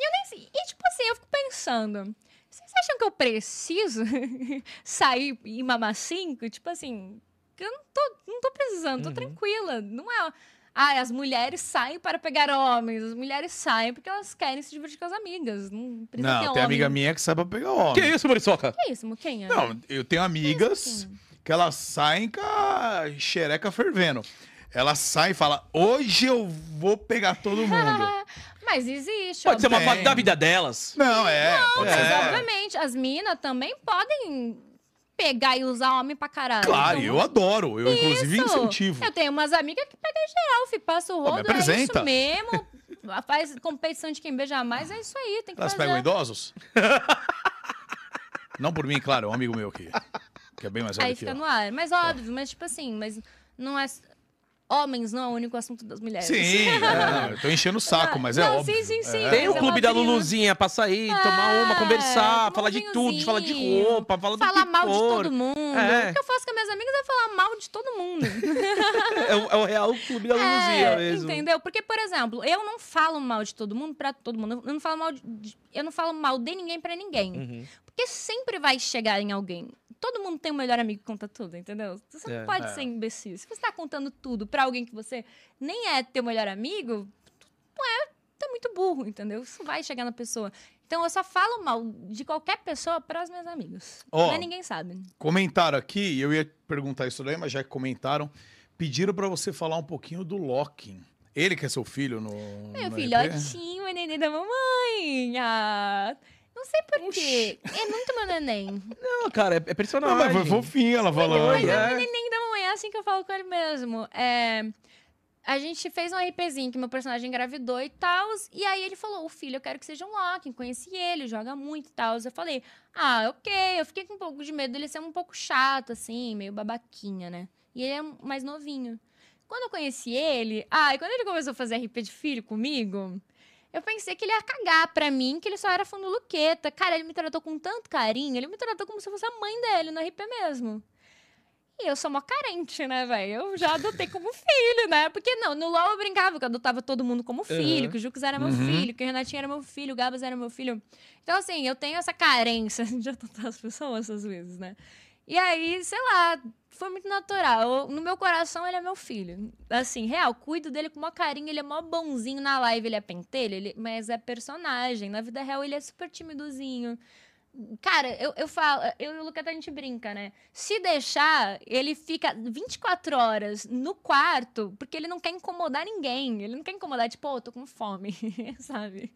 E eu nem sei. E tipo assim, eu fico pensando. Vocês acham que eu preciso sair e mamar cinco? Tipo assim, eu não tô, não tô precisando, tô Uhum. tranquila. Não é. Ah, as mulheres saem para pegar homens. As mulheres saem porque elas querem se divertir com as amigas. Não precisa ter não, tem homem. amiga minha que sabe pra pegar homem. Que isso, Muriçoca? Que isso, Muquinha? Não, eu tenho amigas que elas saem com a xereca fervendo. Elas saem e falam, hoje eu vou pegar todo mundo. Mas existe. Pode ser uma parte da vida delas. Não, é. pode Mas, ser. obviamente, as minas também podem pegar e usar homem pra caralho. Claro, Então, eu adoro. Eu, inclusive, isso. incentivo. Eu tenho umas amigas que pegam geral, fi, passa o Pô, me rodo, é apresenta. isso mesmo. Faz competição de quem beija mais, é isso aí, tem que Elas fazer. pegam idosos? Não por mim, claro, é um amigo meu aqui. Que é bem mais velho Aí fica eu. no ar. Mas óbvio, mas tipo assim, mas não é... Homens não é o único assunto das mulheres. Sim, é, eu tô enchendo o saco, mas é Não, óbvio. sim, sim, sim. É. Tem o é clube da uma. Luluzinha pra sair, tomar uma, É, conversar, tomar falar um de tudo, falar de roupa, falar do Falar mal de todo mundo. É. O que eu faço com minhas amigas é falar mal de todo mundo. É o, é o real clube da Luluzinha É, mesmo. Entendeu? Porque, por exemplo, eu não falo mal de todo mundo pra todo mundo. Eu não falo mal de, de- eu não falo mal de ninguém pra ninguém. Uhum. Porque sempre vai chegar em alguém. Todo mundo tem um melhor amigo que conta tudo, entendeu? Você É. não pode É. ser imbecil. Se você tá contando tudo pra alguém que você nem é teu melhor amigo, tu não é, tu é muito burro, entendeu? Isso vai chegar na pessoa. Então eu só falo mal de qualquer pessoa para as minhas amigas. Ó. Mas ninguém sabe. Comentaram aqui, eu ia perguntar isso daí, mas já que comentaram, pediram pra você falar um pouquinho do Locking. Ele que é seu filho no. Meu no filhotinho, é neném da mamãe. Ah, não sei por quê. É muito meu neném. Não, cara, é, é personagem. Não, mas foi fofinho ela falando. Mas é. é o neném da mamãe, é assim que eu falo com ele mesmo. É, a gente fez um RPzinho que meu personagem engravidou e tal. E aí ele falou: O filho, eu quero que seja um Loki. Conheci ele, joga muito e tal. Eu falei: Ah, ok. Eu fiquei com um pouco de medo dele ser um pouco chato, assim, meio babaquinha, né? E ele é mais novinho. Quando eu conheci ele, ah, e quando ele começou a fazer RP de filho comigo, eu pensei que ele ia cagar pra mim, que ele só era fã do Luqueta. Cara, ele me tratou com tanto carinho, ele me tratou como se fosse a mãe dele no RP mesmo. E eu sou mó carente, né, velho? Eu já adotei como filho, né? Porque não, no LOL eu brincava que eu adotava todo mundo como filho, Uhum. que o Jux era meu Uhum. filho, que o Renatinho era meu filho, o Gabas era meu filho. Então, assim, eu tenho essa carência de adotar as pessoas às vezes, né? E aí, sei lá, foi muito natural. No meu coração, ele é meu filho. Assim, real, cuido dele com mó carinho, ele é mó bonzinho na live, ele é pentelho, ele- mas é personagem. Na vida real, ele é super timidozinho. Cara, eu, eu falo, eu e o Lucas a gente brinca, né? Se deixar, ele fica 24 horas no quarto, porque ele não quer incomodar ninguém. Ele não quer incomodar, tipo, eu tô com fome, sabe?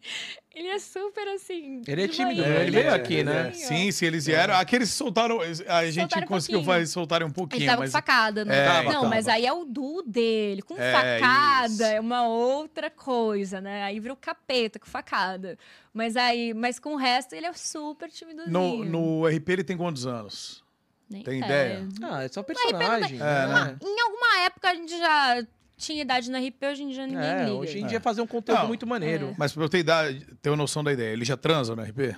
Ele é super assim. Ele é tímido, boinha, né? Ele veio aqui, é, né? é. Sim, sim, eles vieram. Aqueles soltaram. A gente Soltaram um conseguiu pouquinho. fazer, soltarem um Ele pouquinho, tava mas. com facada, né? É, não, tava. mas aí é o du dele. Com É, facada isso. é uma outra coisa, né? Aí vira o capeta com facada. Mas aí, mas com o resto ele é super timidozinho. No, no RP ele tem quantos anos? Nem tem é. ideia? Ah, é só personagem. É, né? Em alguma época a gente já tinha idade na RP, hoje em dia ninguém É, liga. hoje em É. dia fazer um conteúdo Não, muito maneiro. Mas pra eu ter, idade, ter uma noção da ideia, ele já transa no RP?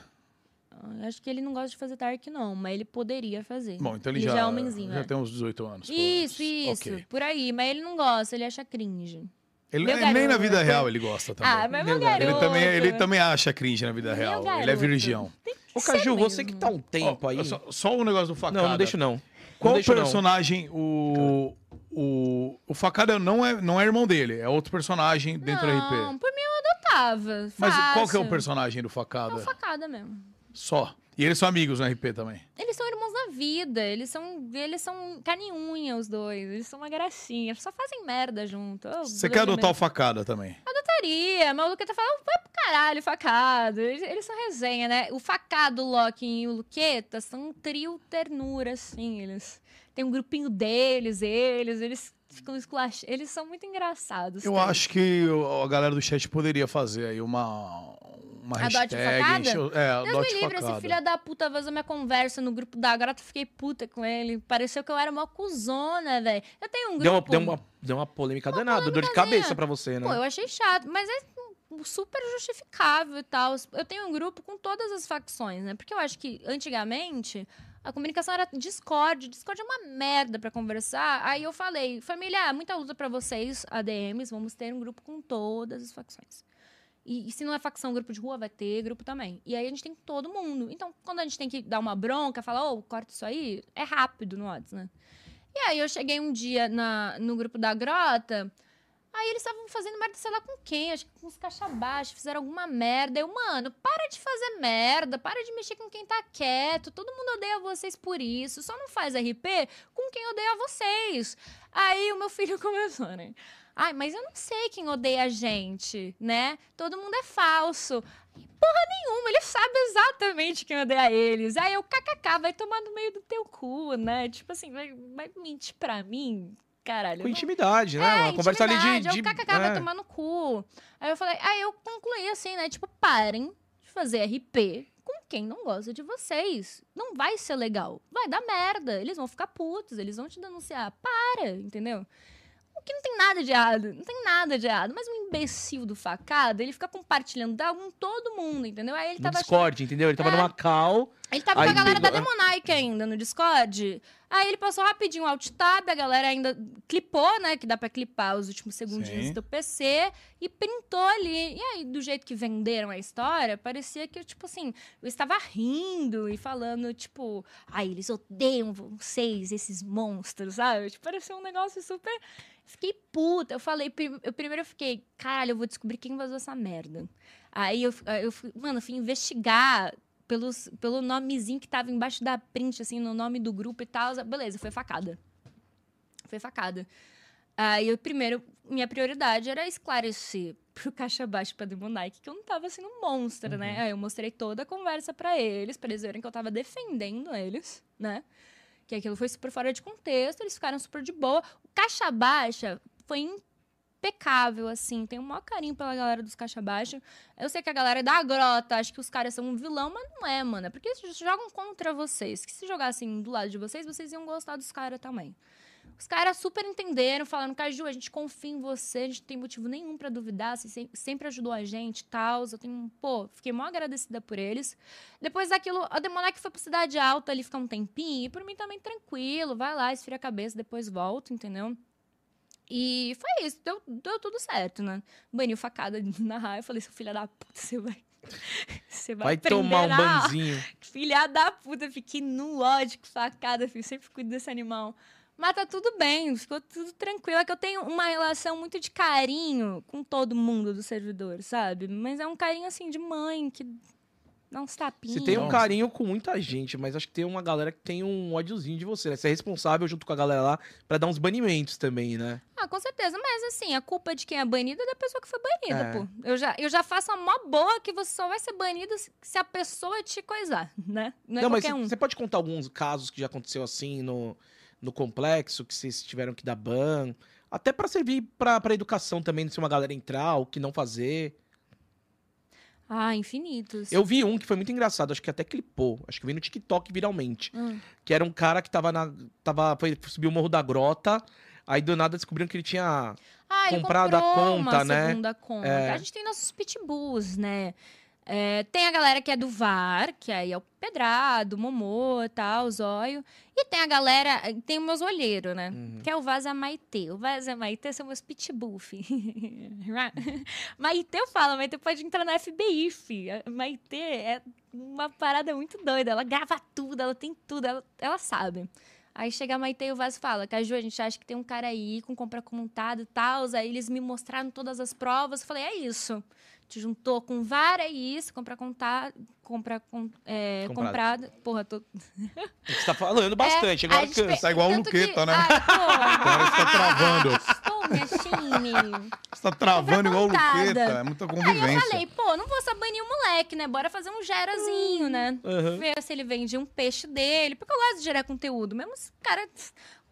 Ah, Acho que ele não gosta de fazer Dark, não, mas ele poderia fazer. Bom, então ele, Ele já, já é homenzinho, já é. tem uns 18 anos. Isso, menos. isso. Ok. Por aí. Mas ele não gosta, ele acha cringe. Ele, Meu ele nem na garoto. vida real ele gosta também. Ah, mas Meu garoto. garoto. ele, também, ele também acha cringe na vida Meu real. Ele é garoto. virgão. Tem que Ô, Caju, mesmo. você que tá um tempo Ó, aí. Só, só o negócio do facada. Não, não deixo não. Qual não deixo, não. personagem o, o. O facada não é, não é irmão dele, é outro personagem dentro do Não, RP. por mim eu adotava. Mas qual que é o personagem do É facada? uma facada mesmo. Só. E eles são amigos no RP também. Eles são irmãos da vida, eles são, eles são carne unha, os dois. Eles são uma gracinha, só fazem merda junto. Você quer adotar o facada também? Adotaria, mas o Luqueta fala, vai pro caralho, facado. Eles, eles são resenha, né? O facado, o Loki e o Luqueta são um trio ternura, assim. Eles têm um grupinho deles, eles, eles ficam esculach... Eles são muito engraçados. Eu acho que o- a galera do chat poderia fazer aí uma. Uma Adote hashtag. facada? É, Deus me livre, esse filho da puta vazou minha conversa no grupo da Grota, fiquei puta com ele. Pareceu que eu era uma cuzona, velho. Eu tenho um Deu uma, grupo... deu, uma, deu uma polêmica danada, dor de cabeça pra você, né? Pô, eu achei chato, mas é super justificável e tal. Eu tenho um grupo com todas as facções, né? Porque eu acho que antigamente a comunicação era Discord. Discord é uma merda pra conversar. Aí eu falei, família, muita luta pra vocês, ADMs, vamos ter um grupo com todas as facções. E, e se não é facção, grupo de rua, vai ter grupo também. E aí a gente tem todo mundo. Então, quando a gente tem que dar uma bronca, falar, ô, corta isso aí, é rápido no WhatsApp, né? E aí eu cheguei um dia na, no grupo da Grota, Aí eles estavam fazendo merda, sei lá com quem, acho que com os caixa baixo, fizeram alguma merda. Eu, mano, para de fazer merda, para de mexer com quem tá quieto. Todo mundo odeia vocês por isso. Só não faz RP com quem odeia vocês. Aí o meu filho começou, né? Ai, mas eu não sei quem odeia a gente, né? Todo mundo é falso. Porra nenhuma, ele sabe exatamente quem odeia eles. Aí eu, kkk, vai tomar no meio do teu cu, né? Tipo assim, vai, vai mentir pra mim? Caralho. Com eu intimidade, né? é, uma conversa ali de. intimidade, de o kkk vai é. tomar no cu. Aí eu falei, aí eu concluí assim, né? Tipo, parem de fazer RP com quem não gosta de vocês. Não vai ser legal. Vai dar merda. Eles vão ficar putos, eles vão te denunciar. Para, entendeu? O que não tem nada de errado. Não tem nada de errado. Mas um imbecil do facada, ele fica compartilhando da com todo mundo, entendeu? Aí ele No tava Discord, entendeu? Ele tava É. numa call. Ele tava Aí com a galera da Demonike ainda no Discord. Aí ele passou rapidinho o alt tab, a galera ainda clipou, né? Que dá pra clipar os últimos segundinhos Sim. do PC e printou ali. E aí, do jeito que venderam a história, parecia que, tipo assim, eu estava rindo e falando, tipo, ai, eles odeiam vocês, esses monstros, sabe? Tipo, parecia um negócio super. Fiquei puta. Eu falei, eu primeiro eu fiquei, caralho, eu vou descobrir quem vazou essa merda. Aí eu, eu fui, mano, eu fui investigar pelos, pelo nomezinho que tava embaixo da print, assim, no nome do grupo e tal. Beleza, foi facada. Foi facada. Aí, eu, primeiro, minha prioridade era esclarecer pro caixa baixo pra Demonike que eu não tava sendo um monstro, né? Aí eu mostrei toda a conversa pra eles, pra eles verem que eu tava defendendo eles, né? Que aquilo foi super fora de contexto, eles ficaram super de boa. O caixa baixa foi impecável, assim. Tenho o maior carinho pela galera dos caixa baixa. Eu sei que a galera da grota acha que os caras são um vilão, mas não é, mano. É porque eles jogam contra vocês. Que se jogassem do lado de vocês, vocês iam gostar dos caras também. Os caras super entenderam, falando, Caju, a gente confia em você, a gente não tem motivo nenhum pra duvidar, você sem- sempre ajudou a gente tal. Eu tenho, pô, fiquei mó agradecida por eles. Depois daquilo, a Demonec foi pra Cidade Alta ali ficar um tempinho, e por mim também tranquilo, vai lá, esfria a cabeça, depois volta, entendeu? E foi isso, deu, deu tudo certo, né? Bani o facada na raia, eu falei, seu filho da puta, você vai. Você vai, Vai tomar um na- banzinho. Filha da puta, fiquei no ódio com facada, filho. Sempre cuido desse animal. Mas tá tudo bem, ficou tudo tranquilo. É que eu tenho uma relação muito de carinho com todo mundo do servidor, sabe? Mas é um carinho assim de mãe que dá uns tapinhos. Você tem um carinho com muita gente, mas acho que tem uma galera que tem um ódiozinho de você, né? Você é responsável junto com a galera lá pra dar uns banimentos também, né? Ah, com certeza. Mas assim, a culpa de quem é banido é da pessoa que foi banida, É. pô. Eu já, eu já faço uma mó boa que você só vai ser banido se- se a pessoa te coisar, né? Não é Não, mas um. você pode contar alguns casos que já aconteceu assim no, no complexo, que vocês tiveram que dar ban? Até pra servir pra, pra educação também, se uma galera entrar, o que não fazer. Ah, infinitos. Eu vi um que foi muito engraçado, acho que até clipou. Acho que veio no TikTok viralmente. Hum. Que era um cara que tava na. Tava, foi subir o Morro da Grota. Aí do nada descobriram que ele tinha. Ah, ele comprado a comprou conta, né? segunda conta. É. A gente tem nossos pitbulls, né? É, tem a galera que é do VAR, que aí é o Pedrado, Momô e tal, Zóio. E tem a galera, tem os meus olheiros, né? Uhum. Que é o Vaza Maitê. O Vaza Maitê são meus pitbull, fi. Maitê eu falo, Maitê pode entrar na FBI, fi. Maitê é uma parada muito doida. Ela grava tudo, ela tem tudo, ela, ela sabe. Aí chega a Maitê e o Vaso fala, Caju, a gente acha que tem um cara aí com compra contado e tal. Aí eles me mostraram todas as provas. Eu falei, é isso. Te juntou com VAR, é isso. Compra contado, compra com, é, Comprado. comprado. Porra, tô... Você tá falando bastante, É, agora cansa. Tá igual o Tanto que- Luqueta, né? Ai, porra. Você tá travando. Estou, minha time. Você tá travando igual o Luqueta. É muita Aí convivência. eu falei, pô, não vou só banir o moleque, né? Bora fazer um gerazinho, né? Aham. Ver se ele vende um peixe dele. Porque eu gosto de gerar conteúdo. Mesmo se o cara.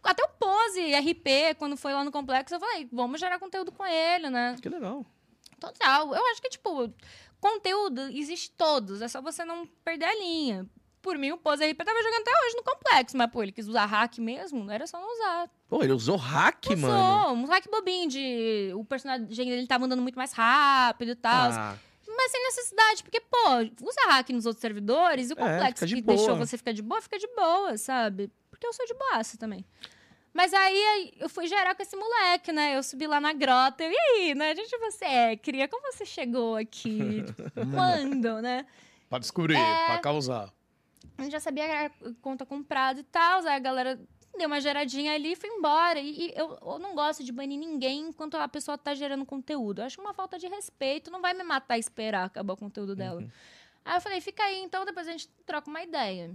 Até o Pose, RP, quando foi lá no complexo, eu falei, vamos gerar conteúdo com ele, né? Que legal. Total. Eu acho que, tipo, conteúdo existe todos. É só você não perder a linha. Por mim, o Pose RP tava jogando até hoje no complexo, mas, pô, ele quis usar hack mesmo, era só não usar. Pô, ele usou hack, Usou, mano. um hack bobinho de. O personagem dele tava andando muito mais rápido e tal. Ah, Mas sem necessidade, porque, pô, usa hack nos outros servidores e o É, complexo fica de que boa. deixou você ficar de boa, fica de boa, sabe? Porque eu sou de boaça também. Mas aí, eu fui gerar com esse moleque, né? Eu subi lá na grota. eu, E aí, né? De onde você é, cria? Como você chegou aqui? Quando, né? Pra descobrir, É. pra causar. A gente já sabia que era conta comprada e tal. Aí a galera deu uma geradinha ali e foi embora. E, e eu, eu não gosto de banir ninguém enquanto a pessoa tá gerando conteúdo. Eu acho uma falta de respeito. Não vai me matar esperar acabar o conteúdo dela. Aí eu falei, fica aí, então depois a gente troca uma ideia.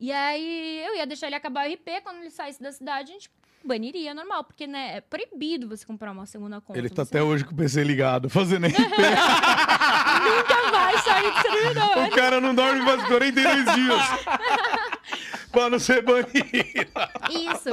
E aí eu ia deixar ele acabar o RP. Quando ele saísse da cidade, a gente baniria, normal. Porque, né, é proibido você comprar uma segunda conta. Ele tá até hoje com o PC ligado, fazendo RP. nunca vai sair do servidor. o cara não dorme faz 42 dias. pra não ser banido. Isso.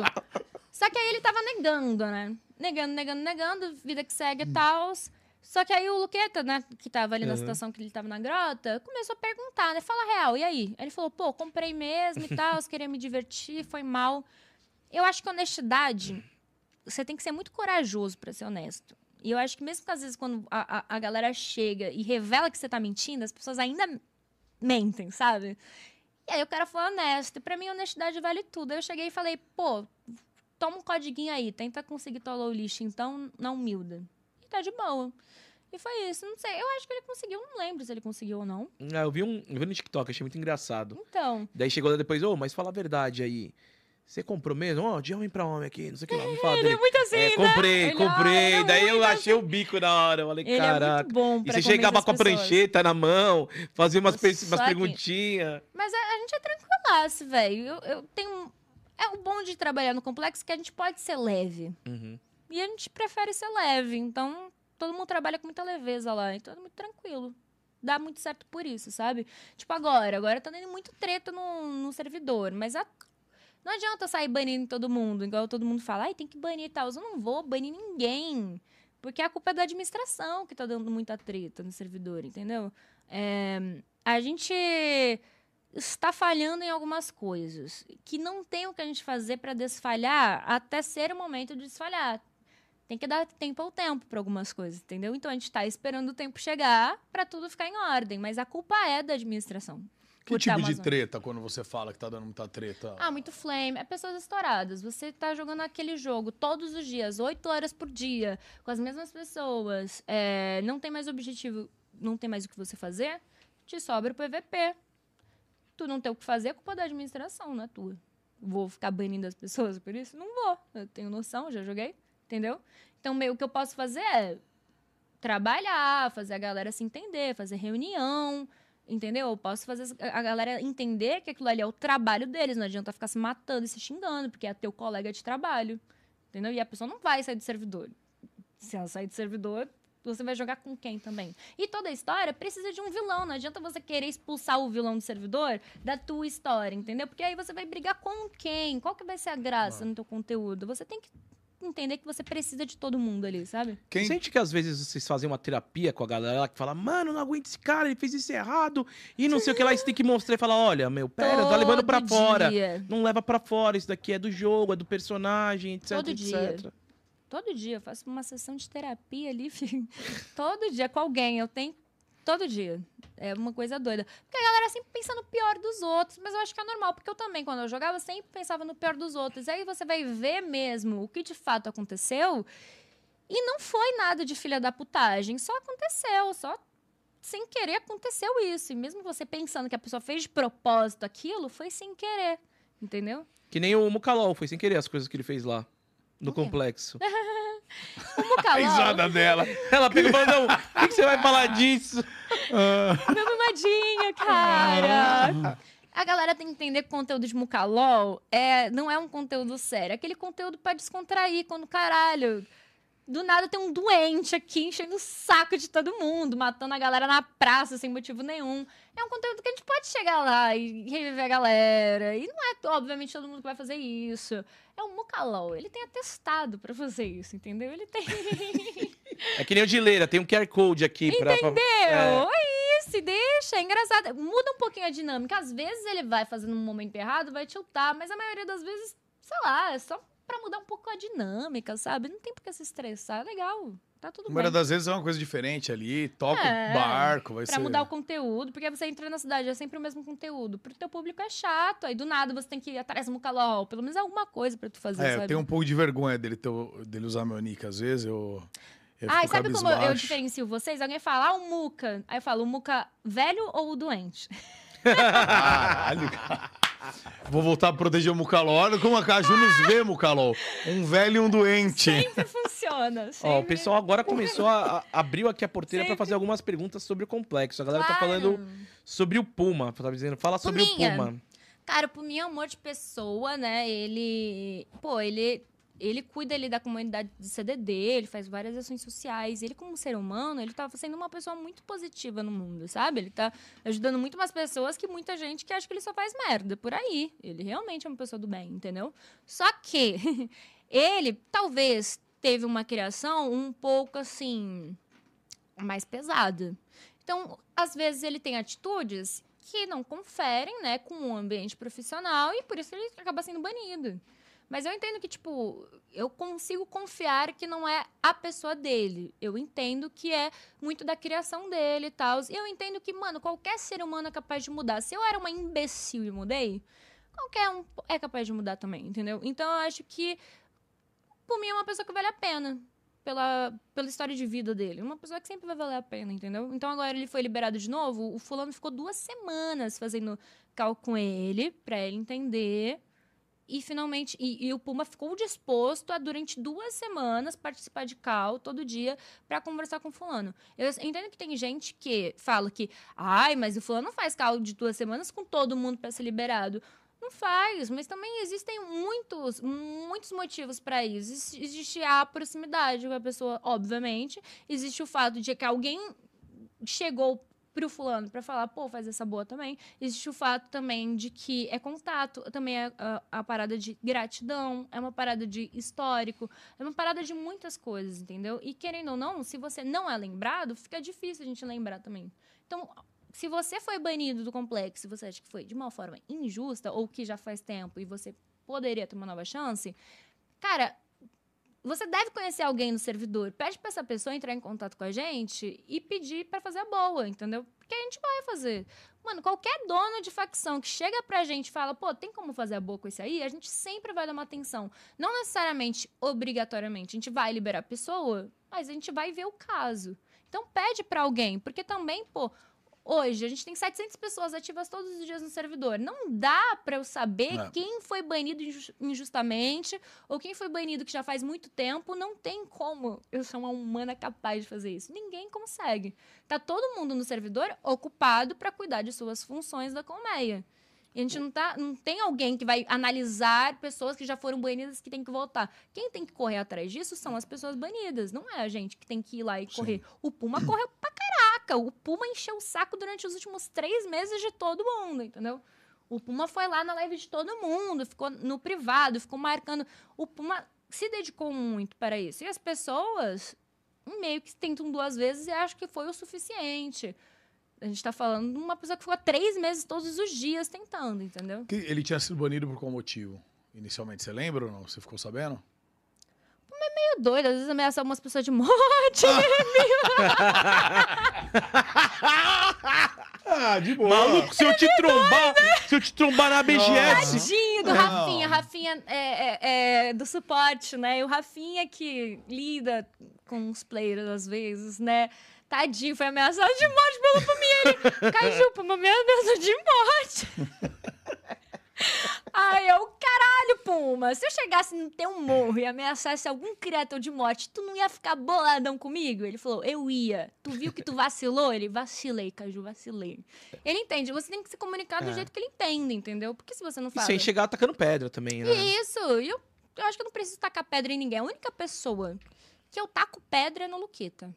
Só que aí ele tava negando, né? Negando, negando, negando, vida que segue e tal. Só que aí o Luqueta, né, que tava ali na Uhum. situação que ele tava na grota, começou a perguntar, né? Fala real, e aí? Aí ele falou, pô, comprei mesmo e tal, queria me divertir, foi mal. Eu acho que honestidade, você tem que ser muito corajoso pra ser honesto. E eu acho que mesmo que às vezes quando a, a, a galera chega e revela que você tá mentindo, as pessoas ainda mentem, sabe? E aí o cara foi honesto. E pra mim, honestidade vale tudo. Aí eu cheguei e falei, pô, toma um codiguinho aí, tenta conseguir tua low list, então, na humilda. E tá de boa. E foi isso. Não sei, eu acho que ele conseguiu, não lembro se ele conseguiu ou não. Ah, eu vi um eu vi no TikTok, achei muito engraçado. Então, Daí chegou lá depois, ô, mas fala a verdade aí. Você comprou mesmo? Ó, de homem pra homem aqui, não sei o que lá. Fala ele dele. é muito assim, É, né? comprei, Ele- comprei. ah, é Daí eu muito achei o bico na hora. Eu falei, Ele é caraca. muito bom e pra você convencer chegava com a pessoas. prancheta na mão, fazia umas, pe- umas perguntinhas. Mas a, a gente é tranquilaço, velho. Eu, eu tenho... É o bom de trabalhar no complexo que a gente pode ser leve. Uhum. E a gente prefere ser leve. Então, todo mundo trabalha com muita leveza lá. Então, é muito tranquilo. Dá muito certo por isso, sabe? Tipo, agora. Agora tá dando muito treta no, no servidor. Mas a- não adianta sair banindo todo mundo. Igual todo mundo fala. Ai, tem que banir e tal. Eu não vou banir ninguém. Porque a culpa é da administração que tá dando muita treta no servidor, entendeu? É, a gente está falhando em algumas coisas. Que não tem o que a gente fazer para desfalhar até ser o momento de desfalhar. Tem que dar tempo ao tempo para algumas coisas, entendeu? Então a gente está esperando o tempo chegar para tudo ficar em ordem, mas a culpa é da administração. Que tipo de treta quando você fala que tá dando muita treta? Ah, muito flame. É pessoas estouradas. Você tá jogando aquele jogo todos os dias, oito horas por dia, com as mesmas pessoas. é, não tem mais objetivo, não tem mais o que você fazer, te sobra o PVP. Tu não tem o que fazer, é culpa da administração, não é tua. Vou ficar banindo as pessoas por isso? Não vou. Eu tenho noção, já joguei, entendeu? Então, meio o que eu posso fazer é trabalhar, fazer a galera se entender, fazer reunião, entendeu? Eu posso fazer a galera entender que aquilo ali é o trabalho deles, não adianta ficar se matando e se xingando, porque é teu colega de trabalho, entendeu? E a pessoa não vai sair do servidor. Se ela sair do servidor, você vai jogar com quem também? E toda a história precisa de um vilão, não adianta você querer expulsar o vilão do servidor da tua história, entendeu? Porque aí você vai brigar com quem? Qual que vai ser a graça no teu conteúdo? Você tem que entender que você precisa de todo mundo ali, sabe? Quem Sente que às vezes vocês fazem uma terapia com a galera que fala, mano, não aguento esse cara, ele fez isso errado, e não sei o que lá, e você tem que mostrar e falar, olha, meu, pera, tá levando pra Todo fora. dia. Não leva pra fora, isso daqui é do jogo, é do personagem, etc, Todo etc. dia. Todo dia, eu faço uma sessão de terapia ali, filho. Todo dia com alguém. Eu tenho. Todo dia. É uma coisa doida. Porque a galera sempre pensa no pior dos outros, mas eu acho que é normal, porque eu também, quando eu jogava, sempre pensava no pior dos outros. Aí você vai ver mesmo o que de fato aconteceu. E não foi nada de filha da putagem, só aconteceu, só sem querer aconteceu isso. E mesmo você pensando que a pessoa fez de propósito aquilo, foi sem querer. Entendeu? Que nem o Mucalol, foi sem querer as coisas que ele fez lá. No complexo. O A Mucalol, risada dela. Ela pegou e falou: não, por que, que você vai falar disso? meu mimadinho, cara. A galera tem que entender que o conteúdo de Mucalol é, não é um conteúdo sério. É aquele conteúdo pra descontrair, quando caralho. Do nada tem um doente aqui enchendo o saco de todo mundo, matando a galera na praça sem motivo nenhum. É um conteúdo que a gente pode chegar lá e reviver a galera. E não é, obviamente, todo mundo que vai fazer isso. É o Mucalol. Ele tem atestado pra fazer isso, entendeu? Ele tem. É que nem o de Leira, tem um QR Code aqui pra. pra- Entendeu? É. É isso, deixa, é engraçado. Muda um pouquinho a dinâmica. Às vezes ele vai fazendo um momento errado, vai tiltar, mas a maioria das vezes, sei lá, é só pra mudar um pouco a dinâmica, sabe? Não tem por que se estressar, é legal. Tá tudo A maioria bem. das vezes é uma coisa diferente ali, toca É, o barco, vai Pra ser... mudar o conteúdo, porque você entra na cidade, é sempre o mesmo conteúdo. Pro teu público é chato, aí do nada você tem que ir atrás do Mucalol. Pelo menos é alguma coisa pra tu fazer, É, sabe? eu tenho um pouco de vergonha dele, ter dele usar meu nick. Às vezes eu. eu fico sabe como eu, diferencio vocês? Alguém fala, ah, o Muca. Aí eu falo, o Muca velho ou o doente? Caralho, cara. Vou voltar a proteger o Mucalol. Olha como a Caju nos vê, Mucalol. Um velho e um doente. Sempre funciona. Ó, o sempre. pessoal agora começou a, a- abriu aqui a porteira pra Sempre. fazer algumas perguntas sobre o complexo. A galera tá Claro. falando sobre o Puma, tá dizendo, fala sobre o. Puma. Cara, o Puminha é um amor de pessoa, né? Ele. Pô, ele. Ele cuida ali da comunidade do CDD, ele faz várias ações sociais. Ele, como ser humano, ele tá sendo uma pessoa muito positiva no mundo, sabe? Ele tá ajudando muito mais pessoas que muita gente que acha que ele só faz merda por aí. Ele realmente é uma pessoa do bem, entendeu? Só que ele talvez teve uma criação um pouco assim. mais pesada. Então, às vezes ele tem atitudes que não conferem, né, com o ambiente profissional e por isso ele acaba sendo banido. Mas eu entendo que, tipo, eu consigo confiar que não é a pessoa dele. Eu entendo que é muito da criação dele e tal. Eu entendo que, mano, qualquer ser humano é capaz de mudar. Se eu era uma imbecil e mudei, qualquer um é capaz de mudar também, entendeu? Então eu acho que, por mim, é uma pessoa que vale a pena pela, pela história de vida dele. Uma pessoa que sempre vai valer a pena, entendeu? Então agora ele foi liberado de novo. O fulano ficou duas semanas fazendo cal com ele, pra ele entender. E finalmente. E, e o Puma ficou disposto a, durante duas semanas, participar de cal todo dia pra conversar com o fulano. Eu entendo que tem gente que fala que. Ai, mas o fulano faz cal de duas semanas com todo mundo pra ser liberado. Não faz, mas também existem muitos, muitos motivos para isso. Existe- Existe a proximidade com a pessoa, obviamente. Existe o fato de que alguém chegou pro fulano para falar, pô, faz essa boa também. Existe o fato também de que é contato, também é a, a parada de gratidão, é uma parada de histórico, é uma parada de muitas coisas, entendeu? E querendo ou não, se você não é lembrado, fica difícil a gente lembrar também. Então, se você foi banido do complexo, e você acha que foi de uma forma injusta ou que já faz tempo e você poderia ter uma nova chance, cara, você deve conhecer alguém no servidor. Pede pra essa pessoa entrar em contato com a gente e pedir pra fazer a boa, entendeu? Porque a gente vai fazer. Mano, qualquer dono de facção que chega pra gente e fala, pô, tem como fazer a boa com esse aí? A gente sempre vai dar uma atenção. Não necessariamente, obrigatoriamente. A gente vai liberar a pessoa, mas a gente vai ver o caso. Então pede pra alguém, porque também, pô, Hoje, a gente tem 700 pessoas ativas todos os dias no servidor. Não dá pra eu saber É. quem foi banido injus- injustamente ou quem foi banido que já faz muito tempo. Não tem como eu ser uma humana capaz de fazer isso. Ninguém consegue. Tá todo mundo no servidor ocupado pra cuidar de suas funções da colmeia. E a gente não, tá, não tem alguém que vai analisar pessoas que já foram banidas que tem que voltar. Quem tem que correr atrás disso são as pessoas banidas. Não é a gente que tem que ir lá e Sim. correr. O Puma correu caraca. O Puma encheu o saco durante os últimos três meses de todo mundo, entendeu? O Puma foi lá na live de todo mundo, ficou no privado, ficou marcando. O Puma se dedicou muito para isso. E as pessoas meio que tentam duas vezes e acham que foi o suficiente. A gente tá falando de uma pessoa que ficou três meses todos os dias tentando, entendeu? Que Ele tinha sido banido por qual motivo? Inicialmente, você lembra ou não? Você ficou sabendo? Meio doido, às vezes ameaçar umas pessoas de morte. Ah, de boa. Maluco, se eu te trombar, se eu te trombar na BGS. Tadinho do. Rafinha. Rafinha é, é- é do suporte, né? E o Rafinha que lida com os players às vezes, né? Tadinho, foi ameaçado de morte pelo Pumia. Caju, Puma me ameaçou de morte. Ai, eu, caralho, Puma. Se eu chegasse no teu morro e ameaçasse algum criador de morte, tu não ia ficar boladão comigo? Ele falou, eu ia. Tu viu que tu vacilou? Ele, vacilei, Caju, vacilei. Ele entende, você tem que se comunicar do É. jeito que ele entende, entendeu? Porque se você não E fala... sem chegar atacando pedra também, né? Isso, e eu, eu acho que eu não preciso tacar pedra em ninguém. A única pessoa que eu taco pedra é no Luqueta.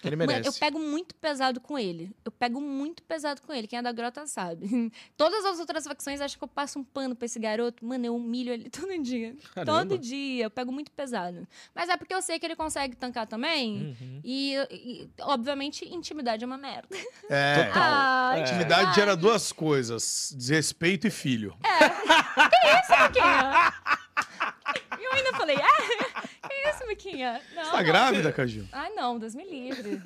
Que ele Mano, merece. eu pego muito pesado com ele. Eu pego muito pesado com ele. Quem é da grota sabe. Todas as outras facções acham que eu passo um pano pra esse garoto. Mano, eu humilho ele todo dia. Caramba. Todo dia. Eu pego muito pesado. Mas é porque eu sei que ele consegue tancar também. Uhum. E, e, obviamente, intimidade é uma merda. É. Total. Ah, É. Intimidade gera duas coisas: desrespeito e filho. Miquinha? E eu ainda falei, ah, que isso, Miquinha? Não, Você tá não. grávida, Caju? Ai, não, Deus me livre.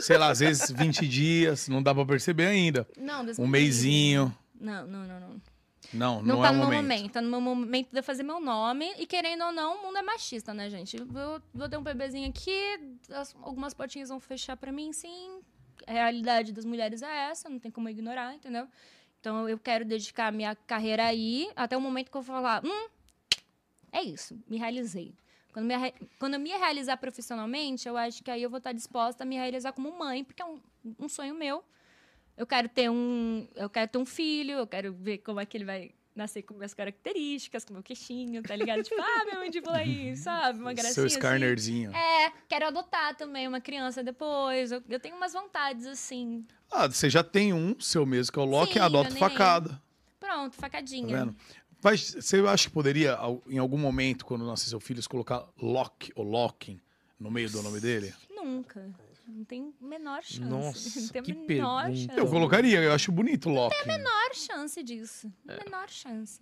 Sei lá, às vezes 20 dias, não dá pra perceber ainda. Não, Deus Um livre. meizinho. Não, não, não, não. Não, Não, não, tá é no meu momento. momento. Tá no meu momento de eu fazer meu nome. E querendo ou não, o mundo é machista, né, gente? Vou, vou ter um bebezinho aqui, as- algumas portinhas vão fechar pra mim, sim. A realidade das mulheres é essa, não tem como ignorar, entendeu? Então eu quero dedicar a minha carreira aí, até o momento que eu vou falar, hum, é isso, me realizei. Quando, me, quando eu me realizar profissionalmente, eu acho que aí eu vou estar disposta a me realizar como mãe, porque é um, um sonho meu. Eu quero ter um, eu quero ter um filho, eu quero ver como é que ele vai nascer com minhas características, com meu queixinho, tá ligado? tipo, ah, minha mandíbula aí, sabe? Uma gracinha Seu assim. Scarnerzinho. É, quero adotar também uma criança depois. Eu, eu tenho umas vontades assim. Ah, você já tem um, seu mesmo, que é o Loki, Sim, adota meu neném. facada. Pronto, Tá facadinha. vendo? Mas você acha que poderia, em algum momento, quando nascer seu filho, colocar Loki ou Locking no meio do nome dele? Nunca. Não tem menor chance. Nossa, não tem que menor pergunta. chance. Eu colocaria, eu acho bonito Locking. menor chance disso. Menor chance.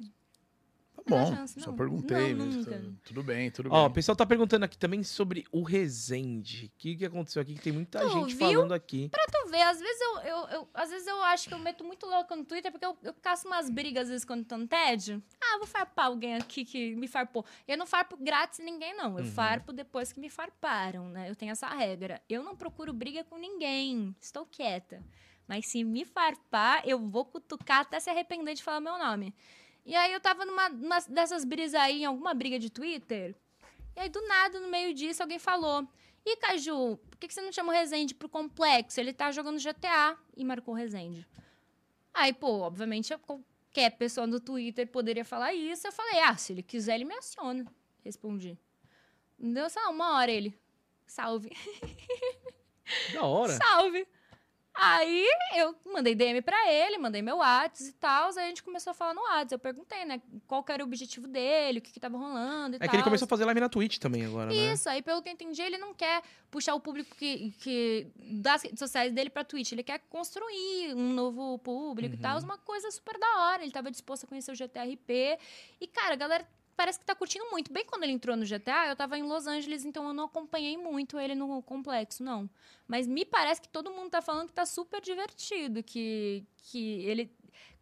Tá bom, chance, só não. perguntei. Não, mas nunca. tá- Tudo bem, tudo Ó, o bem. pessoal tá perguntando aqui também sobre o Resende. O que, que aconteceu aqui? Que tem muita Tu gente viu? falando aqui. Pra tu ver, às vezes eu, eu, eu- às vezes eu acho que eu meto muito louco no Twitter, porque eu, eu caço umas brigas às vezes quando tô no tédio. Ah, vou farpar alguém aqui que me farpou. Eu não farpo grátis ninguém, não. Eu Uhum. farpo depois que me farparam, né? Eu tenho essa regra. Eu não procuro briga com ninguém. Estou quieta. Mas se me farpar, eu vou cutucar até se arrepender de falar meu nome. E aí eu tava numa, numa dessas brisas aí, em alguma briga de Twitter. E aí, do nada, no meio disso, alguém falou: Ih, Caju, por que que você não chama o Rezende pro complexo? Ele tá jogando GTA e marcou o Rezende. Aí, pô, obviamente, qualquer pessoa do Twitter poderia falar isso. Eu falei: Ah, se ele quiser, ele me aciona. Respondi. Deu só uma hora ele. Salve. Da hora. Salve. Aí eu mandei DM pra ele, mandei meu WhatsApp e tal. Aí a gente começou a falar no WhatsApp. Eu perguntei, né, qual era o objetivo dele, o que que tava rolando e É tal. que ele começou a fazer live na Twitch também agora, né? Isso, aí pelo que eu entendi, ele não quer puxar o público que, que das redes sociais dele pra Twitch. Ele quer construir um novo público e Uhum. tal. Uma coisa super da hora. Ele tava disposto a conhecer o GTRP. E, cara, a galera parece que tá curtindo muito. Bem quando ele entrou no GTA, eu tava em Los Angeles, então eu não acompanhei muito ele no complexo, não. Mas me parece que todo mundo tá falando que tá super divertido. Que, que ele.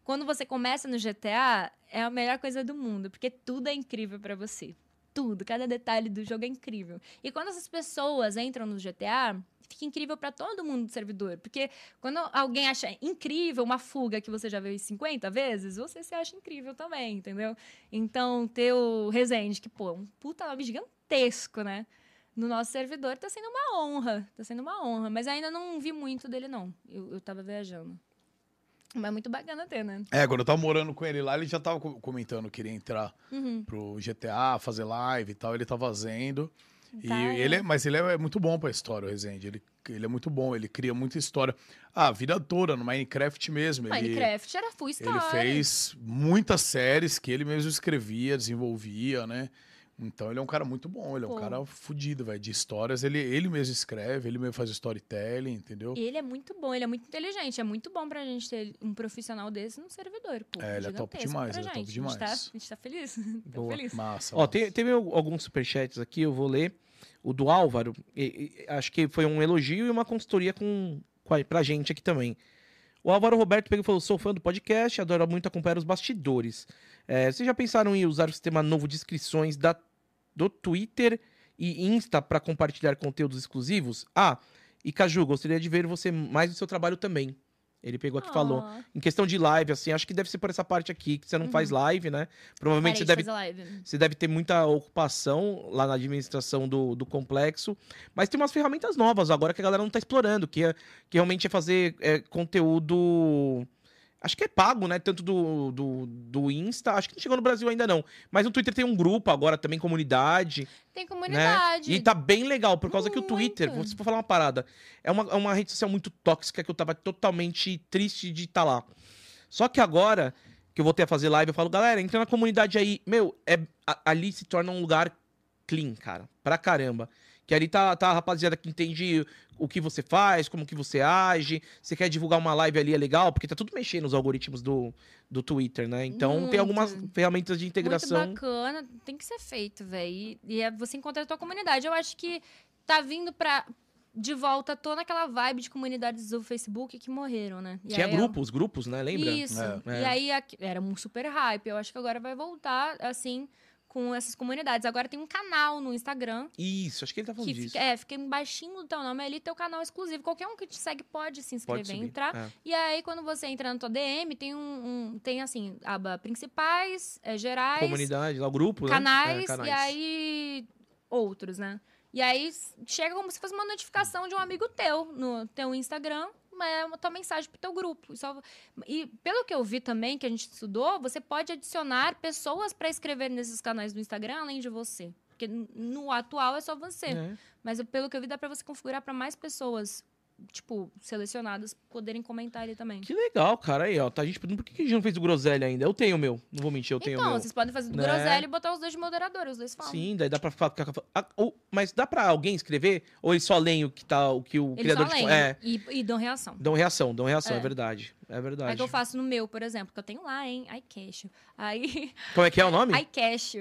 Quando você começa no GTA, é a melhor coisa do mundo, porque tudo é incrível pra você tudo, cada detalhe do jogo é incrível. E quando essas pessoas entram no GTA, fica incrível pra todo mundo do servidor, porque quando alguém acha incrível uma fuga que você já viu 50 vezes, você se acha incrível também, entendeu? Então, ter o Resende, que pô, é um puta nome gigantesco, né? No nosso servidor tá sendo uma honra, tá sendo uma honra, mas ainda não vi muito dele não. Eu, eu tava viajando. Mas é muito bacana ter, né? É, quando eu tava morando com ele lá, ele já tava co- comentando que queria entrar Uhum. pro GTA, fazer live e tal. Ele tá fazendo. E Tá, é. ele é, mas ele é muito bom pra história, o Rezende. Ele, ele é muito bom, ele cria muita história. Ah, a vida toda, no Minecraft mesmo. Ele, Minecraft era full ele story. fez muitas séries que ele mesmo escrevia, desenvolvia, né? Então ele é um cara muito bom, ele é um Pô. cara fudido, velho. De histórias, ele, ele mesmo escreve, ele mesmo faz storytelling, entendeu? E ele é muito bom, ele é muito inteligente. É muito bom pra gente ter um profissional desse no servidor. Pô, É, ele é top demais, ele é top gente. A gente tá, demais. a gente tá feliz. tá Boa. feliz. Massa. Ó, massa. tem- teve al- alguns superchats aqui, eu vou ler. O do Álvaro, e- e- acho que foi um elogio e uma consultoria com com a- pra gente aqui também. O Álvaro Roberto pegou e falou: sou fã do podcast, adoro muito acompanhar os bastidores. É, vocês já pensaram em usar o sistema novo de inscrições da, do Twitter e Insta para compartilhar conteúdos exclusivos? Ah, e Caju, gostaria de ver você mais no seu trabalho também. Ele pegou aqui e falou. Ah, Em questão de live, assim, acho que deve ser por essa parte aqui, que você não faz live, né? Provavelmente parei você de deve, você deve ter muita ocupação lá na administração do, do complexo. Mas tem umas ferramentas novas agora que a galera não tá explorando, que, é, que realmente é fazer é, conteúdo. Acho que é pago, né? Tanto do, do, do Insta, acho que não chegou no Brasil ainda não. Mas no Twitter tem um grupo agora também, comunidade. Tem Né? comunidade. E tá bem legal, por causa que o Twitter, Muito. vou vou falar uma parada, é uma, é uma rede social muito tóxica que eu tava totalmente triste de estar lá. Só que agora que eu voltei a fazer live, eu falo, galera, entra na comunidade aí. Meu, é, a- ali se torna um lugar clean, cara. Pra caramba. Que ali tá, tá a rapaziada que entende o que você faz, como que você age. Você quer divulgar uma live ali, é legal, porque tá tudo mexendo nos algoritmos do, do Twitter, né? Então tem Muito. algumas ferramentas de integração. Muito bacana, tem que ser feito, velho. E, e é você encontrar a tua comunidade. Eu acho que tá vindo pra. De volta, tô naquela vibe de comunidades do Facebook que morreram, né? E Tinha aí eu- grupos, grupos, né? Lembra? Isso. É. É. E aí aqui- era um super hype. Eu acho que agora vai voltar, assim, com essas comunidades. Agora tem um canal no Instagram. Isso, acho que ele tá falando Que disso. fica, é, fica embaixo do teu nome ali, teu canal exclusivo. Qualquer um que te segue pode se inscrever, Pode entrar. É. E aí, quando você entra na tua DM, tem um, um- tem assim, aba principais, é, gerais, Comunidade, lá o grupo, canais, né? É, e aí outros, né? E aí chega como se fosse uma notificação de um amigo teu no teu Instagram, uma tua mensagem pro teu grupo. E, só- e pelo que eu vi também, que a gente estudou, você pode adicionar pessoas para escrever nesses canais do Instagram além de você. Porque no atual é só você. É. Mas pelo que eu vi, dá pra você configurar pra mais pessoas, tipo, selecionadas, poderem comentar ali também. Que legal, cara. Aí, ó. Tá a gente perguntando por que a gente não fez o Groselha ainda. Eu tenho o meu. Não vou mentir, eu tenho então, o meu. vocês podem fazer do Né? groselha e botar os dois de moderador, os dois falam. Sim, daí dá pra ficar. mas dá pra alguém escrever? Ou eles só leem o que, tá, o, que o Eles criador só de. leem É. e, e dão reação. Dão reação, dão reação, é, É. verdade. É verdade. É que eu faço no meu, por exemplo, que eu tenho lá, hein? iCash. Aí, Como é que é o nome? iCash.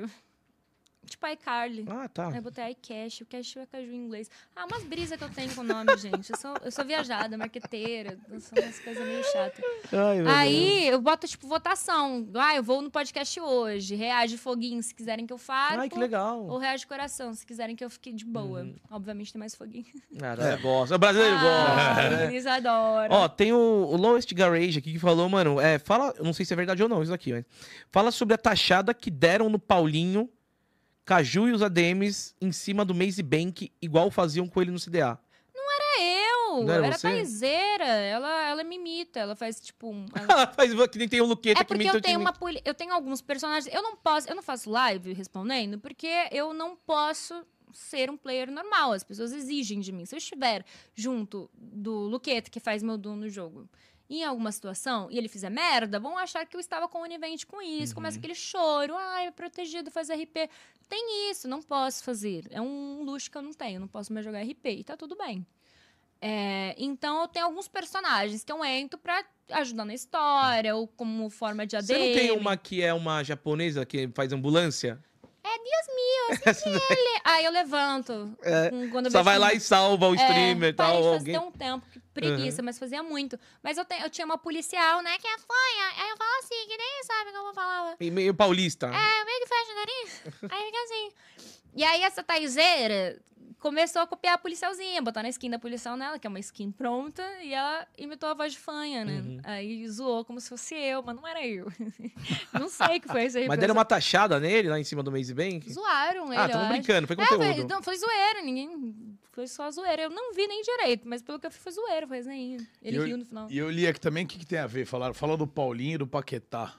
Tipo iCarly. Ah, tá. Aí eu botei iCash, o cash é caju em inglês. Ah, umas brisas que eu tenho com o nome, gente. Eu sou, eu sou viajada, marqueteira. São umas coisas meio chatas. Ai, meu Deus. Aí eu boto, tipo, votação. Ah, eu vou no podcast hoje. Reage foguinho se quiserem que eu fale. Ai, que legal. Ou reage coração, se quiserem que eu fique de boa. Uhum. Obviamente tem mais foguinho. Ah, é. gosta. O brasileiro gosta. Ah, né? eles adoram. Ó, tem o, o Lowest Garage aqui que falou, mano, é, fala, eu não sei se é verdade ou não isso aqui, mas fala sobre a taxada que deram no Paulinho, Caju e os ADMs em cima do Maze Bank, igual faziam com ele no CDA. Era eu, Não era era, você? Ela, ela me imita, ela faz tipo. um- ela- Ela faz que nem tem o Luqueta É que porque imita eu tenho uma poli- eu tenho alguns personagens. Eu não posso, eu não faço live respondendo porque eu não posso ser um player normal. As pessoas exigem de mim. Se eu estiver junto do Luqueta que faz meu dono no jogo, em alguma situação e ele fizer merda, vão achar que eu estava conivente com isso. Uhum. Começa aquele choro, ai, é protegido, faz RP. Tem isso, não posso fazer. É um luxo que eu não tenho, não posso mais jogar RP e tá tudo bem. É, então eu tenho alguns personagens que eu entro pra ajudar na história, ou como forma de ADM. Você não tem uma que é uma japonesa que faz ambulância? É Deus meu, Aí eu levanto. É, quando eu Só vai lá e salva o streamer e É, parei tal, fazer alguém. um tempo, preguiça, mas fazia muito. Mas eu, te- eu tinha uma policial, né, que é fanha. Aí eu falo assim, que nem sabe como eu falava. E Meio paulista. É, meio que fecha o nariz. aí fica assim. E aí essa taizeira começou a copiar a policialzinha, botar na skin da policial nela, que é uma skin pronta, e ela imitou a voz de fanha, né? Uhum. Aí zoou como se fosse eu, mas não era eu. não sei o que foi isso aí. Mas deram uma taxada nele lá em cima do Maze Bank? Zoaram ele, Ah, tamo brincando, foi É, foi, conteúdo. não, foi zoeira, ninguém. Foi só zoeira. Eu não vi nem direito, mas pelo que eu vi foi zoeira, foi resenha. Ele eu- riu no final. E eu li aqui também, o que, que tem a ver? Falaram, falou do Paulinho e do Paquetá.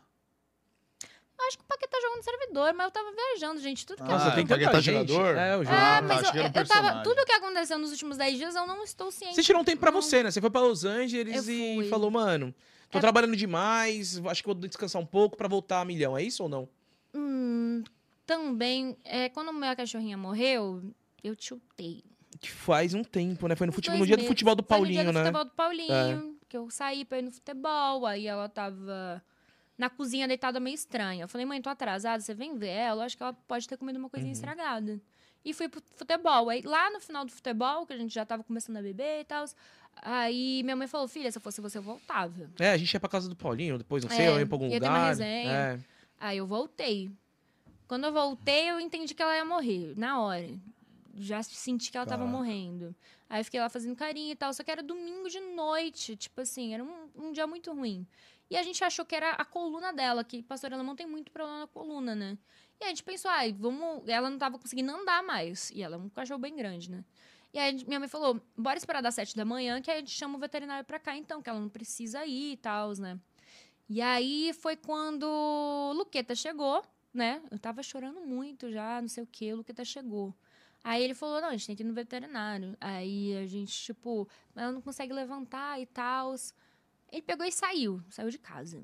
Eu acho que o Paquetá jogou no servidor, mas eu tava viajando, gente. Tudo que Ah, eu... tem o Paquetá gente. jogador? É, o jogo. Ah, Ah, mas tá, achei que eu, um eu tava. Tudo que aconteceu nos últimos 10 dias, eu não estou ciente. Você tirou um tempo pra Não. você, né? Você foi pra Los Angeles Eu e falou, mano, tô É- trabalhando demais, acho que vou descansar um pouco pra voltar a milhão. É isso ou não? Hum, também, é, quando minha cachorrinha morreu, eu tiltei. Que faz um tempo, né? Foi no, futebol, no dia do futebol do Foi no Paulinho, dia do né? futebol do Paulinho, que eu saí pra ir no futebol, aí ela tava na cozinha deitada meio estranha. Eu falei, mãe, tô atrasada, você vem ver ela? Eu acho que ela pode ter comido uma coisinha Uhum. estragada. e fui pro futebol. Aí lá no final do futebol, que a gente já tava começando a beber e tal, aí minha mãe falou: filha, se eu fosse você, eu voltava. É, a gente ia pra casa do Paulinho, depois não sei, É, eu ia pra algum ia ter uma lugar. resenha. É. Aí eu voltei. Quando eu voltei, eu entendi que ela ia morrer, na hora. Já senti que ela tava Caraca. morrendo. Aí eu fiquei lá fazendo carinho e tal, só que era domingo de noite, tipo assim, era um, um dia muito ruim. E a gente achou que era a coluna dela, que pastora alemão tem muito problema na coluna, né? E a gente pensou, ai, vamos. Ela não tava conseguindo andar mais. E ela é um cachorro bem grande, né? E aí minha mãe falou: bora esperar das sete da manhã, que aí a gente chama o veterinário pra cá, então, que ela não precisa ir e tal, né? E aí foi quando o Luqueta chegou, né? Eu tava chorando muito já, não sei o quê, o Luqueta chegou. Aí ele falou, não, a gente tem que ir no veterinário. Aí a gente, tipo, ela não consegue levantar e tal. Ele pegou e saiu, saiu de casa.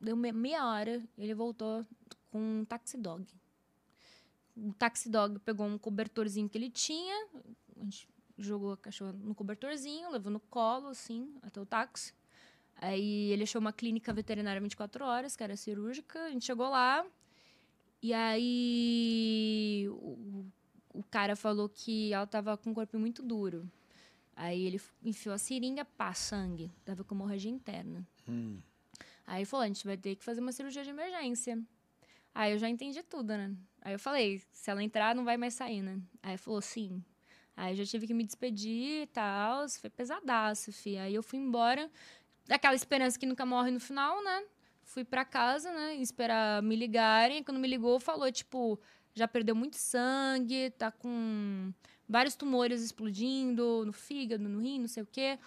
Deu me- meia hora, ele voltou com um taxi dog. O taxi dog pegou um cobertorzinho que ele tinha, a gente jogou a cachorra no cobertorzinho, levou no colo, assim, até o táxi. Aí ele achou uma clínica veterinária 24 horas, que era cirúrgica. A gente chegou lá. E aí o, o cara falou que ela tava com o corpo muito duro. Aí ele enfiou a seringa, pá, sangue. Tava com hemorragia interna. Hum. Aí falou: a gente vai ter que fazer uma cirurgia de emergência. Aí eu já entendi tudo, né? Aí eu falei: se ela entrar, não vai mais sair, né? Aí falou: sim. Aí eu já tive que me despedir e tal. Foi pesadaço, fi. Aí eu fui embora. Aquela esperança que nunca morre no final, né? Fui pra casa, né? Esperar me ligarem. Quando me ligou, falou, tipo, já perdeu muito sangue, tá com vários tumores explodindo no fígado, no rim, não sei o quê.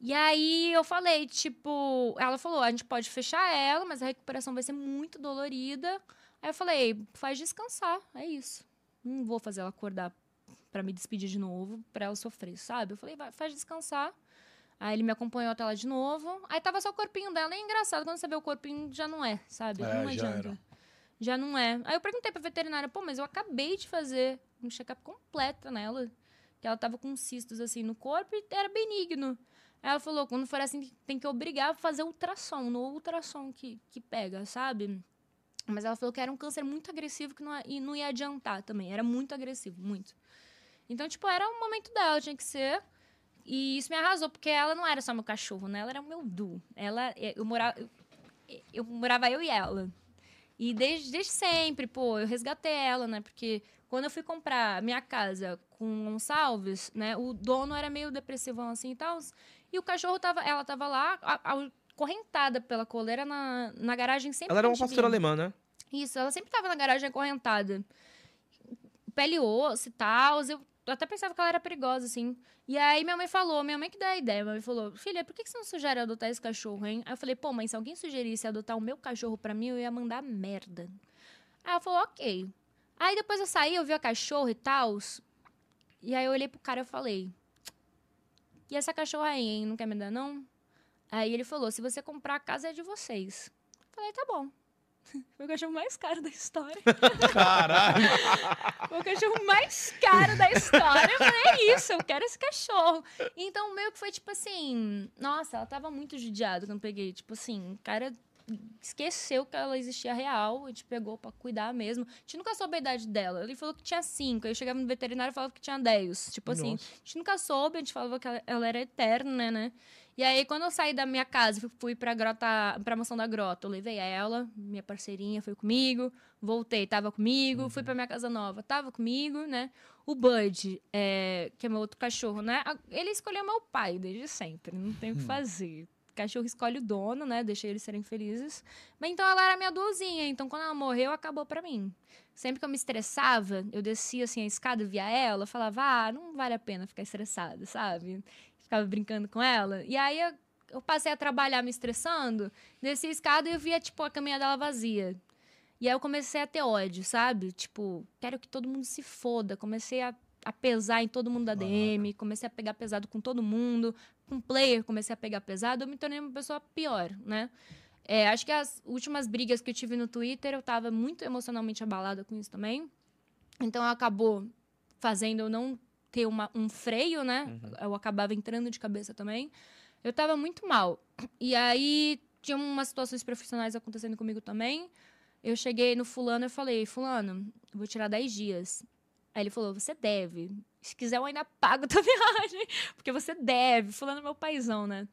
E aí eu falei, tipo, ela falou, a gente pode fechar ela, mas a recuperação vai ser muito dolorida. Aí eu falei, faz descansar, é isso. Não vou fazer ela acordar pra me despedir de novo, pra ela sofrer, sabe? Eu falei, vai, faz descansar. Aí ele me acompanhou até lá de novo. Aí tava só o corpinho dela. É engraçado, quando você vê o corpinho, já não é, sabe? É, não já adianta. era. Já não é. Aí eu perguntei pra veterinária, pô, mas eu acabei de fazer um check-up completa nela. Que ela tava com cistos assim no corpo e era benigno. Ela falou, quando for assim, tem que obrigar a fazer ultrassom, no ultrassom que, que pega, sabe? Mas ela falou que era um câncer muito agressivo que não, e não ia adiantar também. Era muito agressivo, muito. Então, tipo, era o momento dela, tinha que ser. E isso me arrasou, porque ela não era só meu cachorro, né? Ela era o meu du. Ela, eu morava, eu, eu morava eu e ela. E desde, desde sempre, pô, eu resgatei ela, né? Porque quando eu fui comprar minha casa com Gonçalves, né? O dono era meio depressivão assim e tal. E o cachorro tava, ela tava lá, correntada pela coleira na, na garagem sempre. Ela era uma pastora alemã, né? Isso, ela sempre tava na garagem acorrentada. Pele osso e tal. Eu até pensava que ela era perigosa, assim. E aí minha mãe falou, minha mãe que deu a ideia, minha mãe falou, filha, por que que você não sugere adotar esse cachorro, hein? Aí eu falei, pô, mãe, se alguém sugerisse adotar o meu cachorro pra mim, eu ia mandar merda. Aí ela falou, ok. Aí depois eu saí, eu vi a cachorro e tal. E aí eu olhei pro cara e falei, e essa cachorra aí, hein? Não quer me dar, não? Aí ele falou, se você comprar a casa é de vocês. Eu falei, tá bom. Foi o cachorro mais caro da história. Caralho. Foi o cachorro mais caro da história. Eu falei, é isso, eu quero esse cachorro. Então, meio que foi tipo assim. Nossa, ela tava muito judiada quando eu peguei. Tipo assim, o cara esqueceu que ela existia real. A gente pegou pra cuidar mesmo. A gente nunca soube a idade dela. Ele falou que tinha cinco. Aí eu chegava no veterinário e falava que tinha dez. Tipo assim, Nossa. a gente nunca soube. A gente falava que ela, ela era eterna, né? E aí, quando eu saí da minha casa, fui- fui pra grota, pra mansão da grota, eu levei ela, minha parceirinha foi comigo, voltei, tava comigo, fui pra minha casa nova, tava comigo, né? O Bud, é, que é meu outro cachorro, né? Ele escolheu meu pai desde sempre, não tem o que fazer. Cachorro escolhe o dono, né? Deixa eles serem felizes. Mas então ela era minha duazinha. Então quando ela morreu, acabou pra mim. Sempre que eu me estressava, eu descia assim a escada, via ela, falava, ah, não vale a pena ficar estressada, sabe? Ficava brincando com ela. E aí eu, eu passei a trabalhar me estressando, desci a escada e eu via, tipo, a caminha dela vazia. E aí eu comecei a ter ódio, sabe? Tipo, quero que todo mundo se foda. Comecei a, a pesar em todo mundo da DM, comecei a pegar pesado com todo mundo. Com player, comecei a pegar pesado. Eu me tornei uma pessoa pior, né? É, acho que as últimas brigas que eu tive no Twitter, eu tava muito emocionalmente abalada com isso também. Então acabou fazendo eu não ter uma- um freio, né? Eu acabava entrando de cabeça também. Eu tava muito mal. E aí tinha umas situações profissionais acontecendo comigo também. Eu cheguei no fulano e falei, fulano, vou tirar 10 dias. Aí ele falou: você deve. Se quiser, eu ainda pago a tua viagem. Porque você deve. Fulano é meu paizão, né?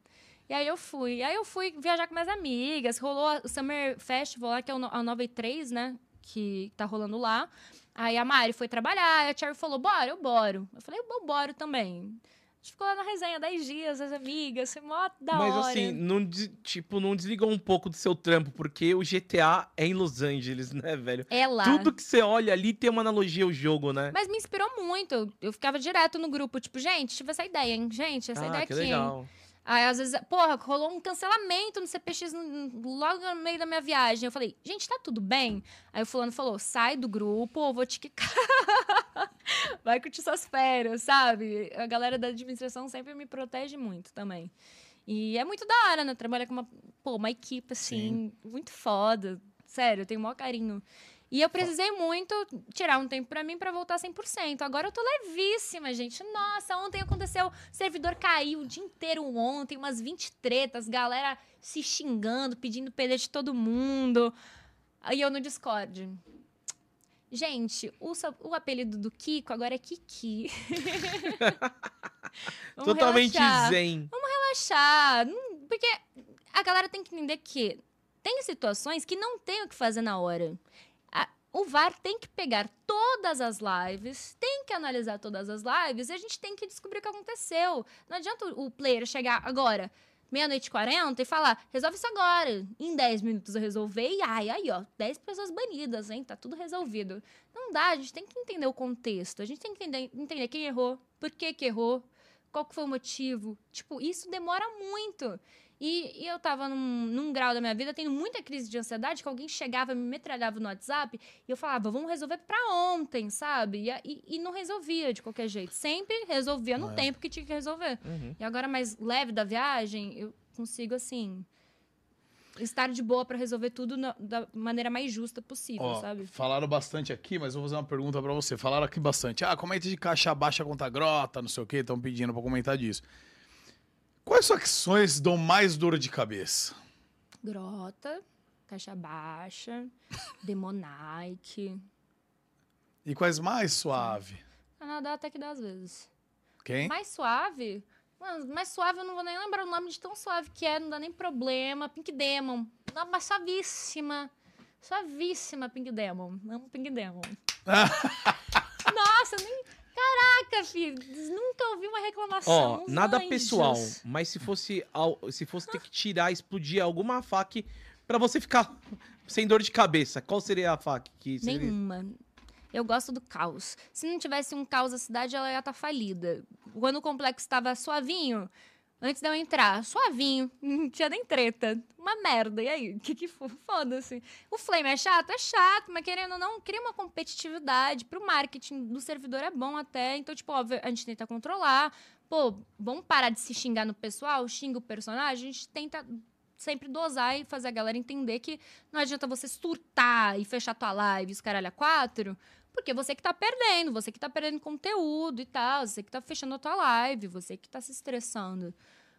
E aí eu fui. Aí eu fui viajar com minhas amigas. Rolou o Summer Festival lá, que é o no- a 93, né? Que tá rolando lá. Aí a Mari foi trabalhar. A Cherry falou: bora, eu boro. Eu falei: eu boro também. A gente ficou lá na resenha 10 dias, as amigas. Foi mó da Mas hora. assim, não, tipo, não desligou um pouco do seu trampo, porque o GTA é em Los Angeles, né, velho? é lá. Tudo que você olha ali tem uma analogia ao jogo, né? Mas me inspirou muito. Eu, ficava direto no grupo, tipo, gente, tive essa ideia, hein? Gente, essa ideia ah, que aqui. hein? legal. Aí, às vezes, porra, rolou um cancelamento no CPX logo no meio da minha viagem. Eu falei, gente, tá tudo bem? Aí o fulano falou, sai do grupo ou vou te quicar. Vai curtir suas férias, sabe? A galera da administração sempre me protege muito também. E é muito da hora, né? Trabalhar com uma, pô, uma equipe, assim, muito foda. Sério, eu tenho o maior carinho. E eu precisei muito tirar um tempo pra mim pra voltar 100%. Agora eu tô levíssima, gente. Nossa, ontem aconteceu, o servidor caiu o dia inteiro ontem, umas 20 tretas, galera se xingando, pedindo PD de todo mundo. Aí eu no Discord. Gente, o, o apelido do Kiko agora é Kiki. Vamos Totalmente relaxar zen. relaxar. Não- Porque a galera tem que entender que tem situações que não tem o que fazer na hora. A- O VAR tem que pegar todas as lives, tem que analisar todas as lives e a gente tem que descobrir o que aconteceu. Não adianta o player chegar agora, meia-noite e 40, e falar: resolve isso agora. Em 10 minutos eu resolver e ai, aí, ó, 10 pessoas banidas, hein? Tá tudo resolvido. Não dá, a gente tem que entender o contexto, a gente tem que entender, entender quem errou, por que, que errou, qual que foi o motivo. Tipo, isso demora muito. E, e eu tava num, num grau da minha vida, tendo muita crise de ansiedade, que alguém chegava, me metralhava no WhatsApp, e eu falava, vamos resolver pra ontem, sabe? E, e, e não resolvia de qualquer jeito. Sempre resolvia no É. tempo que tinha que resolver. Uhum. E agora, mais leve da viagem, eu consigo, assim, estar de boa pra resolver tudo na- da maneira mais justa possível, Ó, sabe? falaram bastante aqui, mas vou fazer uma pergunta pra você. Falaram aqui bastante. Ah, comenta de caixa baixa contra grota, não sei o quê. Estão pedindo pra comentar disso. Quais suas ações dão mais dor de cabeça? Grota, Caixa Baixa, Demonike. E quais mais suave? Canadá até que dá às vezes. Quem? Mais suave? Mano, mais suave eu não vou nem lembrar o nome de tão suave que é, não dá nem problema. Pink Demon. Não, mas suavíssima. Suavíssima Pink Demon. Amo Pink Demon. Nossa, nem. Caraca, filho. Nunca ouvi uma reclamação. Ó, nada anjos. pessoal, mas se fosse ao- se fosse ter que tirar, explodir alguma faca pra você ficar sem dor de cabeça, qual seria a faca que seria? Nenhuma. Eu gosto do caos. Se não tivesse um caos, a cidade ela ia estar falida. Quando o complexo estava suavinho, antes de eu entrar, suavinho, não tinha nem treta. Uma merda. E aí? Que que? Foda-se. O Flame é chato? É chato, mas querendo ou não, cria uma competitividade. Pro marketing do servidor é bom até. Então, tipo, óbvio, a gente tenta controlar. Pô, vamos parar de se xingar no pessoal, xinga o personagem, a gente tenta sempre dosar e fazer a galera entender que não adianta você surtar e fechar tua live, os caralho a quatro, porque você que tá perdendo, você que tá perdendo conteúdo e tal, você que tá fechando a tua live, você que tá se estressando,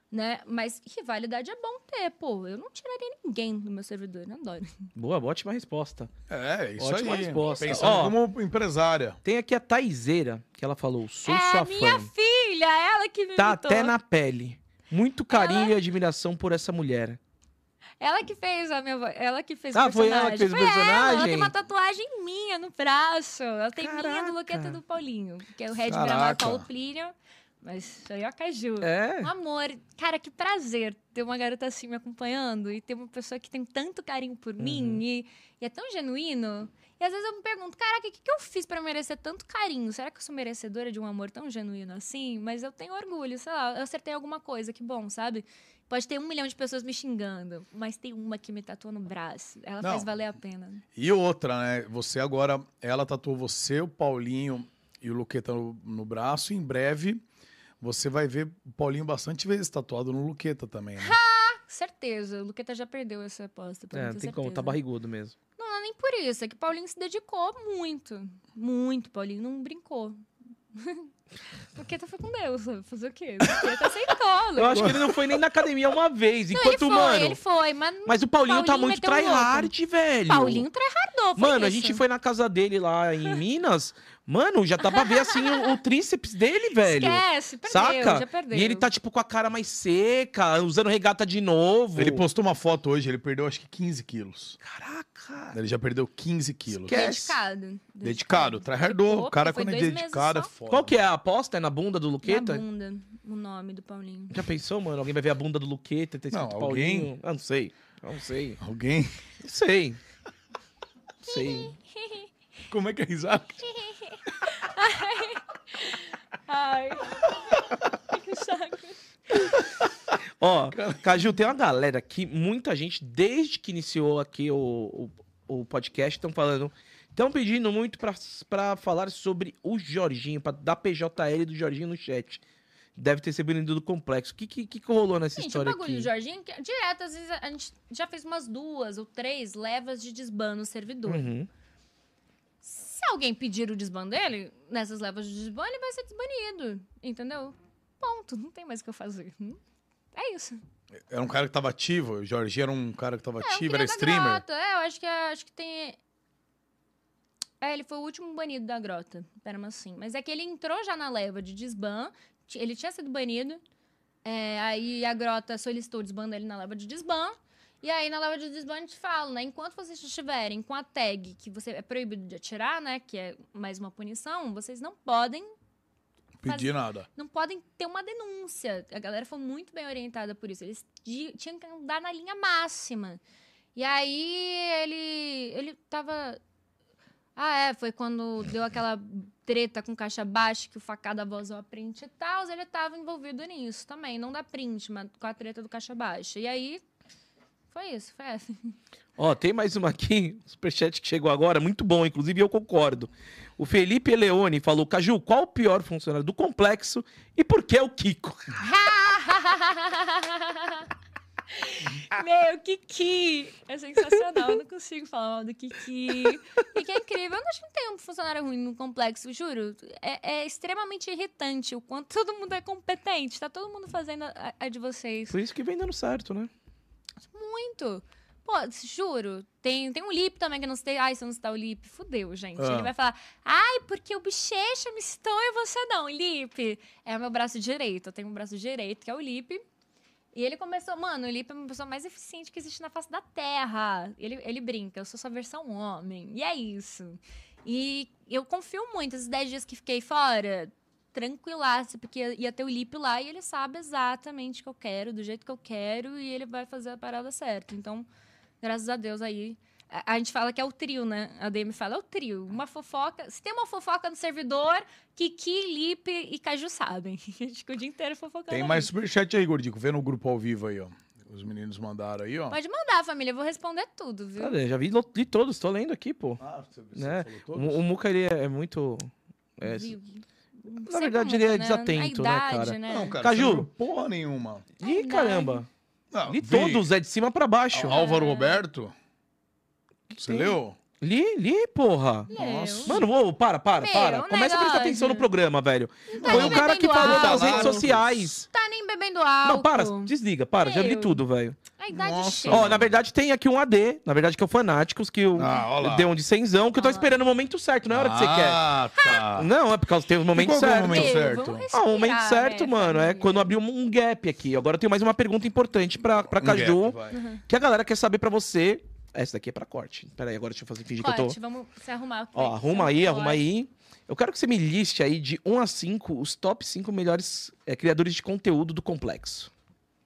né? Mas rivalidade é bom ter, pô. Eu não tiraria ninguém do meu servidor, eu adoro. Boa, ótima resposta. É, isso Ótima aí. resposta. Pensando Ó. como empresária. Tem aqui a Taizeira, que ela falou, sou é sua a minha fã. filha, ela que me Tá imitou. até na pele. Muito carinho e admiração por essa mulher. Ela que fez a minha voz. Ela que fez Ah, o foi personagem. ela que fez o Foi ela, Ela personagem? tem uma tatuagem minha no braço. Ela tem minha Caraca. do Luqueta do Paulinho. Que é o Red. Gramado Paulo Plínio. Mas aí é a Caju. É. Um amor. Cara, que prazer ter uma garota assim me acompanhando e ter uma pessoa que tem tanto carinho por Uhum. mim e, e é tão genuíno. E às vezes eu me pergunto, caraca, o que, que eu fiz pra merecer tanto carinho? Será que eu sou merecedora de um amor tão genuíno assim? Mas eu tenho orgulho, sei lá, eu acertei alguma coisa, que bom, sabe? Pode ter um milhão de pessoas me xingando, mas tem uma que me tatuou no braço. Ela Não. faz valer a pena. E outra, né? Você agora, ela tatuou você, o Paulinho e o Luqueta no, no braço. E em breve você vai ver o Paulinho bastante vezes tatuado no Luqueta também, né? Certeza, o Luqueta já perdeu essa aposta. É, não tem como, tá barrigudo mesmo. Não, não é nem por isso, é que Paulinho se dedicou muito. Muito, Paulinho não brincou. Luqueta foi com Deus, sabe? Fazer o quê? Luqueta aceitou. Eu acho que ele não foi nem na academia uma vez. Não, Enquanto, ele foi, mano. ele foi, mas Mas o Paulinho, tá muito tryhard, velho. Paulinho tryhardou. foi Mano, a isso. gente foi na casa dele lá em Minas. Mano, já dá pra ver assim o, o tríceps dele, velho. Esquece, perdeu, Saca? já perdeu. E ele tá, tipo, com a cara mais seca, usando regata de novo. Ele postou uma foto hoje, ele perdeu acho que 15 quilos. Caraca. Ele já perdeu 15 quilos. Esquece. Dedicado. Dedicado, tryhardou. O cara, foi quando é dois meses dedicado, é só. foda. Qual que é a aposta? É na bunda do Na Luqueta? bunda, o nome do Paulinho. Já pensou, mano? Alguém vai ver a bunda do Luqueta e ter Não, escrito alguém- Paulinho? Eu não sei. Eu não sei. Alguém? Não sei. Não sei. Como é que é risada? Ai. que saco. Ó, Caju, tem uma galera aqui, muita gente, desde que iniciou aqui o, o, o podcast, estão falando. Estão pedindo muito pra, pra falar sobre o Jorginho, pra dar PJL do Jorginho no chat. Deve ter sido do complexo. O que, que, que rolou nessa Gente, o história bagulho aqui? do Jorginho, que, direto, às vezes a gente já fez umas duas ou três levas de desban no servidor. Uhum. Se alguém pedir o desban dele, nessas levas de desban, ele vai ser desbanido. Entendeu? Ponto. Não tem mais o que eu fazer. É isso. Era um cara que tava ativo. O Jorginho era um cara que tava É, ativo, era da streamer. Grota. É, eu acho que, acho que tem... É, ele foi o último banido da grota, pera assim. Mas é que ele entrou já na leva de desban, ele tinha sido banido, é, aí a grota solicitou o desban dele na leva de desban, e aí na leva de desban a gente fala, né, enquanto vocês estiverem com a tag que você é proibido de atirar, né, que é mais uma punição, vocês não podem Pedir nada. não podem ter uma denúncia. A galera foi muito bem orientada por isso. Eles tinham que andar na linha máxima. E aí ele ele tava Ah, é, foi quando deu aquela treta com caixa baixa que o facada vazou a print e tal, ele tava envolvido nisso também, não da print, mas com a treta do caixa baixa. E aí foi isso, foi essa. Ó, tem mais uma aqui, superchat que chegou agora, muito bom, inclusive eu concordo. O Felipe Leone falou: Caju, qual o pior funcionário do complexo e por que o Kiko? Meu, Kiki! É sensacional, eu não consigo falar mal do Kiki. Kiki é incrível. Eu não acho que não tem um funcionário ruim no complexo, juro. É, é extremamente irritante o quanto todo mundo é competente. Tá todo mundo fazendo a, a de vocês. Por isso que vem dando certo, né? Muito. Pô, juro. Tem, tem um Lip também que não sei. Ai, se eu não citar o Lip, fudeu, gente. Ah. Ele vai falar, ai, porque o Bochecha me citou e você não. Lip é o meu braço direito. Eu tenho um braço direito, que é o Lip. E ele começou, mano, o Lipe é uma pessoa mais eficiente que existe na face da Terra. Ele, ele brinca, eu sou sua versão homem. E é isso. E eu confio muito. Esses 10 dias que fiquei fora, tranquilaço, porque ia, ter o Lipe lá e ele sabe exatamente o que eu quero, do jeito que eu quero, e ele vai fazer a parada certa. Então, graças a Deus aí. A, a gente fala que é o trio, né? A DM fala, é o trio. Uma fofoca. Se tem uma fofoca no servidor, Kiki, Lipe e Caju sabem. A gente fica o dia inteiro fofocando. Tem mais superchat aí, Gordico. Vê no grupo ao vivo aí, ó. Os meninos mandaram aí, ó. Pode mandar, família. Eu vou responder tudo, viu? Cadê? Já vi, li todos, tô lendo aqui, pô. Ah, você, você Né? falou O, todos? o Muca, ele é, é muito... é, Viu? Na verdade, ele é muda, desatento, né, cara? né? Não, cara, Caju. você não viu porra nenhuma. Ih, Ai, caramba. Não, Li vi. todos, é de cima pra baixo. Álvaro Roberto. Você leu? Li, li, porra. Nossa. Mano, ô, para, para, Meu, para. Começa a prestar negócio. atenção no programa, velho. tá Foi nem o cara que bebendo falou álcool. das redes sociais. Tá nem bebendo álcool. Não, para, desliga, para, já li Meu. tudo, velho. A idade Nossa. chega. Ó, na verdade tem aqui um AD, na verdade que é o Fanáticos, que eu Ah, ó lá. deu um de cenzão, que eu tô Ah. esperando o momento certo, não é a hora que você quer. Ah, tá. Não, é por causa que teve o momento qual que é o certo. momento Meu, certo? vamos Ah, o momento certo, né, mano, é família? quando abriu um um gap aqui. Agora eu tenho mais uma pergunta importante pra, pra Um Caju, gap, vai. que a galera quer saber pra você. Essa daqui é pra corte. Pera aí, agora deixa eu fazer fingir que eu tô... Corte, vamos se arrumar. Ó, arruma um aí, corte. arruma aí. Eu quero que você me liste aí de 1 a 5 os top 5 melhores é, criadores de conteúdo do complexo.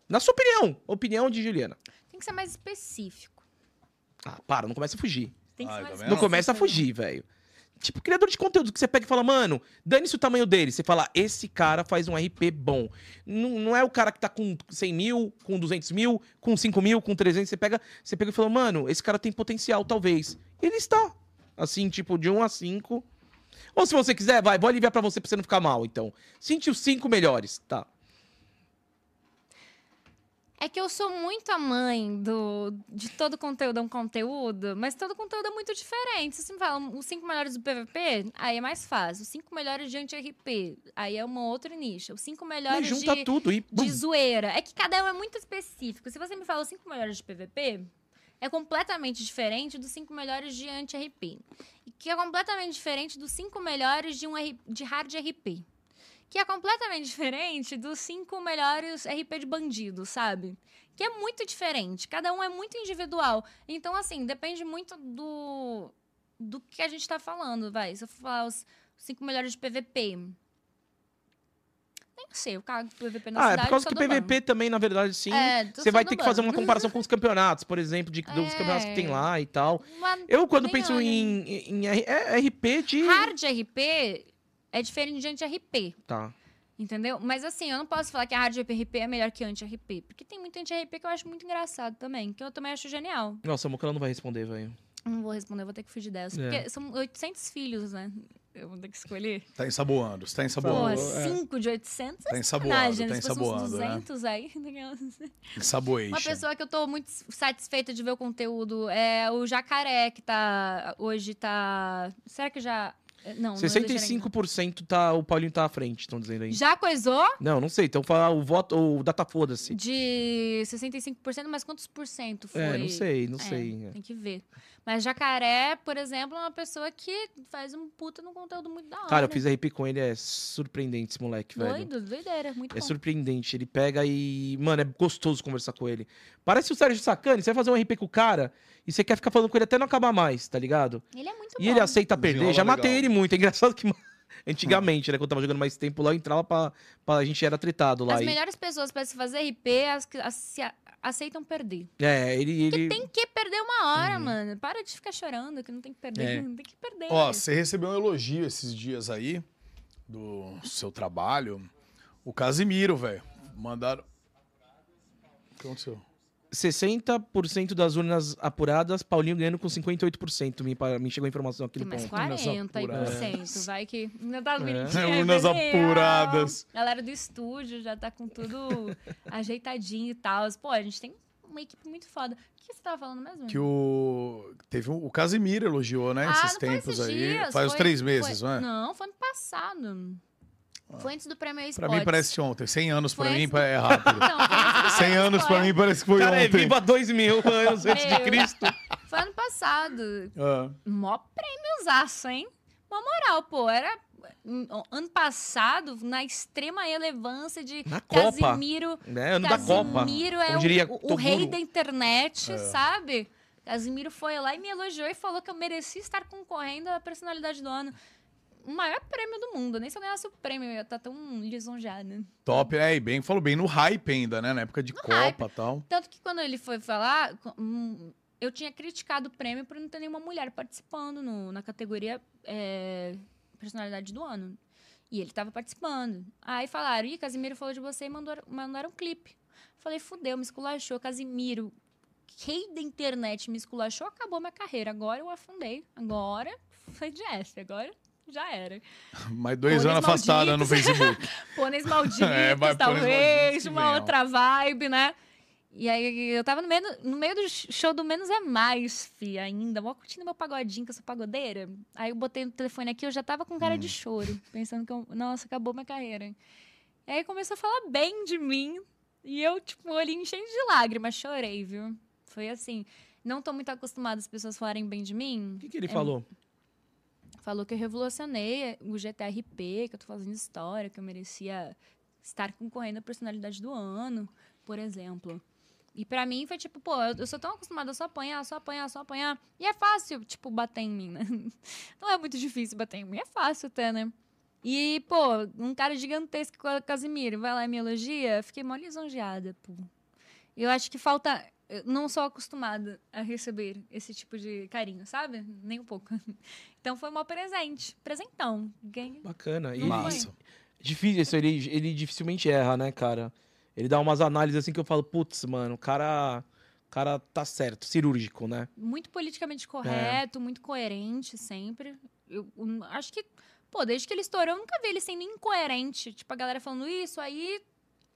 Na sua opinião, opinião de Juliana. Tem que ser mais específico. Ah, para, não começa a fugir. Tem que Ai, ser tá mais vendo? Não começa a fugir, velho. Tipo, criador de conteúdo que você pega e fala, mano, dane-se o tamanho dele. Você fala, esse cara faz um RP bom. Não, não é o cara que tá com 100 mil, com 200 mil, com 5 mil, com 300. Você pega, você pega e fala, mano, esse cara tem potencial, talvez. Ele está. Assim, tipo, de 1 a 5. Ou se você quiser, vai, vou aliviar pra você pra você não ficar mal, então. Sente os 5 melhores, tá? É que eu sou muito a mãe do, de todo conteúdo é um conteúdo, mas todo conteúdo é muito diferente. Se você me fala os cinco melhores do PVP, aí é mais fácil. Os cinco melhores de anti-RP, aí é uma outra nicha. Os cinco Mas melhores junta de, tudo e. de zoeira. É que cada um é muito específico. Se você me fala os cinco melhores de PVP, é completamente diferente dos cinco melhores de anti-RP. Que é completamente diferente dos cinco melhores de, um de hard RP. Que é completamente diferente dos cinco melhores RP de bandido, sabe? Que é muito diferente. Cada um é muito individual. Então, assim, depende muito do, do que a gente tá falando, vai. Se eu for falar os cinco melhores de PVP. Nem sei, eu cago pro PVP na Ah, é cidade. por causa que o ban. PVP também, na verdade, sim. É, Você vai ter que fazer uma comparação com os campeonatos, por exemplo, de, dos É. campeonatos que tem lá e tal. Mas Eu, quando penso olho. em, em R- é RP de. Hard RP é diferente de anti-RP, Tá. entendeu? Mas assim, eu não posso falar que a hard RP é melhor que anti-RP. Porque tem muito anti-RP que eu acho muito engraçado também. Que eu também acho genial. Nossa, a Moca não vai responder, velho. Não vou responder, vou ter que fugir dessa. É. Porque são 800 filhos, né? Eu vou ter que escolher. Tá ensaboando, você tá ensaboando. é. 5 de 800 Tá é ensaboando, sacanagem. tá Se fosse uns ensaboando, né? 200 aí... Ensaboation. Uma pessoa que eu tô muito satisfeita de ver o conteúdo é o Jacaré, que tá... Hoje tá... Será que já... Não, não deixaram ainda. 65% tá, o Paulinho tá à frente, estão dizendo aí. Já coisou? Não, não sei. Então falar o voto, o data foda-se. De 65%, mas quantos por cento foi? É, não sei, não É, sei. Tem que ver. Mas Jacaré, por exemplo, é uma pessoa que faz um puta no conteúdo muito da hora. Cara, eu fiz RP com ele, é surpreendente esse moleque, velho. Doido, doideira, muito É bom. surpreendente. Ele pega e. Mano, é gostoso conversar com ele. Parece o Sérgio Sacani. Você vai fazer um RP com o cara e você quer ficar falando com ele até não acabar mais, tá ligado? Ele é muito E bom. ele aceita perder. Desenrola Já matei legal. ele muito. É engraçado que. Antigamente, né? Quando eu tava jogando mais tempo lá, eu entrava pra. pra a gente era tretado lá. As e- melhores pessoas pra se fazer RP, as que as- se a- aceitam perder. É, ele. ele... Tem que perder uma hora, Uhum. mano. Para de ficar chorando que não tem que perder. É. Tem que perder. Ó, você recebeu um elogio esses dias aí do seu trabalho. O Casimiro, velho. Mandaram. O que aconteceu? 60% das urnas apuradas, Paulinho ganhando com 58%. Me, me chegou a informação aqui Tem no mais ponto. 40%. Vai que. Ainda tá É. bonitinho. Urnas bem, apuradas. Galera do estúdio já tá com tudo ajeitadinho e tal. Pô, a gente tem uma equipe muito foda. O que você tava falando mesmo? Que o. Teve um... O Casimiro elogiou, né? Ah, esses não tempos esses aí. dias, Faz uns foi- três meses, foi- não é? Não, foi ano passado. Foi antes do Prêmio Pra Esportes. mim parece ontem. 100 anos pra Foi mim antes do- é rápido. Não, foi antes do 100 Prêmio anos pra Esportes. mim parece que foi Cara, é ontem. viva dois mil anos antes de Meu. Cristo. Foi ano passado. Ah. Mó prêmiozaço, hein? Uma moral, pô. Era hum, ano passado, na extrema relevância de Na Copa. Casimiro. Né? Ano da Copa. Casimiro é Como diria o- o Toguro. rei da internet, É. sabe? Casimiro foi lá e me elogiou e falou que eu merecia estar concorrendo à personalidade do ano. O maior prêmio do mundo. Nem se eu ganhasse o prêmio, eu ia estar tão lisonjeada. Top, é, e bem, falou bem no hype ainda, né? Na época de Copa hype. e tal. Tanto que quando ele foi falar, hum, eu tinha criticado o prêmio por não ter nenhuma mulher participando no- na categoria é, personalidade do ano. E ele tava participando. Aí falaram, ih, Casimiro falou de você e mandou, mandaram um clipe. Falei, fudeu, me esculachou. Casimiro, rei da internet, me esculachou, acabou minha carreira. Agora eu afundei. Agora foi de F, agora já era. Mais dois anos afastada no. Facebook. Pôneis malditos, É, vai, talvez, malditos uma outra vibe, né? E aí eu tava no meio, no meio do show do Menos é Mais, fi, ainda. Mó curtindo meu pagodinho, que eu sou pagodeira. Aí eu botei no telefone aqui, eu já tava com Hum. cara de choro, pensando que, eu, nossa, acabou minha carreira. E aí começou a falar bem de mim. E eu, tipo, o olhinho cheio de lágrimas, chorei, viu? Foi assim. Não tô muito acostumada as pessoas falarem bem de mim. O que, que ele É falou? Falou que eu revolucionei o GTRP, que eu tô fazendo história, que eu merecia estar concorrendo à personalidade do ano, por exemplo. E pra mim foi tipo, pô, eu sou tão acostumada a só apanhar, só apanhar, só apanhar. E é fácil, tipo, bater em mim, né? Não é muito difícil bater em mim, é fácil até, né? E, pô, um cara gigantesco com o Casimiro vai lá e me elogia, fiquei mó lisonjeada, pô. Eu acho que falta. Eu não sou acostumada a receber esse tipo de carinho, sabe? Nem um pouco. Então foi um presente. Presentão. Ganhei. Bacana. E, Massa. Difícil isso, ele, ele dificilmente erra, né, cara? Ele dá umas análises assim que eu falo, putz, mano, o cara, o cara tá certo, cirúrgico, né? Muito É. politicamente correto, muito coerente sempre. Eu, um, acho que, pô, desde que ele estourou, eu nunca vi ele sendo incoerente. Tipo, a galera falando isso, aí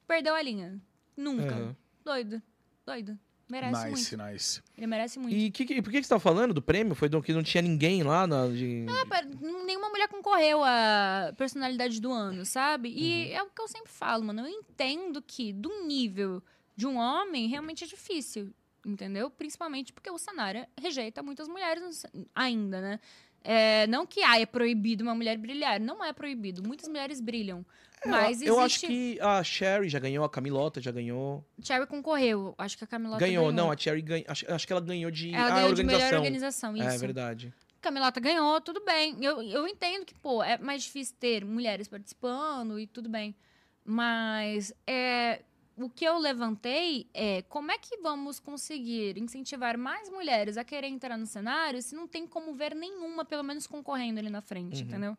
perdeu a linha. Nunca. Aham. Doido. Doido. Merece Nice, muito. nice. Ele merece muito. E que, que- por que, que você tava falando do prêmio? Foi do que não tinha ninguém lá na, de... Ah, nenhuma mulher concorreu à personalidade do ano, sabe? E Uhum. é o que eu sempre falo, mano. Eu entendo que, do nível de um homem, realmente é difícil. entendeu? Principalmente porque o cenário rejeita muitas mulheres ainda, né? É, não que ah, é proibido uma mulher brilhar. Não é proibido. Muitas mulheres brilham. Mas eu acho existe- que a Sherry já ganhou, a Camilota já ganhou. Cherry concorreu. Acho que a Camilota ganhou, não, a Cherry ganhou. Acho, acho que ela ganhou de. Ela a ganhou de melhor organização. organização, isso. É verdade. Camilota ganhou, tudo bem. Eu, eu entendo que, pô, é mais difícil ter mulheres participando e tudo bem. Mas é, o que eu levantei é como é que vamos conseguir incentivar mais mulheres a querer entrar no cenário se não tem como ver nenhuma, pelo menos, concorrendo ali na frente, Uhum. entendeu?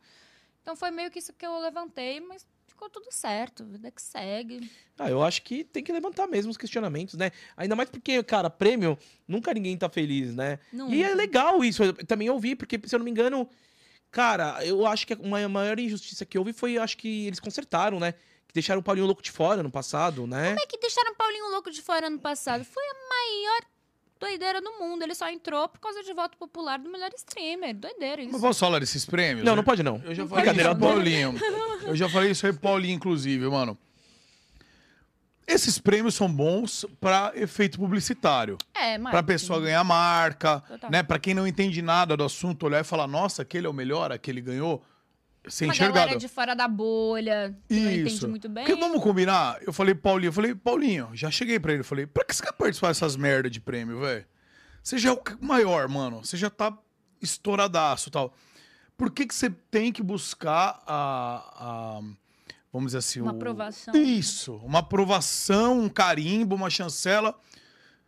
Então foi meio que isso que eu levantei, mas ficou tudo certo. Vida que segue. Ah, eu acho que tem que levantar mesmo os questionamentos, né? Ainda mais porque, cara, prêmio, nunca ninguém tá feliz, né? Não, E é legal isso. Eu também ouvi, porque, se eu não me engano, cara, eu acho que uma maior injustiça que houve foi, acho que eles consertaram, né? Que deixaram o Paulinho Louco de fora no passado, né? Como é que deixaram o Paulinho Louco de fora ano passado? Foi a maior doideira do mundo. Ele só entrou por causa de voto popular do melhor streamer. Doideira isso. Não posso falar desses prêmios? Não, não pode não. Eu já Não falei isso Paulinho. Eu já falei isso aí Paulinho, inclusive, mano. Esses prêmios são bons pra efeito publicitário. É, Pra pessoa ganhar marca, Total. né? Pra quem não entende nada do assunto, olhar e falar, nossa, aquele é o melhor, aquele ganhou. Ser Uma galera de fora da bolha, que não entende Isso. muito bem. Porque vamos combinar, eu falei Paulinho, eu falei, Paulinho, já cheguei pra ele, eu falei, pra que você quer participar dessas merda de prêmio, velho? Você já é o maior, mano. Você já tá estouradaço e tal. Por que que você tem que buscar a, a- vamos dizer assim, Uma o- aprovação. Isso, uma aprovação, um carimbo, uma chancela.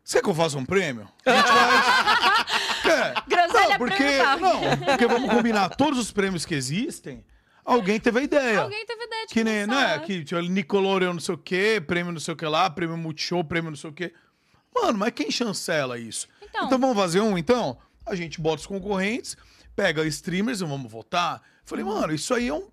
Você que eu faça um prêmio? A gente vai. Quer? Groselha Não, porque, não, porque vamos combinar, todos os prêmios que existem, alguém teve a ideia. Alguém teve ideia de Que nem, começar. né? Que Nicoloreu não sei o quê, prêmio não sei o que lá, prêmio Multishow, prêmio não sei o quê. Mano, mas quem chancela isso? Então, Então vamos fazer um, então? A gente bota os concorrentes, pega streamers e vamos votar. Falei, Uhum. mano, isso aí é um.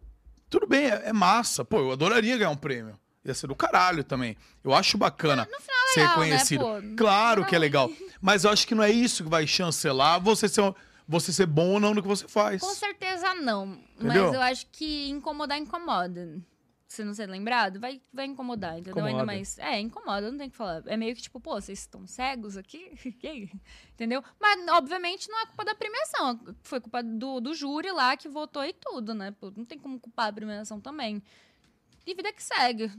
Tudo bem, é, é massa. Pô, eu adoraria ganhar um prêmio. Ia ser do caralho também. Eu acho bacana ser legal, né, reconhecido. Claro que é legal. Mas eu acho que não é isso que vai chancelar você ser, você ser bom ou não no que você faz. com certeza não. Entendeu? Mas eu acho que incomodar incomoda. Se não ser lembrado, vai, vai incomodar, entendeu? Ainda Incomoda. mais. É, incomoda, não tem o que falar. É meio que tipo, pô, vocês estão cegos aqui? Aí? entendeu? Mas, obviamente, não é culpa da premiação. Foi culpa do, do júri lá que votou e tudo, né? Pô, não tem como culpar a premiação também. E vida que segue.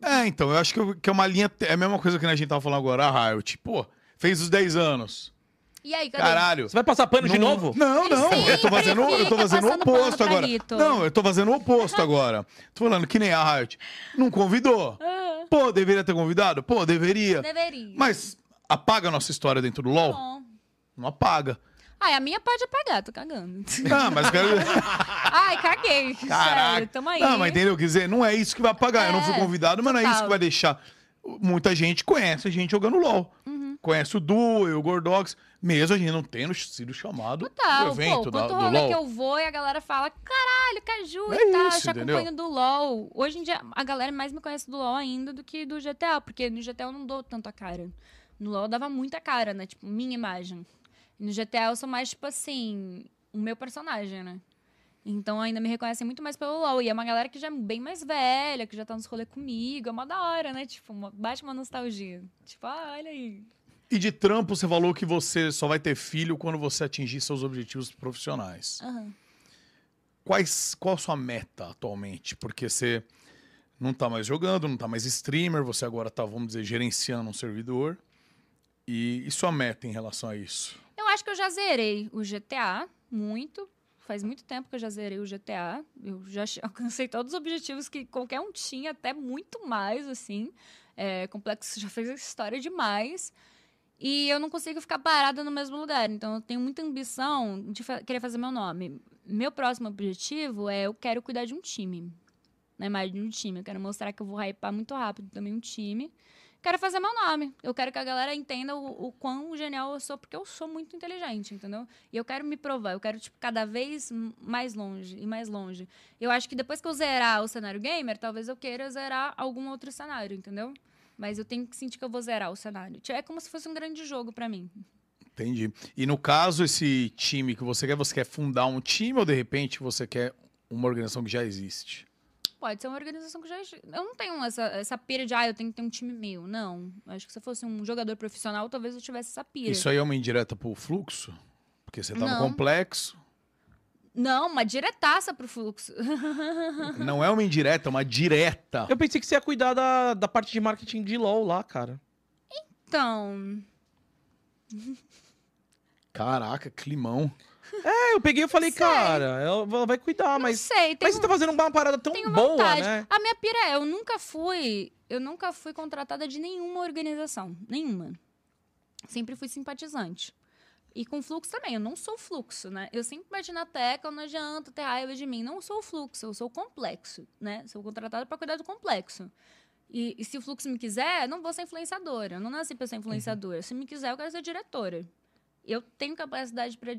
É, então, eu acho que, eu- que é uma linha. É a mesma coisa que a gente tava falando agora, a Riot. Pô, fez os 10 anos. E aí, cadê? Caralho. Você vai passar pano de Não- novo? Não, não. Eu tô fazendo, eu tô fazendo o oposto agora. Lito. Não, eu tô fazendo o oposto agora. Tô falando que nem a Riot. Não convidou. Ah, Pô, deveria ter convidado? Pô, deveria. deveria. Mas apaga a nossa história dentro do LoL? Bom. Não apaga. Ai, a minha pode apagar, tô cagando. Ah, mas eu quero. Ai, caguei. Caraca. Sério, tamo aí. Não, mas entendeu? Quer dizer, não é isso que vai apagar. Eu não fui É, convidado, mas não é isso total. que vai deixar. Muita gente conhece a gente jogando LOL. Conhece o Du, o Gordox, mesmo a gente não tendo sido chamado Total, pro evento pô, da- do rolê LOL. que eu vou e a galera fala, caralho, Caju É e tal, isso, te acompanho do LOL. Hoje em dia, a galera mais me conhece do LOL ainda do que do GTA, porque no GTA eu não dou tanto a cara. No LOL eu dava muita cara, né? Tipo, minha imagem. No GTA eu sou mais, tipo assim, o meu personagem, né? Então ainda me reconhecem muito mais pelo LOL. E é uma galera que já é bem mais velha, que já tá nos rolê comigo. É uma da hora, né? Tipo, uma, bate uma nostalgia. Tipo, ah, olha aí. E de trampo, você falou que você só vai ter filho quando você atingir seus objetivos profissionais. Aham. Quais, qual a sua meta atualmente? Porque você não tá mais jogando, não tá mais streamer, você agora tá, vamos dizer, gerenciando um servidor. E, e sua meta em relação a isso? Eu acho que eu já zerei o GTA muito. Faz muito tempo que eu já zerei o GTA. Eu já alcancei todos os objetivos que qualquer um tinha, até muito mais, assim. É, Complexo já fez história demais. E eu não consigo ficar parada no mesmo lugar. Então, eu tenho muita ambição de fa- querer fazer meu nome. Meu próximo objetivo é eu quero cuidar de um time. Na imagem de um time. Eu quero mostrar que eu vou hypar muito rápido também um time. Quero fazer meu nome. Eu quero que a galera entenda o, o quão genial eu sou, porque eu sou muito inteligente, entendeu? E eu quero me provar. Eu quero, tipo, cada vez mais longe e mais longe. Eu acho que depois que eu zerar o cenário gamer, talvez eu queira zerar algum outro cenário, entendeu? Mas eu tenho que sentir que eu vou zerar o cenário. É como se fosse um grande jogo pra mim. Entendi. E no caso, esse time que você quer, você quer fundar um time ou de repente você quer uma organização que já existe? pode ser uma organização que já. Eu não tenho essa, essa pira de, ah, eu tenho que ter um time meu. Não. Acho que se eu fosse um jogador profissional, talvez eu tivesse essa pira. Isso aí é uma indireta pro fluxo? Porque você tá no Não. complexo. Não, uma diretaça pro fluxo. Não é uma indireta, é uma direta. Eu pensei que você ia cuidar da, da parte de marketing de LOL lá, cara. Então. Caraca, climão. É, eu peguei e falei, Sei. cara, ela vai cuidar, não mas. sei, tem Mas você tá fazendo uma parada tão tenho boa, vontade. né? A minha pira é, eu nunca fui. Eu nunca fui contratada de nenhuma organização. Nenhuma. Sempre fui simpatizante. E com fluxo também, eu não sou fluxo, né? Eu sempre bati na tecla, não adianta ter raiva de mim. Não sou fluxo, eu sou complexo, né? Sou contratada para cuidar do complexo. E, e se o fluxo me quiser, eu não vou ser influenciadora. Eu não nasci para ser influenciadora. Se me quiser, eu quero ser diretora. Eu tenho capacidade para,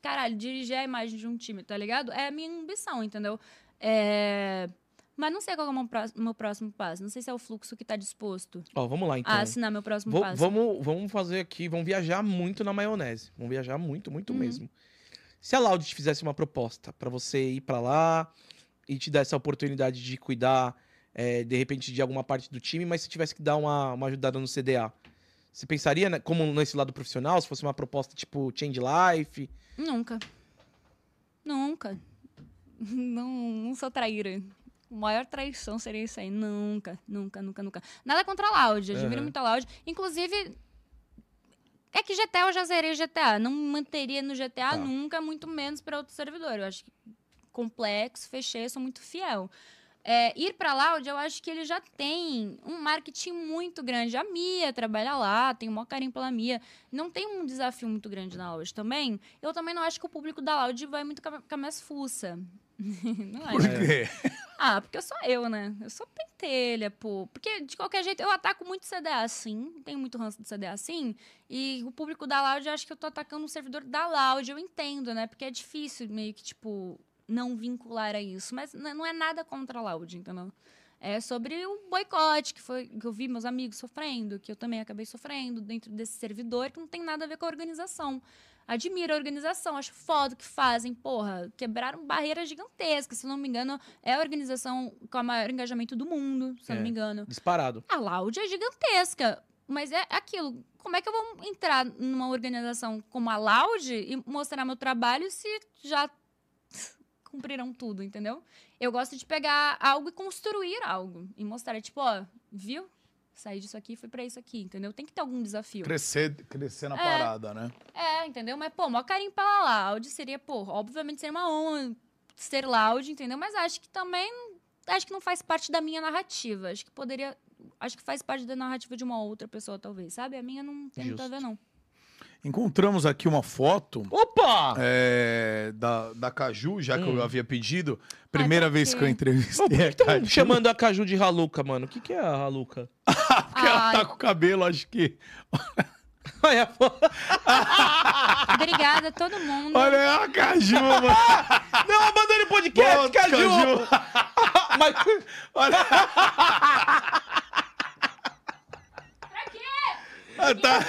caralho, dirigir a imagem de um time, tá ligado? É a minha ambição, entendeu? É... Mas não sei qual é o meu pró- meu próximo passo. Não sei se é o fluxo que tá disposto Ó, vamos lá então. a assinar meu próximo Vou- passo. vamos, vamos fazer aqui, vamos viajar muito na maionese. Vamos viajar muito, muito Uhum. mesmo. Se a Laude te fizesse uma proposta pra você ir pra lá e te dar essa oportunidade de cuidar, é, de repente, de alguma parte do time, mas se tivesse que dar uma, uma ajudada no CDA, você pensaria né, como nesse lado profissional, se fosse uma proposta tipo Change Life? Nunca. Nunca. Não, não sou traíra. A maior traição seria isso aí. Nunca, nunca, nunca, nunca. Nada contra a Loud. Eu admiro Aham. muito a Loud. Inclusive, é que GTA eu já zerei GTA. Não manteria no GTA Tá. nunca, muito menos para outro servidor. Eu acho que complexo, fechei, sou muito fiel. É, ir para Loud, eu acho que ele já tem um marketing muito grande. A Mia trabalha lá, tem o maior carinho pela Mia. Não tem um desafio muito grande na Loud também. Eu também não acho que o público da Loud vai muito com a- com a minhas fuça. não Por acho. quê? Ah, porque eu sou eu, né? Eu sou pentelha, pô. Porque, de qualquer jeito, eu ataco muito CDA assim. Tenho muito ranço de CDA assim. E o público da Loud, eu acho que eu tô atacando um servidor da Loud. Eu entendo, né? Porque é difícil meio que, tipo, não vincular a isso. Mas não é nada contra a Loud, entendeu? É sobre o boicote que, foi, que eu vi meus amigos sofrendo, que eu também acabei sofrendo dentro desse servidor, que não tem nada a ver com a organização. Admiro a organização, acho foda o que fazem, porra. Quebraram barreiras gigantescas, se não me engano, é a organização com o maior engajamento do mundo, se É. não me engano. Disparado. A Loud é gigantesca, mas é aquilo. Como é que eu vou entrar numa organização como a Loud e mostrar meu trabalho se já cumpriram tudo, entendeu? Eu gosto de pegar algo e construir algo. E mostrar, tipo, ó, viu? Saí disso aqui e fui pra isso aqui, entendeu? Tem que ter algum desafio. Crescer, crescer na É. parada, né? É, entendeu? Mas, pô, maior carinho pela Loud seria, pô, obviamente seria uma honra ser Loud, entendeu? Mas acho que também, acho que não faz parte da minha narrativa. Acho que poderia, acho que faz parte da narrativa de uma outra pessoa, talvez, sabe? A minha não tem muito a ver, Justo. não. Encontramos aqui uma foto Opa! é, da, da Caju, já que Hum. eu havia pedido. Primeira vez que eu entrevistei por que a estão Caju. chamando a Caju de Haluca, mano? O que, que é a Haluca? Tá com o cabelo, acho que. Ai, a fo- Obrigada a todo mundo. Olha a Caju, mano. Não, abandone o podcast, Volta, Caju! Mas, Olha. Ah, tá.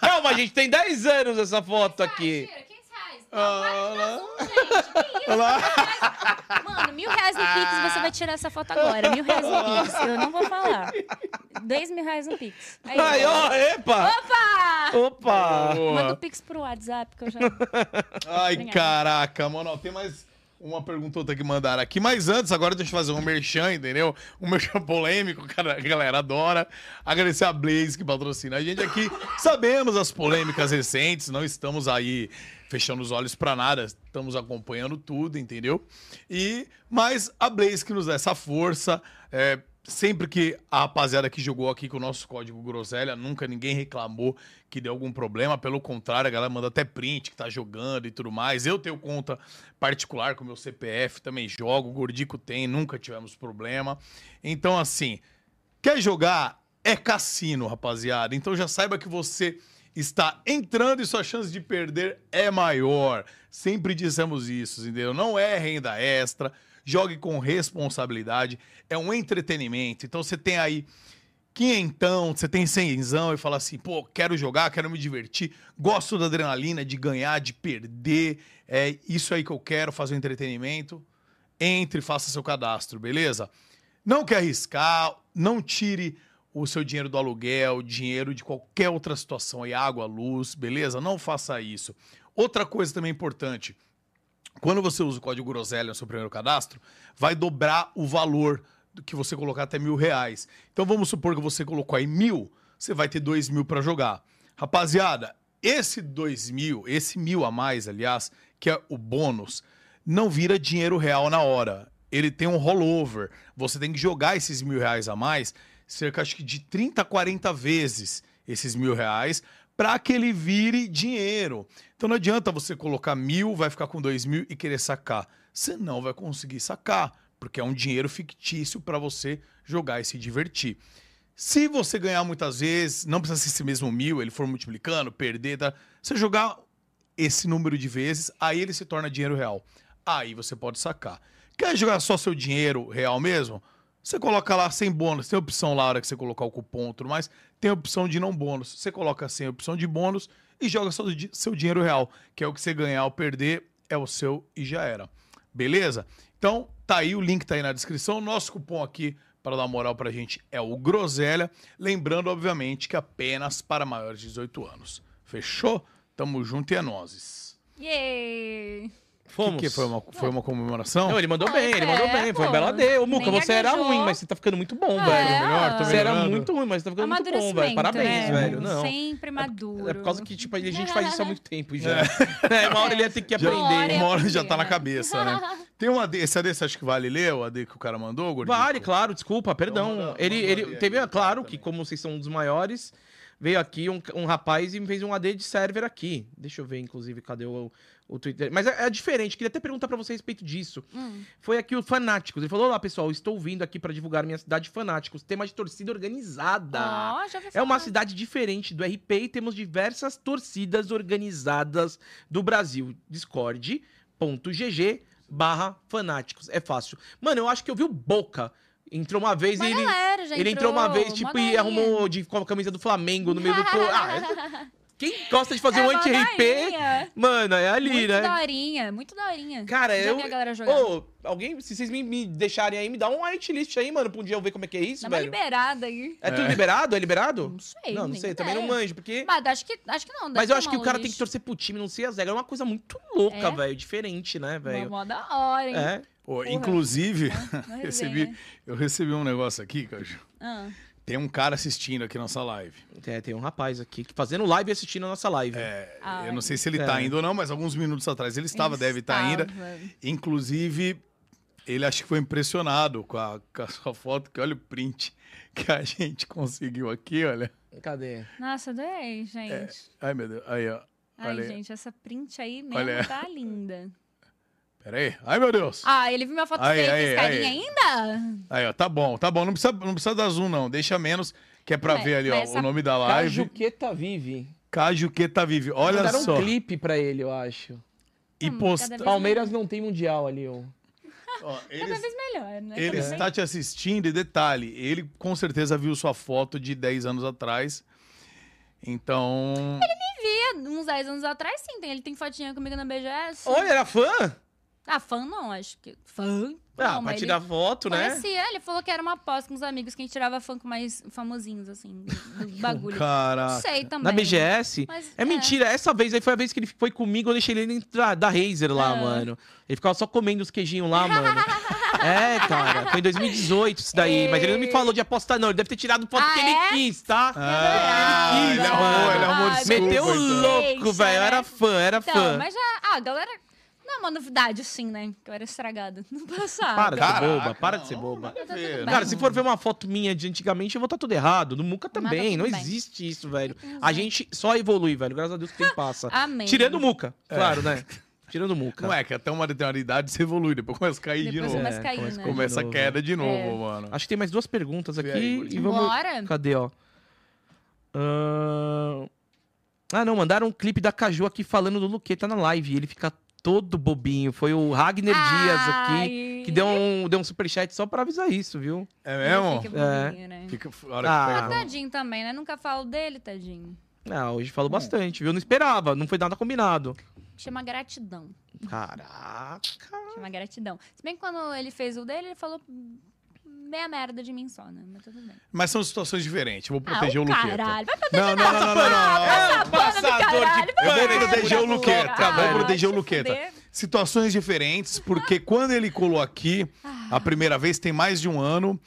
calma, gente, tem 10 anos essa foto aqui. Ah, lá. gente. Mano, mil reais no Pix, você vai tirar essa foto agora. Mil reais no Pix. Eu não vou falar. Dois mil reais no Pix. Aí, Ai, ó, epa! Opa! Opa! Manda o Pix pro WhatsApp que eu já. Ai, Obrigada. caraca, mano. Tem mais uma pergunta outra que mandaram aqui. Mas antes, agora deixa eu fazer um merchan, entendeu? Um merchan polêmico, cara, a galera adora. Agradecer a Blaze que patrocina a gente aqui. Sabemos as polêmicas recentes, não estamos aí fechando os olhos pra nada, estamos acompanhando tudo, entendeu? E mas a Blaze que nos dá essa força, é, sempre que a rapaziada que jogou aqui com o nosso código Groselha, nunca ninguém reclamou que deu algum problema, pelo contrário, a galera manda até print que tá jogando e tudo mais. Eu tenho conta particular com meu CPF, também jogo, o Gordico tem, nunca tivemos problema. Então, assim, quer jogar? É cassino, rapaziada. Então já saiba que você está entrando e sua chance de perder é maior. Sempre dissemos isso, entendeu? Não é renda extra. Jogue com responsabilidade. É um entretenimento. Então você tem aí quinhentão, você tem cenzão e fala assim, pô, quero jogar, quero me divertir, gosto da adrenalina, de ganhar, de perder, é isso aí que eu quero, fazer um entretenimento, entre faça seu cadastro, beleza? Não quer arriscar, não tire o seu dinheiro do aluguel, dinheiro de qualquer outra situação aí, água, luz, beleza? Não faça isso. Outra coisa também importante, quando você usa o código Groselha no seu primeiro cadastro, vai dobrar o valor do que você colocar até mil reais. Então vamos supor que você colocou aí mil, você vai ter dois mil para jogar. Rapaziada, esse dois mil, esse mil a mais, aliás, que é o bônus, não vira dinheiro real na hora. Ele tem um rollover. Você tem que jogar esses mil reais a mais, cerca acho que de 30, 40 vezes esses mil reais, para que ele vire dinheiro. Então não adianta você colocar mil, vai ficar com dois mil e querer sacar. Você não vai conseguir sacar porque é um dinheiro fictício para você jogar e se divertir. Se você ganhar muitas vezes, não precisa ser esse mesmo mil, ele for multiplicando, perder, tá? Você jogar esse número de vezes, aí ele se torna dinheiro real. Aí você pode sacar. Quer jogar só seu dinheiro real mesmo? Você coloca lá sem bônus. Tem opção lá, hora que você colocar o cupom e tudo mais. Tem opção de não bônus. Você coloca sem opção de bônus e joga só seu dinheiro real, que é o que você ganhar ou perder, é o seu e já era. Beleza? Então, tá aí, o link tá aí na descrição. Nosso cupom aqui para dar moral pra gente é o Groselha. Lembrando, obviamente, que apenas para maiores de 18 anos. Fechou? Tamo junto e é nozes. Yay! Fomos. Que, que foi, uma, foi uma comemoração? Não, ele mandou Ah, bem, ele mandou é, bem. Foi um bela D. Ô, Muca, Nem você era ruim, mas você tá ficando muito bom, É, velho. melhor, tô Você era muito ruim, mas você tá ficando muito bom, velho. Parabéns, né? velho. Não. Sempre maduro. É por causa que, tipo, a gente faz isso há muito tempo já. É, uma hora ele ia ter que Já- Uma hora aprender. é Uma hora já tá na cabeça, né? Tem um AD, esse AD você acha que vale ler, o AD que o cara mandou, gordinho? Vale, claro, desculpa, perdão. manda- ele, manda ele teve, aí, claro, também. que como vocês são um dos maiores, veio aqui um, um rapaz e me fez um AD de server aqui. Deixa eu ver, inclusive, cadê o, o Twitter. Mas é, é diferente, queria até perguntar pra você a respeito disso. Hum. Foi aqui o Fanáticos. Ele falou: Olá, pessoal, estou vindo aqui pra divulgar minha cidade Fanáticos, tema de torcida organizada. Ó, já É uma cidade diferente do RP e temos diversas torcidas organizadas do Brasil. Discord.gg barra fanáticos. É fácil. Mano, eu acho que eu vi o Boca. Entrou uma vez Uma e ele, galera ele entrou uma vez, uma tipo, e galerinha. arrumou de, com a camisa do Flamengo no meio do... Ah, é- quem gosta de fazer um É uma anti-RP, mano, é ali, muito né? daorinha, muito daorinha. Cara, Já eu... vi a galera jogar. Ô, alguém, se vocês me, me deixarem aí, me dá um list aí, mano, pra um dia eu ver como é que é isso, Dá uma velho. liberada aí. É tudo liberado? É liberado? Não sei. Não, não sei, também não manjo, porque... Mas acho que, acho que não. Mas eu acho que o uma cara luz. tem que torcer pro time, não sei as regras. É uma coisa muito louca, É? velho. Diferente, né, Uma velho? mó da hora, hein? É. Pô, inclusive, Uma recebi, eu recebi um negócio aqui, Caju. Ah. Tem um cara assistindo aqui nossa live. É, tem um rapaz aqui que fazendo live e assistindo a nossa live. É, Ai. eu não sei se ele É. tá indo ou não, mas alguns minutos atrás ele estava, deve estar ainda. Estava. Inclusive, ele acho que foi impressionado com a, com a sua foto, que olha o print que a gente conseguiu aqui, olha. Cadê? Nossa, adorei, gente. Ai, meu Deus. Aí, ó. Ai, É, olha aí. gente, essa print aí mesmo Olha. tá linda. Pera aí. Ai, meu Deus. Ah, ele viu minha foto Aí, feia e aí, ainda? Aí, ó. Tá bom, tá bom. Não precisa, não precisa dar zoom, não. Deixa menos, que é pra Mas- ver ali, ó, essa- o nome da live. Cajuqueta Vive. Cajuqueta Vive. Olha Mandaram só. um clipe pra ele, eu acho. E Hum, vez Palmeiras não tem mundial ali, ó. Ó, Cada ele vez melhor, né? ele Cada vez- está te assistindo e detalhe, ele com certeza viu sua foto de 10 anos atrás. Então. Via uns 10 anos atrás, sim. Ele tem fotinha comigo na BGS. Olha, era fã? Ah, fã não, acho que. Fã? Ah, não, pra tirar ele foto, né? Conhecia, ele falou que era uma aposta com os amigos que a gente tirava fã com mais famosinhos, assim, do, bagulho. Não Caraca. sei também. Na BGS. Mas, É mentira, essa vez aí foi a vez que ele foi comigo, eu deixei ele dentro da, Razer lá, Ah. mano. Ele ficava só comendo os queijinhos lá, mano. é, cara, foi em 2018 isso daí. Mas ele não me falou de apostar, não. Ele deve ter tirado foto Ah, que é? ele quis, tá? Ah, Ele ele quis, ele arrumou Ah, desculpa. Meteu o então. louco, Deixa, velho. Eu né? era fã, era Então, fã. mas já. Ah, a galera. Não é uma novidade, assim, né? Que eu era estragada no passado. Para de ser Caraca, boba, para de ser boba. Tá ver, né? Cara, se for ver uma foto minha de antigamente, eu vou estar tudo errado. No Muca tá também. Não bem. existe isso, velho. A gente só evolui, velho. Graças a Deus que passa. Amém. Tirando o Muca, claro, né? Tirando o Muca. Não é que até uma determinada idade você evolui, depois começa a cair de Depois novo. começa a cair, começa né? Começa a queda de novo, É. mano. Acho que tem mais duas perguntas aqui. aí, e vamos... Bora? Cadê, ó? Ahn, Ah, não, mandaram um clipe da Caju aqui falando do Luqueta na live. Ele fica todo bobinho. Foi o Ragner Dias aqui, Ai. que deu um, deu um superchat só pra avisar isso, viu? É Ele mesmo? Fica É. bobinho, né? Fica hora Ah. que Ah, pega. tadinho também, né? Nunca falo dele, tadinho. Ah, hoje falou bastante, viu? Não esperava, não foi nada combinado. Chama gratidão. Caraca. Chama gratidão. Se bem que quando ele fez o dele, ele falou meia merda de mim só, né? Mas tudo bem. Mas são situações diferentes. Eu vou Ah, proteger o o Luqueta. caralho. Vai Não, não, não, não, não, não, não. Do caralho. Eu vou proteger o Luqueta. toca, Vou proteger o Luqueta. Situações diferentes, porque quando ele colou aqui, a primeira vez, tem mais de um ano,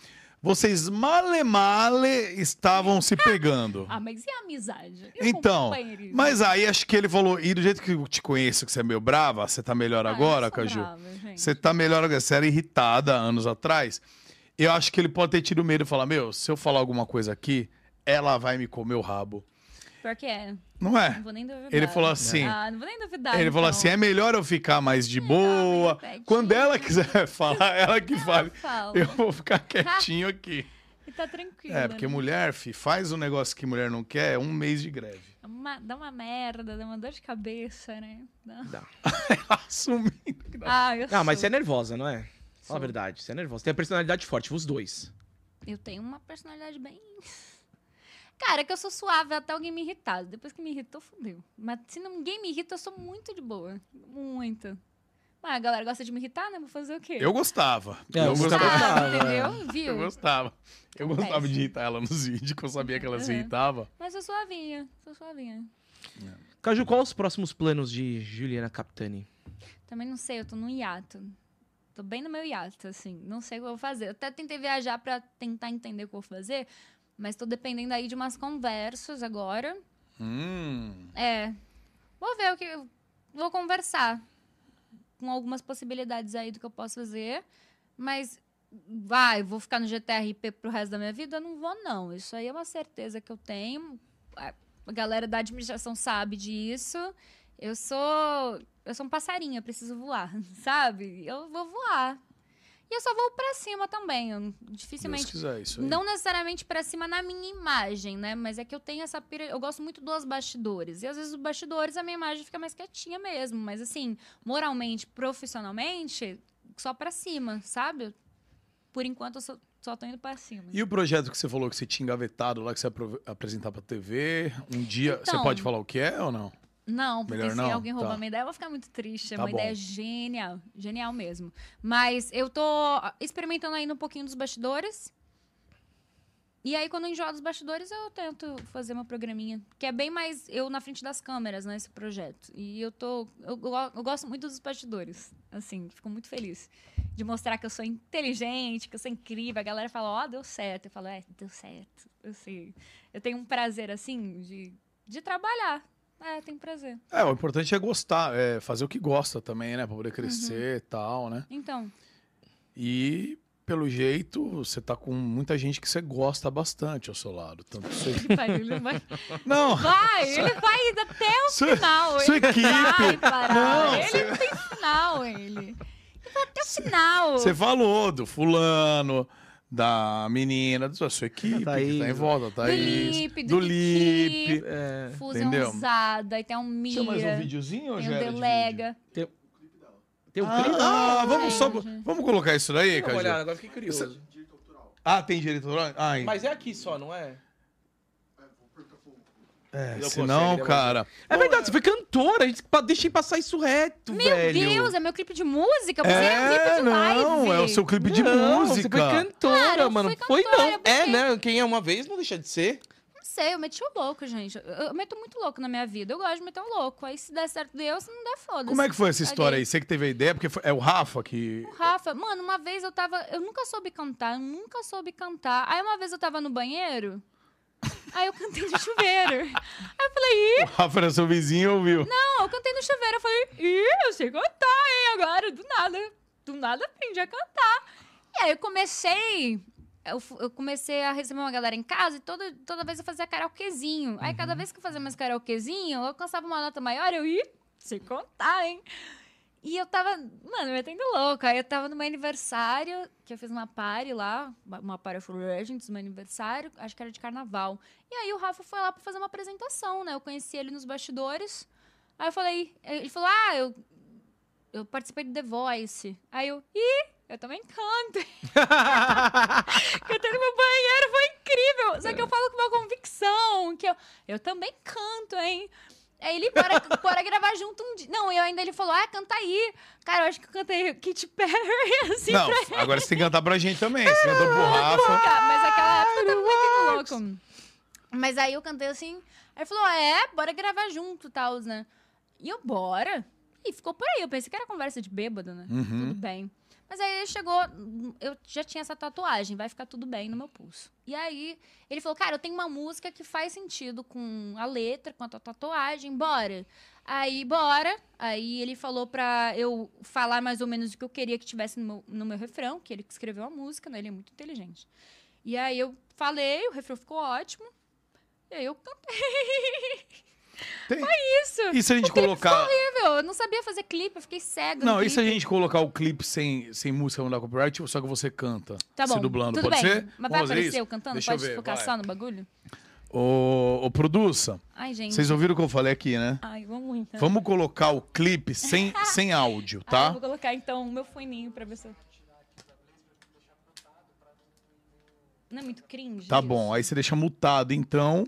vocês male male estavam se pegando. Ah, mas e a amizade? E Então, mas aí acho que ele falou, e do jeito que eu te conheço, que você é meio brava, você tá melhor Ah, agora, Caju? brava, gente. Você tá melhor agora, você era irritada anos atrás. Eu acho que ele pode ter tido medo e falar, meu, se eu falar alguma coisa aqui, ela vai me comer o rabo. Pior que é. Não Não é? vou nem duvidar. Ele falou assim, Ah, não vou nem duvidar. Ele falou então. assim: é melhor eu ficar mais de boa. Quando ela quiser falar, ela que fale. fala. Eu vou ficar quietinho aqui. E tá tranquilo. É, porque né? mulher, fi, faz um negócio que mulher não quer, é um mês de greve. Dá uma, dá uma merda, dá uma dor de cabeça, né? Dá- Dá. Assumindo. que dá. Ah, eu Ah, mas sou. você é nervosa, não é? Fala a verdade, você é nervosa. Tem a personalidade forte, os dois. Eu tenho uma personalidade bem. Cara, é que eu sou suave até alguém me irritar. Depois que me irritou, fodeu. Mas se ninguém me irrita, eu sou muito de boa. Muito. Mas a galera gosta de me irritar, né? Vou fazer o quê? Eu gostava. É, eu você gostava. gostava. Ah, entendeu? Eu Viu? gostava. Eu Acontece. gostava de irritar ela nos vídeos, que eu sabia que ela se Uhum. irritava. Mas eu sou suavinha. Sou suavinha. Caju, quais os próximos planos de Juliana Capitani? Também não sei, eu tô num hiato. Tô bem no meu hiato, assim. Não sei o que eu vou fazer. Eu até tentei viajar pra tentar entender o que eu vou fazer, mas tô dependendo aí de umas conversas agora. Hum. É. Vou ver o que. Vou conversar com algumas possibilidades aí do que eu posso fazer. Mas. Vai, vou ficar no GTRP pro resto da minha vida? Eu não vou, não. Isso aí é uma certeza que eu tenho. A galera da administração sabe disso. Eu sou. Eu sou um passarinho, eu preciso voar, sabe? Eu vou voar. E eu só vou pra cima também. Eu, Deus dificilmente quiser, isso aí. não necessariamente pra cima na minha imagem, né? Mas é que eu tenho essa pira. Eu gosto muito dos bastidores. E às vezes os bastidores a minha imagem fica mais quietinha mesmo. Mas assim, moralmente, profissionalmente, só pra cima, sabe? Por enquanto eu só, só tô indo pra cima. E o projeto que você falou que você tinha engavetado lá, que você ia apresentar pra TV, um dia. Você Então- pode falar o que é ou não? Não, porque Melhor se não? alguém roubar Tá. minha ideia, eu vou ficar muito triste. É Tá uma bom. ideia genial. Genial mesmo. Mas eu tô experimentando ainda um pouquinho dos bastidores. E aí, quando eu enjoar dos bastidores, eu tento fazer uma programinha. Que é bem mais eu na frente das câmeras, né? Esse projeto. E eu tô. Eu, eu gosto muito dos bastidores. Assim, fico muito feliz. De mostrar que eu sou inteligente, que eu sou incrível. A galera fala, ó, deu certo. Eu falo, é, deu certo. Eu sei. Eu tenho um prazer, assim, de, de trabalhar. É, tenho prazer. É, o importante é gostar, é fazer o que gosta também, né? Pra poder crescer e tal, né? Então, E, pelo jeito, você tá com muita gente que você gosta bastante ao seu lado. Tanto você... ele vai, ele vai. Não! Vai, ele vai até o Sua, final. sua ele equipe! vai parar. Não, ele você- não tem final, ele. Ele vai até o final. Você falou do fulano, da menina, da sua equipe, Da que tá em volta, do Thaís. Lip, do, do Lipe. É, entendeu? Fusãozada, aí tem um Mira, Tinha mais um videozinho ou tem já um Delega. tem um vídeo? clipe? Ah, vamos só... Vamos colocar isso daí, Dá uma olhada, Caju? agora fiquei curioso. Ah, tem direito autoral? Ai, Mas é aqui só, não é? É, não se não, consegue, né, cara... É verdade, você foi cantora, a gente deixei passar isso reto, Meu velho. Deus, é meu clipe de música? Você é um clipe É, de não, live. é o seu clipe de Não, música. Você foi cantora, Cara, mano. fui foi cantora, não. É, né? Quem é uma vez não deixa de ser. Não sei, eu meti o louco, gente. Eu, meto muito louco na minha vida. Eu gosto de meter o louco. Aí se der certo, deu. Se não der, foda-se. Como é que foi essa história aí? Você que teve a ideia, porque foi- é o Rafa que... Rafa, mano, uma vez eu tava. Eu nunca soube cantar, eu nunca soube cantar. Aí uma vez eu tava no banheiro, aí eu cantei no chuveiro. Aí eu falei, ih, O Rafa seu vizinho ouviu. não, eu cantei no chuveiro. Eu falei, ih, eu sei cantar, hein, agora, do nada. Do nada aprendi a cantar. E aí eu comecei. Eu, eu comecei a receber uma galera em casa e toda, toda vez eu fazia karaokezinho. Aí cada vez que eu fazia mais karaokezinho, eu alcançava uma nota maior, eu ia, sei contar, hein? E eu tava, mano, metendo louca. Aí eu tava no meu aniversário, que eu fiz uma party lá, uma party for Legends, meu aniversário, acho que era de carnaval. E aí o Rafa foi lá pra fazer uma apresentação, né? Eu conheci ele nos bastidores. Aí eu falei, ele falou, ah, eu eu participei do The Voice. Aí eu, ih, eu também canto. Cantei no meu banheiro, foi incrível. Só que eu falo com uma convicção, que eu, eu também canto, hein? Aí ele, bora, bora gravar junto um dia. Não, eu ainda ele falou, ah, canta aí. Cara, eu acho que eu cantei Katy Perry, assim, Não, pra agora você tem que cantar pra gente também. Você cantou pro Rafa. Mas aquela época tava muito louco. Mas aí eu cantei assim, aí ele falou, ah, é, bora gravar junto, tal, né? E eu, bora. E ficou por aí, eu pensei que era conversa de bêbado, né? Uhum. Tudo bem. Mas aí ele chegou, eu já tinha essa tatuagem, vai ficar tudo bem no meu pulso. E aí ele falou, cara, eu tenho uma música que faz sentido com a letra, com a tua tatuagem, bora. Aí, bora. Aí ele falou pra eu falar mais ou menos o que eu queria que tivesse no meu, no meu refrão, que ele escreveu a música, né? Ele é muito inteligente. E aí eu falei, o refrão ficou ótimo. E aí eu cantei. Tem- Isso. E se a gente O colocar. horrível. Eu não sabia fazer clipe, eu fiquei cega. no Não, e se a gente colocar o clipe sem, sem música não dá copyright, só que você canta? Tá bom. Se dublando, Tudo pode bem. ser? Mas vai Vamos fazer aparecer isso? eu cantando? Deixa eu Pode ver, focar vai. só no bagulho? Ô, ô, produça, Ai, gente. vocês ouviram o que eu falei aqui, né? Ai, vamos então. Vamos colocar o clipe sem, sem áudio, Ah, eu tá? vou colocar então o meu foninho pra ver se eu... Não é muito cringe? Tá isso? bom, aí você deixa mutado, então.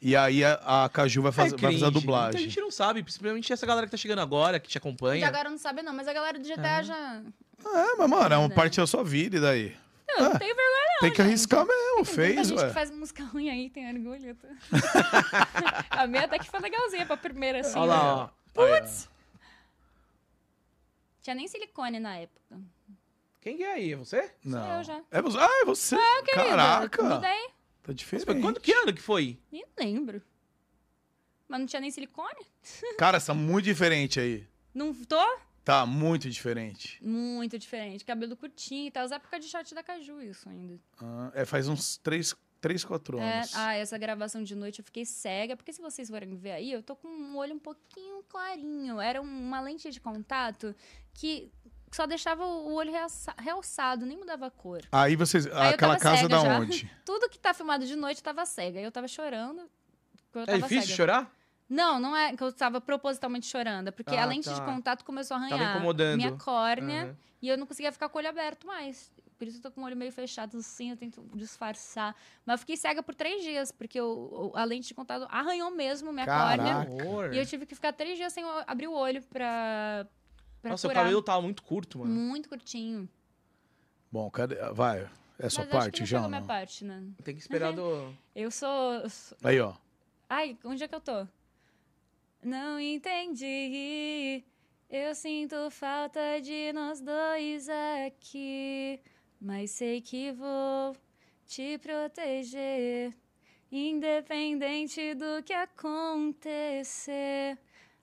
E aí a, a Caju vai, fazer É vai fazer a. Muita dublagem. gente não sabe, principalmente essa galera que tá chegando agora, que te acompanha. agora não sabe não, mas a galera do GTA já... É, mas, mano, é uma Né? parte da sua vida, e daí? Não, Ah, não tenho vergonha não, Tem que gente. arriscar mesmo, Tem fez, gente ué. que faz música ruim aí, tem orgulho. tô- a minha até que foi legalzinha pra primeira, assim. Olha lá, ó. Putz! Tinha nem silicone na época. Quem que é aí? É você? Não. eu já. É você. Ah, é você. Querida, Caraca. Mudei? Tá Mas diferente. foi quando que ano que foi? Nem lembro. Mas não tinha nem silicone? Cara, tá muito diferente aí. Não tô? Tá muito diferente. Muito diferente. Cabelo curtinho e tal. As épocas de short da Caju, isso ainda. Ah, é, faz uns 3, três 4 É, anos. ah, essa gravação de noite eu fiquei cega, porque se vocês forem ver aí, eu tô com um olho um pouquinho clarinho. Era uma lente de contato que só deixava o olho realça- realçado, nem mudava a cor. Aí vocês. eu aquela casa cega da já. onde? Tudo que tá filmado de noite tava cega. Eu tava chorando. Eu É tava difícil cega. chorar? Não, não é que eu tava propositalmente chorando, é porque Ah, a lente de tá. contato começou a Tava arranhar incomodando. minha córnea Aham. e eu não conseguia ficar com o olho aberto mais. Por isso eu tô com o olho meio fechado assim, eu tento disfarçar. Mas eu fiquei cega por três dias, porque o- o- a lente de contato arranhou mesmo minha Caraca. córnea. E eu tive que ficar três dias sem abrir o olho pra, pra Nossa, o cabelo tava muito curto, mano. Muito curtinho. Bom, cadê? Vai. É sua Mas acho que parte não minha parte, né? Tem que esperar do. Eu sou, eu sou- Aí, ó. Ai, onde é que eu tô? Não entendi. Eu sinto falta de nós dois aqui. Mas sei que vou te proteger. Independente do que acontecer.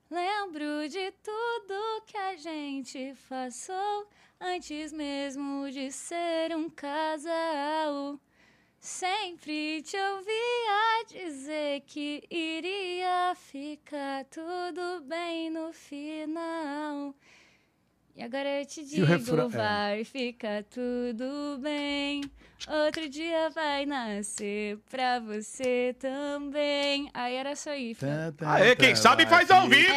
Lembro de tudo que a gente passou antes mesmo de ser um casal. Sempre te ouvia dizer que iria ficar tudo bem no final. E agora eu te digo, refrão- é. vai ficar tudo bem. Outro dia vai nascer pra você também. Aí era só aí. Tá, tá, Aê, quem tá, sabe vai faz ao vivo!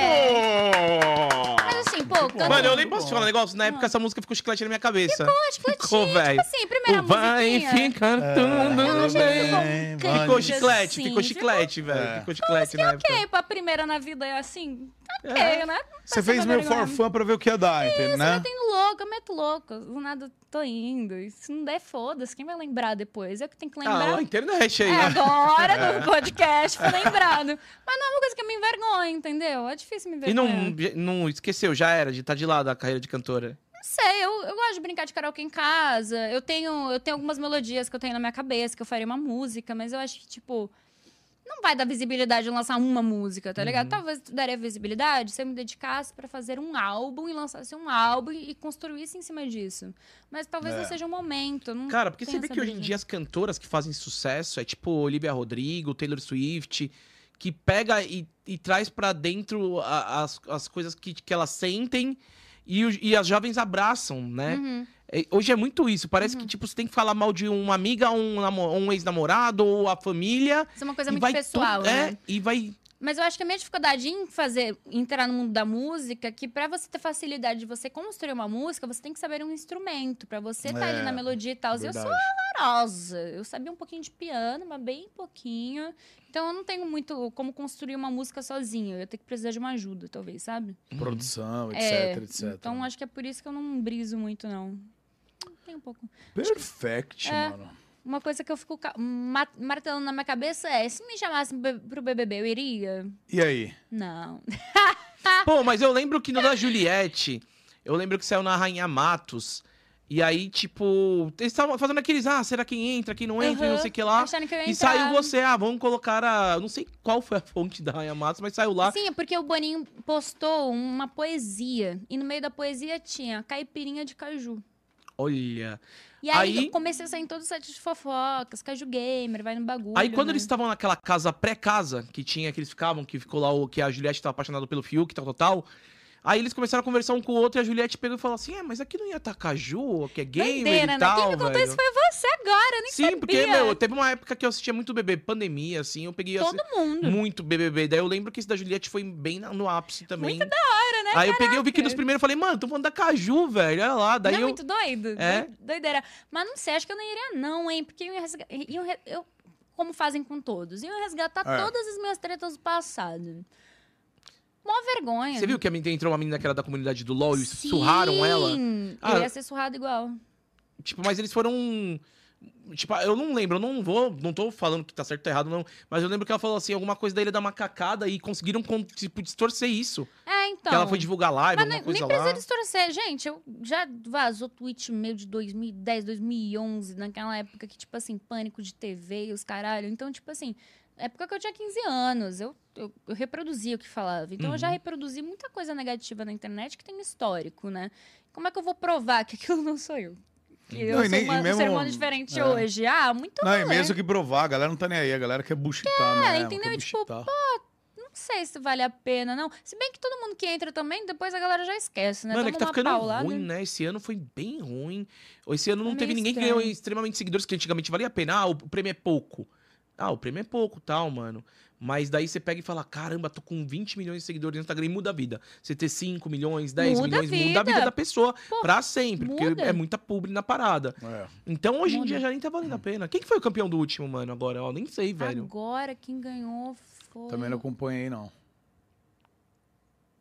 Mas assim, pô, canto... Mano, eu nem posso te falar um negócio. Na época essa música ficou chiclete na minha cabeça. chicletinho, Ficou, velho. Tipo assim, primeira vai ficar É, tudo ficou bem. Ficou chiclete, assim. ficou chiclete, velho. É. Ficou chiclete época. Ok, pra primeira na vida é assim, ok, É. né? Você fez meio for fun pra ver o que ia dar, entendeu? Né? eu tenho louco, eu meto louco. Do nada tô indo. E se não der, foda-se. Quem vai lembrar depois? Eu que tenho que lembrar. Ah, a internet aí. É, né? agora no podcast foi lembrado. Mas não é uma coisa que eu me envergonho, entendeu? É difícil me E não, envergonhar. não esqueceu, já era, de estar de lado a carreira de cantora. Não sei, eu, eu gosto de brincar de karaokê em casa. Eu tenho, eu tenho algumas melodias que eu tenho na minha cabeça, que eu faria uma música, mas eu acho que, tipo, não vai dar visibilidade em lançar uma música, tá ligado? Talvez daria visibilidade se eu me dedicasse pra fazer um álbum e lançasse um álbum e construísse em cima disso. Mas talvez É. não seja o momento. eu Não Cara, porque você vê que hoje em dia as cantoras que fazem sucesso é tipo Olivia Rodrigo, Taylor Swift, que pega e, e traz pra dentro a- as, as coisas que, que elas sentem e, e as jovens abraçam, né? Uhum. É, Hoje é muito isso. Parece que, tipo, você tem que falar mal de uma amiga, um, um ex-namorado ou a família. Isso é uma coisa muito pessoal, to- né? É, e vai Mas eu acho que a minha dificuldade em fazer, entrar no mundo da música, é que pra você ter facilidade de você construir uma música, você tem que saber um instrumento, pra você estar É, ali na melodia e tal. Eu sou horrorosa. Eu sabia um pouquinho de piano, mas bem pouquinho. Então eu não tenho muito como construir uma música sozinha. Eu ter que precisar de uma ajuda, talvez, sabe? Produção, etc, É, etc. Então acho que é por isso que eu não briso muito, não. Tem um pouco. Perfect, É. mano. Uma coisa que eu fico martelando na minha cabeça é: se me chamassem pro BBB, eu iria? E aí? Não. Pô, mas eu lembro que no da Juliette, eu lembro que saiu na Rainha Matos. E aí, tipo, eles estavam fazendo aqueles, ah, será quem entra, quem não entra, e não sei o que lá. Que E entrar. saiu você, ah, vamos colocar a. Não sei qual foi a fonte da Rainha Matos, mas saiu lá. Sim, é porque o Boninho postou uma poesia. E no meio da poesia tinha caipirinha de caju. Olha. E aí, Aí- eu comecei a sair em todos os sites de fofocas, caju gamer, vai no bagulho. Aí quando né? eles estavam naquela casa pré-casa, que tinha, que eles ficavam, que ficou lá, o que a Juliette tava apaixonada pelo Fiuk, tal, tal, tal. Aí eles começaram a conversar um com o outro e a Juliette pegou e falou assim: É, mas aqui não ia estar Caju, que é gamer Doideira, e né? tal. Quem me contou isso foi você agora, eu nem Sim, sabia. porque, meu, teve uma época que eu assistia muito BBB, pandemia, assim, eu peguei Todo assim, mundo. muito BBB. Daí eu lembro que esse da Juliette foi bem no ápice também. Muito da hora, né? Aí eu peguei, eu vi que nos Caraca. primeiros eu falei, mano, tô falando da Caju, velho, olha lá. Daí não é eu. muito doido? É. Doi- Doideira. Mas não sei, acho que eu não iria não, hein? Porque eu ia resga- iam re- eu, como fazem com todos, iam resgatar É. todas as minhas tretas do passado. Mó vergonha. Você viu que entrou uma menina que era da comunidade do LOL e surraram ela? Sim, Ah, eu ia ser surrado igual. Tipo, mas eles foram. Tipo, eu não lembro, eu não vou, não tô falando que tá certo ou errado, não. Mas eu lembro que ela falou assim, alguma coisa da Ilha da Macacada e conseguiram, con- tipo, distorcer isso. É, então. que ela foi divulgar live, Mas nem, coisa nem precisa lá. distorcer. Gente, eu já vazou tweet meu de 2010, 2011, naquela época que, tipo assim, pânico de TV e os caralho. Então, tipo assim, época que eu tinha 15 anos, eu, eu, eu reproduzia o que falava. Então, eu já Uhum. reproduzi muita coisa negativa na internet que tem histórico, né? Como é que eu vou provar que aquilo não sou eu? Que eu Não, e sou nem- uma, mesmo- um ser humano diferente é. hoje. Ah, muito Não, e mesmo que provar, a galera não tá nem aí, a galera quer buchitar, né? entendeu? Quer Tipo, buchitar. Não sei se vale a pena, não. Se bem que todo mundo que entra também, depois a galera já esquece, né? Mano, é que tá ficando paulada. ruim, né? Esse ano foi bem ruim. Esse ano não É teve ninguém que estranho. ganhou extremamente seguidores, que antigamente valia a pena. Ah, o prêmio é pouco. Ah, o prêmio é pouco, tal, mano. Mas daí você pega e fala, caramba, tô com 20 milhões de seguidores no Instagram e muda a vida. Você ter 5 milhões, 10 Muda milhões, muda a vida da pessoa Pô, pra sempre. Porque muda. é muita publi na parada. É. Então hoje em Muda. dia já nem tá valendo a pena. Quem que foi o campeão do último, mano, agora? Ó, nem sei, velho. Agora quem ganhou foi. Também não acompanhei, não.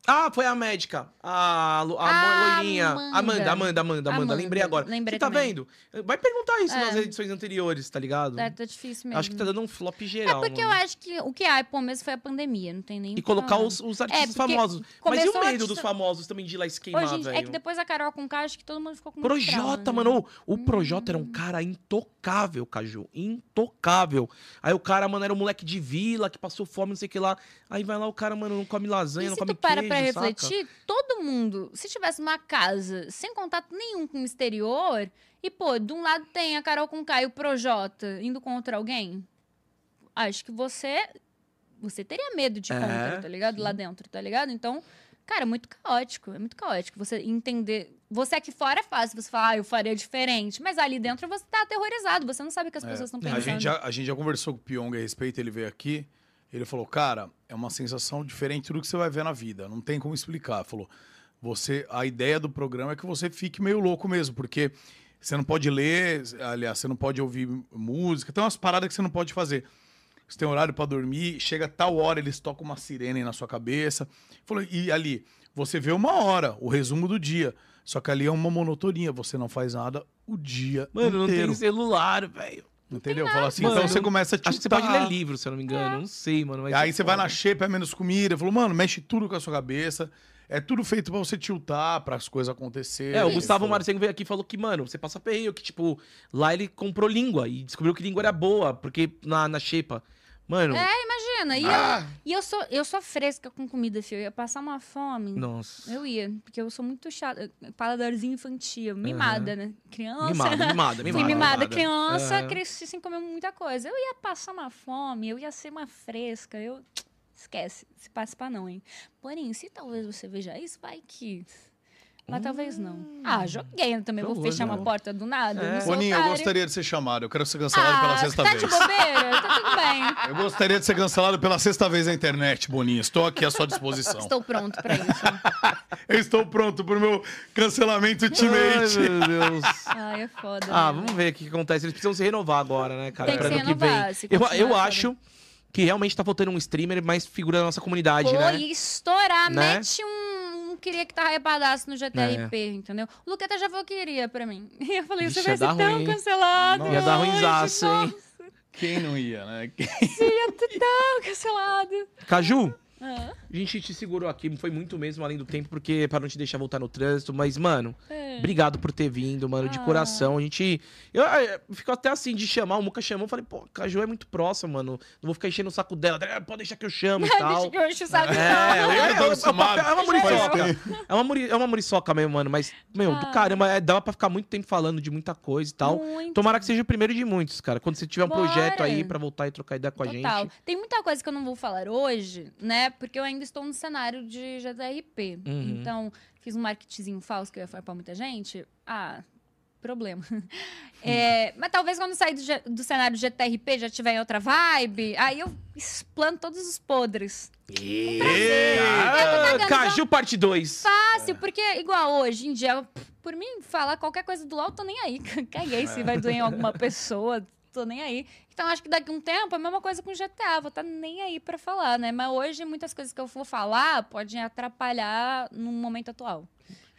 Ah, foi a médica. A, Lu- a Ah, loirinha. Amanda. Amanda, Amanda, Amanda, Amanda. Lembrei agora. lembrei Você tá também. vendo? Vai perguntar isso É. nas edições anteriores, tá ligado? É, tá difícil mesmo. Acho que tá dando um flop É geral. porque eu mano. acho que o que hypou mesmo foi a pandemia, não tem nem. E colocar os, os artistas porque famosos. Mas e o medo artista- dos famosos também de ir lá e se queimar, Hoje, em dia- velho? é que depois da Carol com K, acho que todo mundo ficou com Projota, trauma, né? mano. O o Projota era um cara intocável, Caju. Intocável. Aí o cara, mano, era um moleque de vila que passou fome, não sei o que lá. Aí vai lá, o cara, mano, não come lasanha, E não come tu para saca? refletir, todo mundo, se tivesse uma casa sem contato nenhum com o exterior, e pô, de um lado tem a Carol com K e o Projota indo contra alguém, acho que você você teria medo de ir É, contra, tá ligado? Lá dentro, tá ligado? Então, cara, é muito caótico, é muito caótico. Você entender. Você aqui fora é fácil, você fala, ah, eu faria diferente. Mas ali dentro você tá aterrorizado, você não sabe o que as É. pessoas estão A pensando. gente, já, a gente já conversou com o Pyong a respeito, ele veio aqui. Ele falou, cara, é uma sensação diferente do que você vai ver na vida. Não tem como explicar. Falou, você, a ideia do programa é que você fique meio louco mesmo, porque você não pode ler, aliás, você não pode ouvir música, tem umas paradas que você não pode fazer. Você tem horário pra dormir, chega tal hora, eles tocam uma sirene na sua cabeça. Falou, e ali, você vê uma hora, o resumo do dia. Só que ali é uma monotonia, você não faz nada o dia Mano, não inteiro. tem celular, velho. Entendeu? Fala assim, Mano, então você começa a Acho que você pode tiltar. ler livro, se eu não me engano. Não sei, mano. mas Aí é você vai na shape, é menos comida. Falou, mano, mexe tudo com a sua cabeça. É tudo feito pra você tiltar, para as coisas acontecerem. É, o Gustavo Falou, Marcengo veio aqui e falou que, mano, você passa perreio, que, tipo, lá ele comprou língua e descobriu que língua era boa, porque na, na xepa. Mano, É, imagina. E, Ah! eu, e eu, sou, eu sou fresca com comida, filho. Eu ia passar uma fome. nossa. Eu ia, porque eu sou muito chata. Paladarzinho infantil, mimada, né? Criança. Mimada, mimada, Fui mimada. mimada, criança, É. cresci sem comer muita coisa. Eu ia passar uma fome, eu ia ser uma fresca, eu... Esquece, se participa não, hein? Porém, se talvez você veja isso, vai que... Mas talvez não. Ah, joguei. Eu também vou Jogou, fechar uma jogou. porta do nada. É. Boninho, eu gostaria de ser chamado. Eu quero ser cancelado pela Ah, sexta tá vez. de bobeira? Tá tudo bem. Eu gostaria de ser cancelado pela sexta vez na internet, Boninho. Estou aqui à sua disposição. Estou pronto pra isso. Eu estou pronto pro meu cancelamento Ai, ultimate. meu Deus. Ai, é foda. Ah, né? vamos ver o que que acontece. Eles precisam se renovar agora, né, cara? Tem que Pra se ano renovar, vem. se Eu, eu acho que realmente tá faltando um streamer mais figura da nossa comunidade, Pô, né? e estourar, Né? mete um, queria que tava repadaço no GTRP, É. entendeu? O Luqueta já falou que iria pra mim. E eu falei, Vixe, você vai ser dar tão ruim, hein? cancelado. Nossa. Ia dar hoje, ruinzaço, hein? Quem não ia, né? Ia ser tão cancelado. Caju, Ah, a gente te segurou aqui, foi muito mesmo além do tempo, porque para não te deixar voltar no trânsito, mas, mano, é. obrigado por ter vindo, mano, de Ah. coração. A gente. Eu, eu fico até assim de chamar, o Muca chamou, falei, pô, Caju é muito próxima, mano. Não vou ficar enchendo o saco dela. "Ah, Pode deixar que eu chamo e Deixa tal. que eu encho o saco. É, eu, Eu eu, acostumado. é uma muriçoca. É uma, muri, é uma muriçoca mesmo, mano. Mas, meu, do Ah. caramba, é, dava pra ficar muito tempo falando de muita coisa e tal. Muito. Tomara que seja o primeiro de muitos, cara. Quando você tiver um projeto Bora. aí pra voltar e trocar ideia com a Total. gente. Tem muita coisa que eu não vou falar hoje, né? Porque eu ainda estou no cenário de GTRP. Uhum. Então, fiz um marketingzinho falso que eu ia falar pra muita gente. Ah, problema. É, mas talvez quando sair do, do cenário de GTRP já tiver em outra vibe, aí eu explano todos os podres. Ah, Caju parte 2. Fácil, porque igual hoje em dia, por mim, falar qualquer coisa do LOL, tô nem aí. Caguei se vai doer em alguma pessoa, tô nem aí. Então acho que daqui a um tempo é a mesma coisa com GTA, vou estar nem aí pra falar, né? Mas hoje muitas coisas que eu for falar podem atrapalhar no momento atual.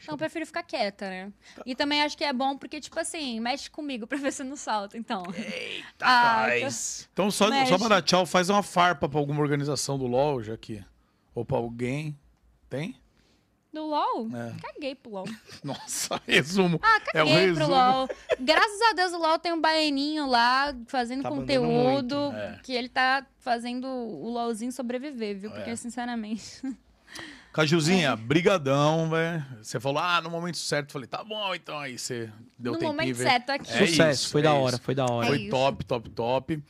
Então eu prefiro ficar quieta, né? E também acho que é bom porque, tipo assim, mexe comigo pra ver se não salta, então. Eita, Ah, nós. Então, só, Mexe. só para dar tchau, faz uma farpa pra alguma organização do LoL, já que. Ou pra alguém. Tem? Do LOL? É. Caguei pro LOL. Nossa, resumo. Ah, É o caguei pro resumo. LOL. Graças a Deus o LOL tem um baianinho lá fazendo Tá conteúdo. muito, é. Que ele tá fazendo o LOLzinho sobreviver, viu? Porque, É. sinceramente. Cajuzinha, brigadão, velho. Você falou, ah, no momento certo. Eu falei, tá bom, então aí você deu no tempinho. momento certo aqui. É Sucesso, isso, foi é da isso. hora, foi da hora. É Foi top, top, top.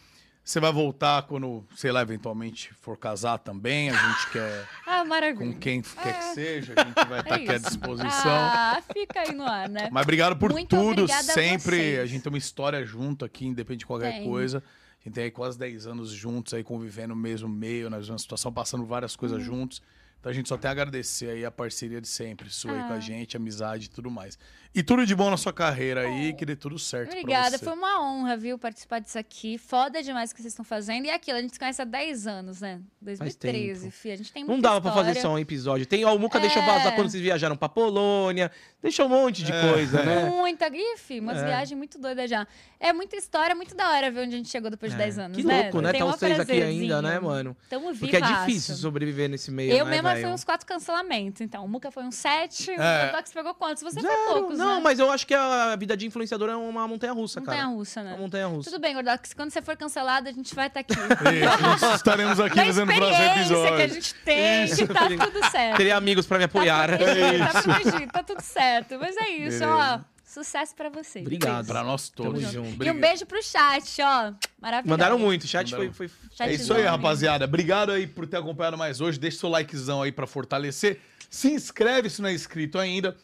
Você vai voltar quando, sei lá, eventualmente for casar também. A gente quer, Ah, com maravilha. quem quer que É. seja, a gente vai estar aqui à disposição. Ah, fica aí no ar, né? Mas obrigado por Muito tudo, a sempre. vocês. A gente tem uma história junto aqui, independente de qualquer Tem. coisa. A gente tem aí quase 10 anos juntos aí, convivendo no mesmo meio, na mesma situação, passando várias coisas juntos. Então a gente só tem a agradecer aí a parceria de sempre, sua aí com a Ah. gente, amizade e tudo mais. E tudo de bom na sua carreira aí, que dê tudo certo pra Obrigada, você. foi uma honra, viu, participar disso aqui. Foda demais o que vocês estão fazendo. E aquilo, a gente se conhece há 10 anos, né? 2013, tempo. fi. A gente tem Não muita dava pra fazer história. só um episódio. Tem, ó, o Muca deixou É. vazar quando vocês viajaram pra Polônia. Deixou um monte de É. coisa, né? Muita. Fi, umas É. viagens muito doidas já. É muita história, muito da hora ver onde a gente chegou depois de É. 10 anos, Que né? louco, né? Tem Tá três aqui ainda, né, mano? Tamo Porque é difícil sobreviver nesse meio, Eu né, velho? fui uns quatro cancelamentos, então. O Muca foi um sete, É. o Tox pegou quantos? Você Zero. foi poucos, Não, né? mas eu acho que a vida de influenciador é uma montanha-russa, cara. Montanha-russa, né? Uma montanha-russa. Tudo bem, Gordox, quando você for cancelado, a gente vai estar aqui. Isso, nós estaremos aqui fazendo o próximo experiência que a episódio. gente tem, Isso. que tá tudo certo. Teria amigos pra me apoiar. Tá protegido, tá protegido, tá tudo certo. Mas é isso, Beleza. ó. Sucesso pra vocês. Obrigado. Pra nós todos. Tamo junto. E um beijo pro chat, ó. Maravilhoso. Mandaram muito, o chat Mandaram. foi, foi... Chatzão, É isso aí, rapaziada. Obrigado aí por ter acompanhado mais hoje. Deixa seu likezão aí pra fortalecer. Se inscreve se não é inscrito ainda.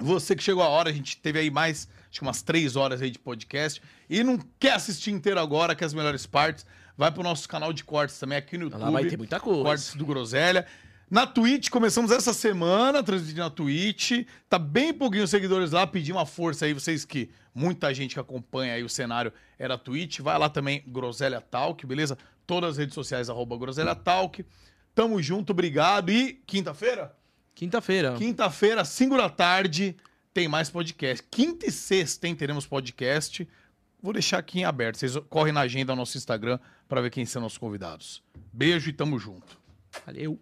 Você que chegou a hora, a gente teve aí mais, acho que umas três horas aí de podcast. E não quer assistir inteiro agora, que é as melhores partes, vai pro nosso canal de cortes também aqui no YouTube. Lá vai ter muita coisa. Cortes do Groselha. Na Twitch, começamos essa semana, transmitindo na Twitch. Tá bem pouquinho seguidores lá, pedir uma força aí, vocês que muita gente que acompanha aí o cenário era Twitch. Vai lá também, Groselha Talk, beleza? Todas as redes sociais, arroba Groselha Talk. Tamo junto, obrigado. E quinta-feira? Quinta-feira. Quinta-feira, 5 da tarde, tem mais podcast. Quinta e sexta, hein, teremos podcast. Vou deixar aqui em aberto. Vocês correm na agenda do nosso Instagram para ver quem são nossos convidados. Beijo e tamo junto. Valeu.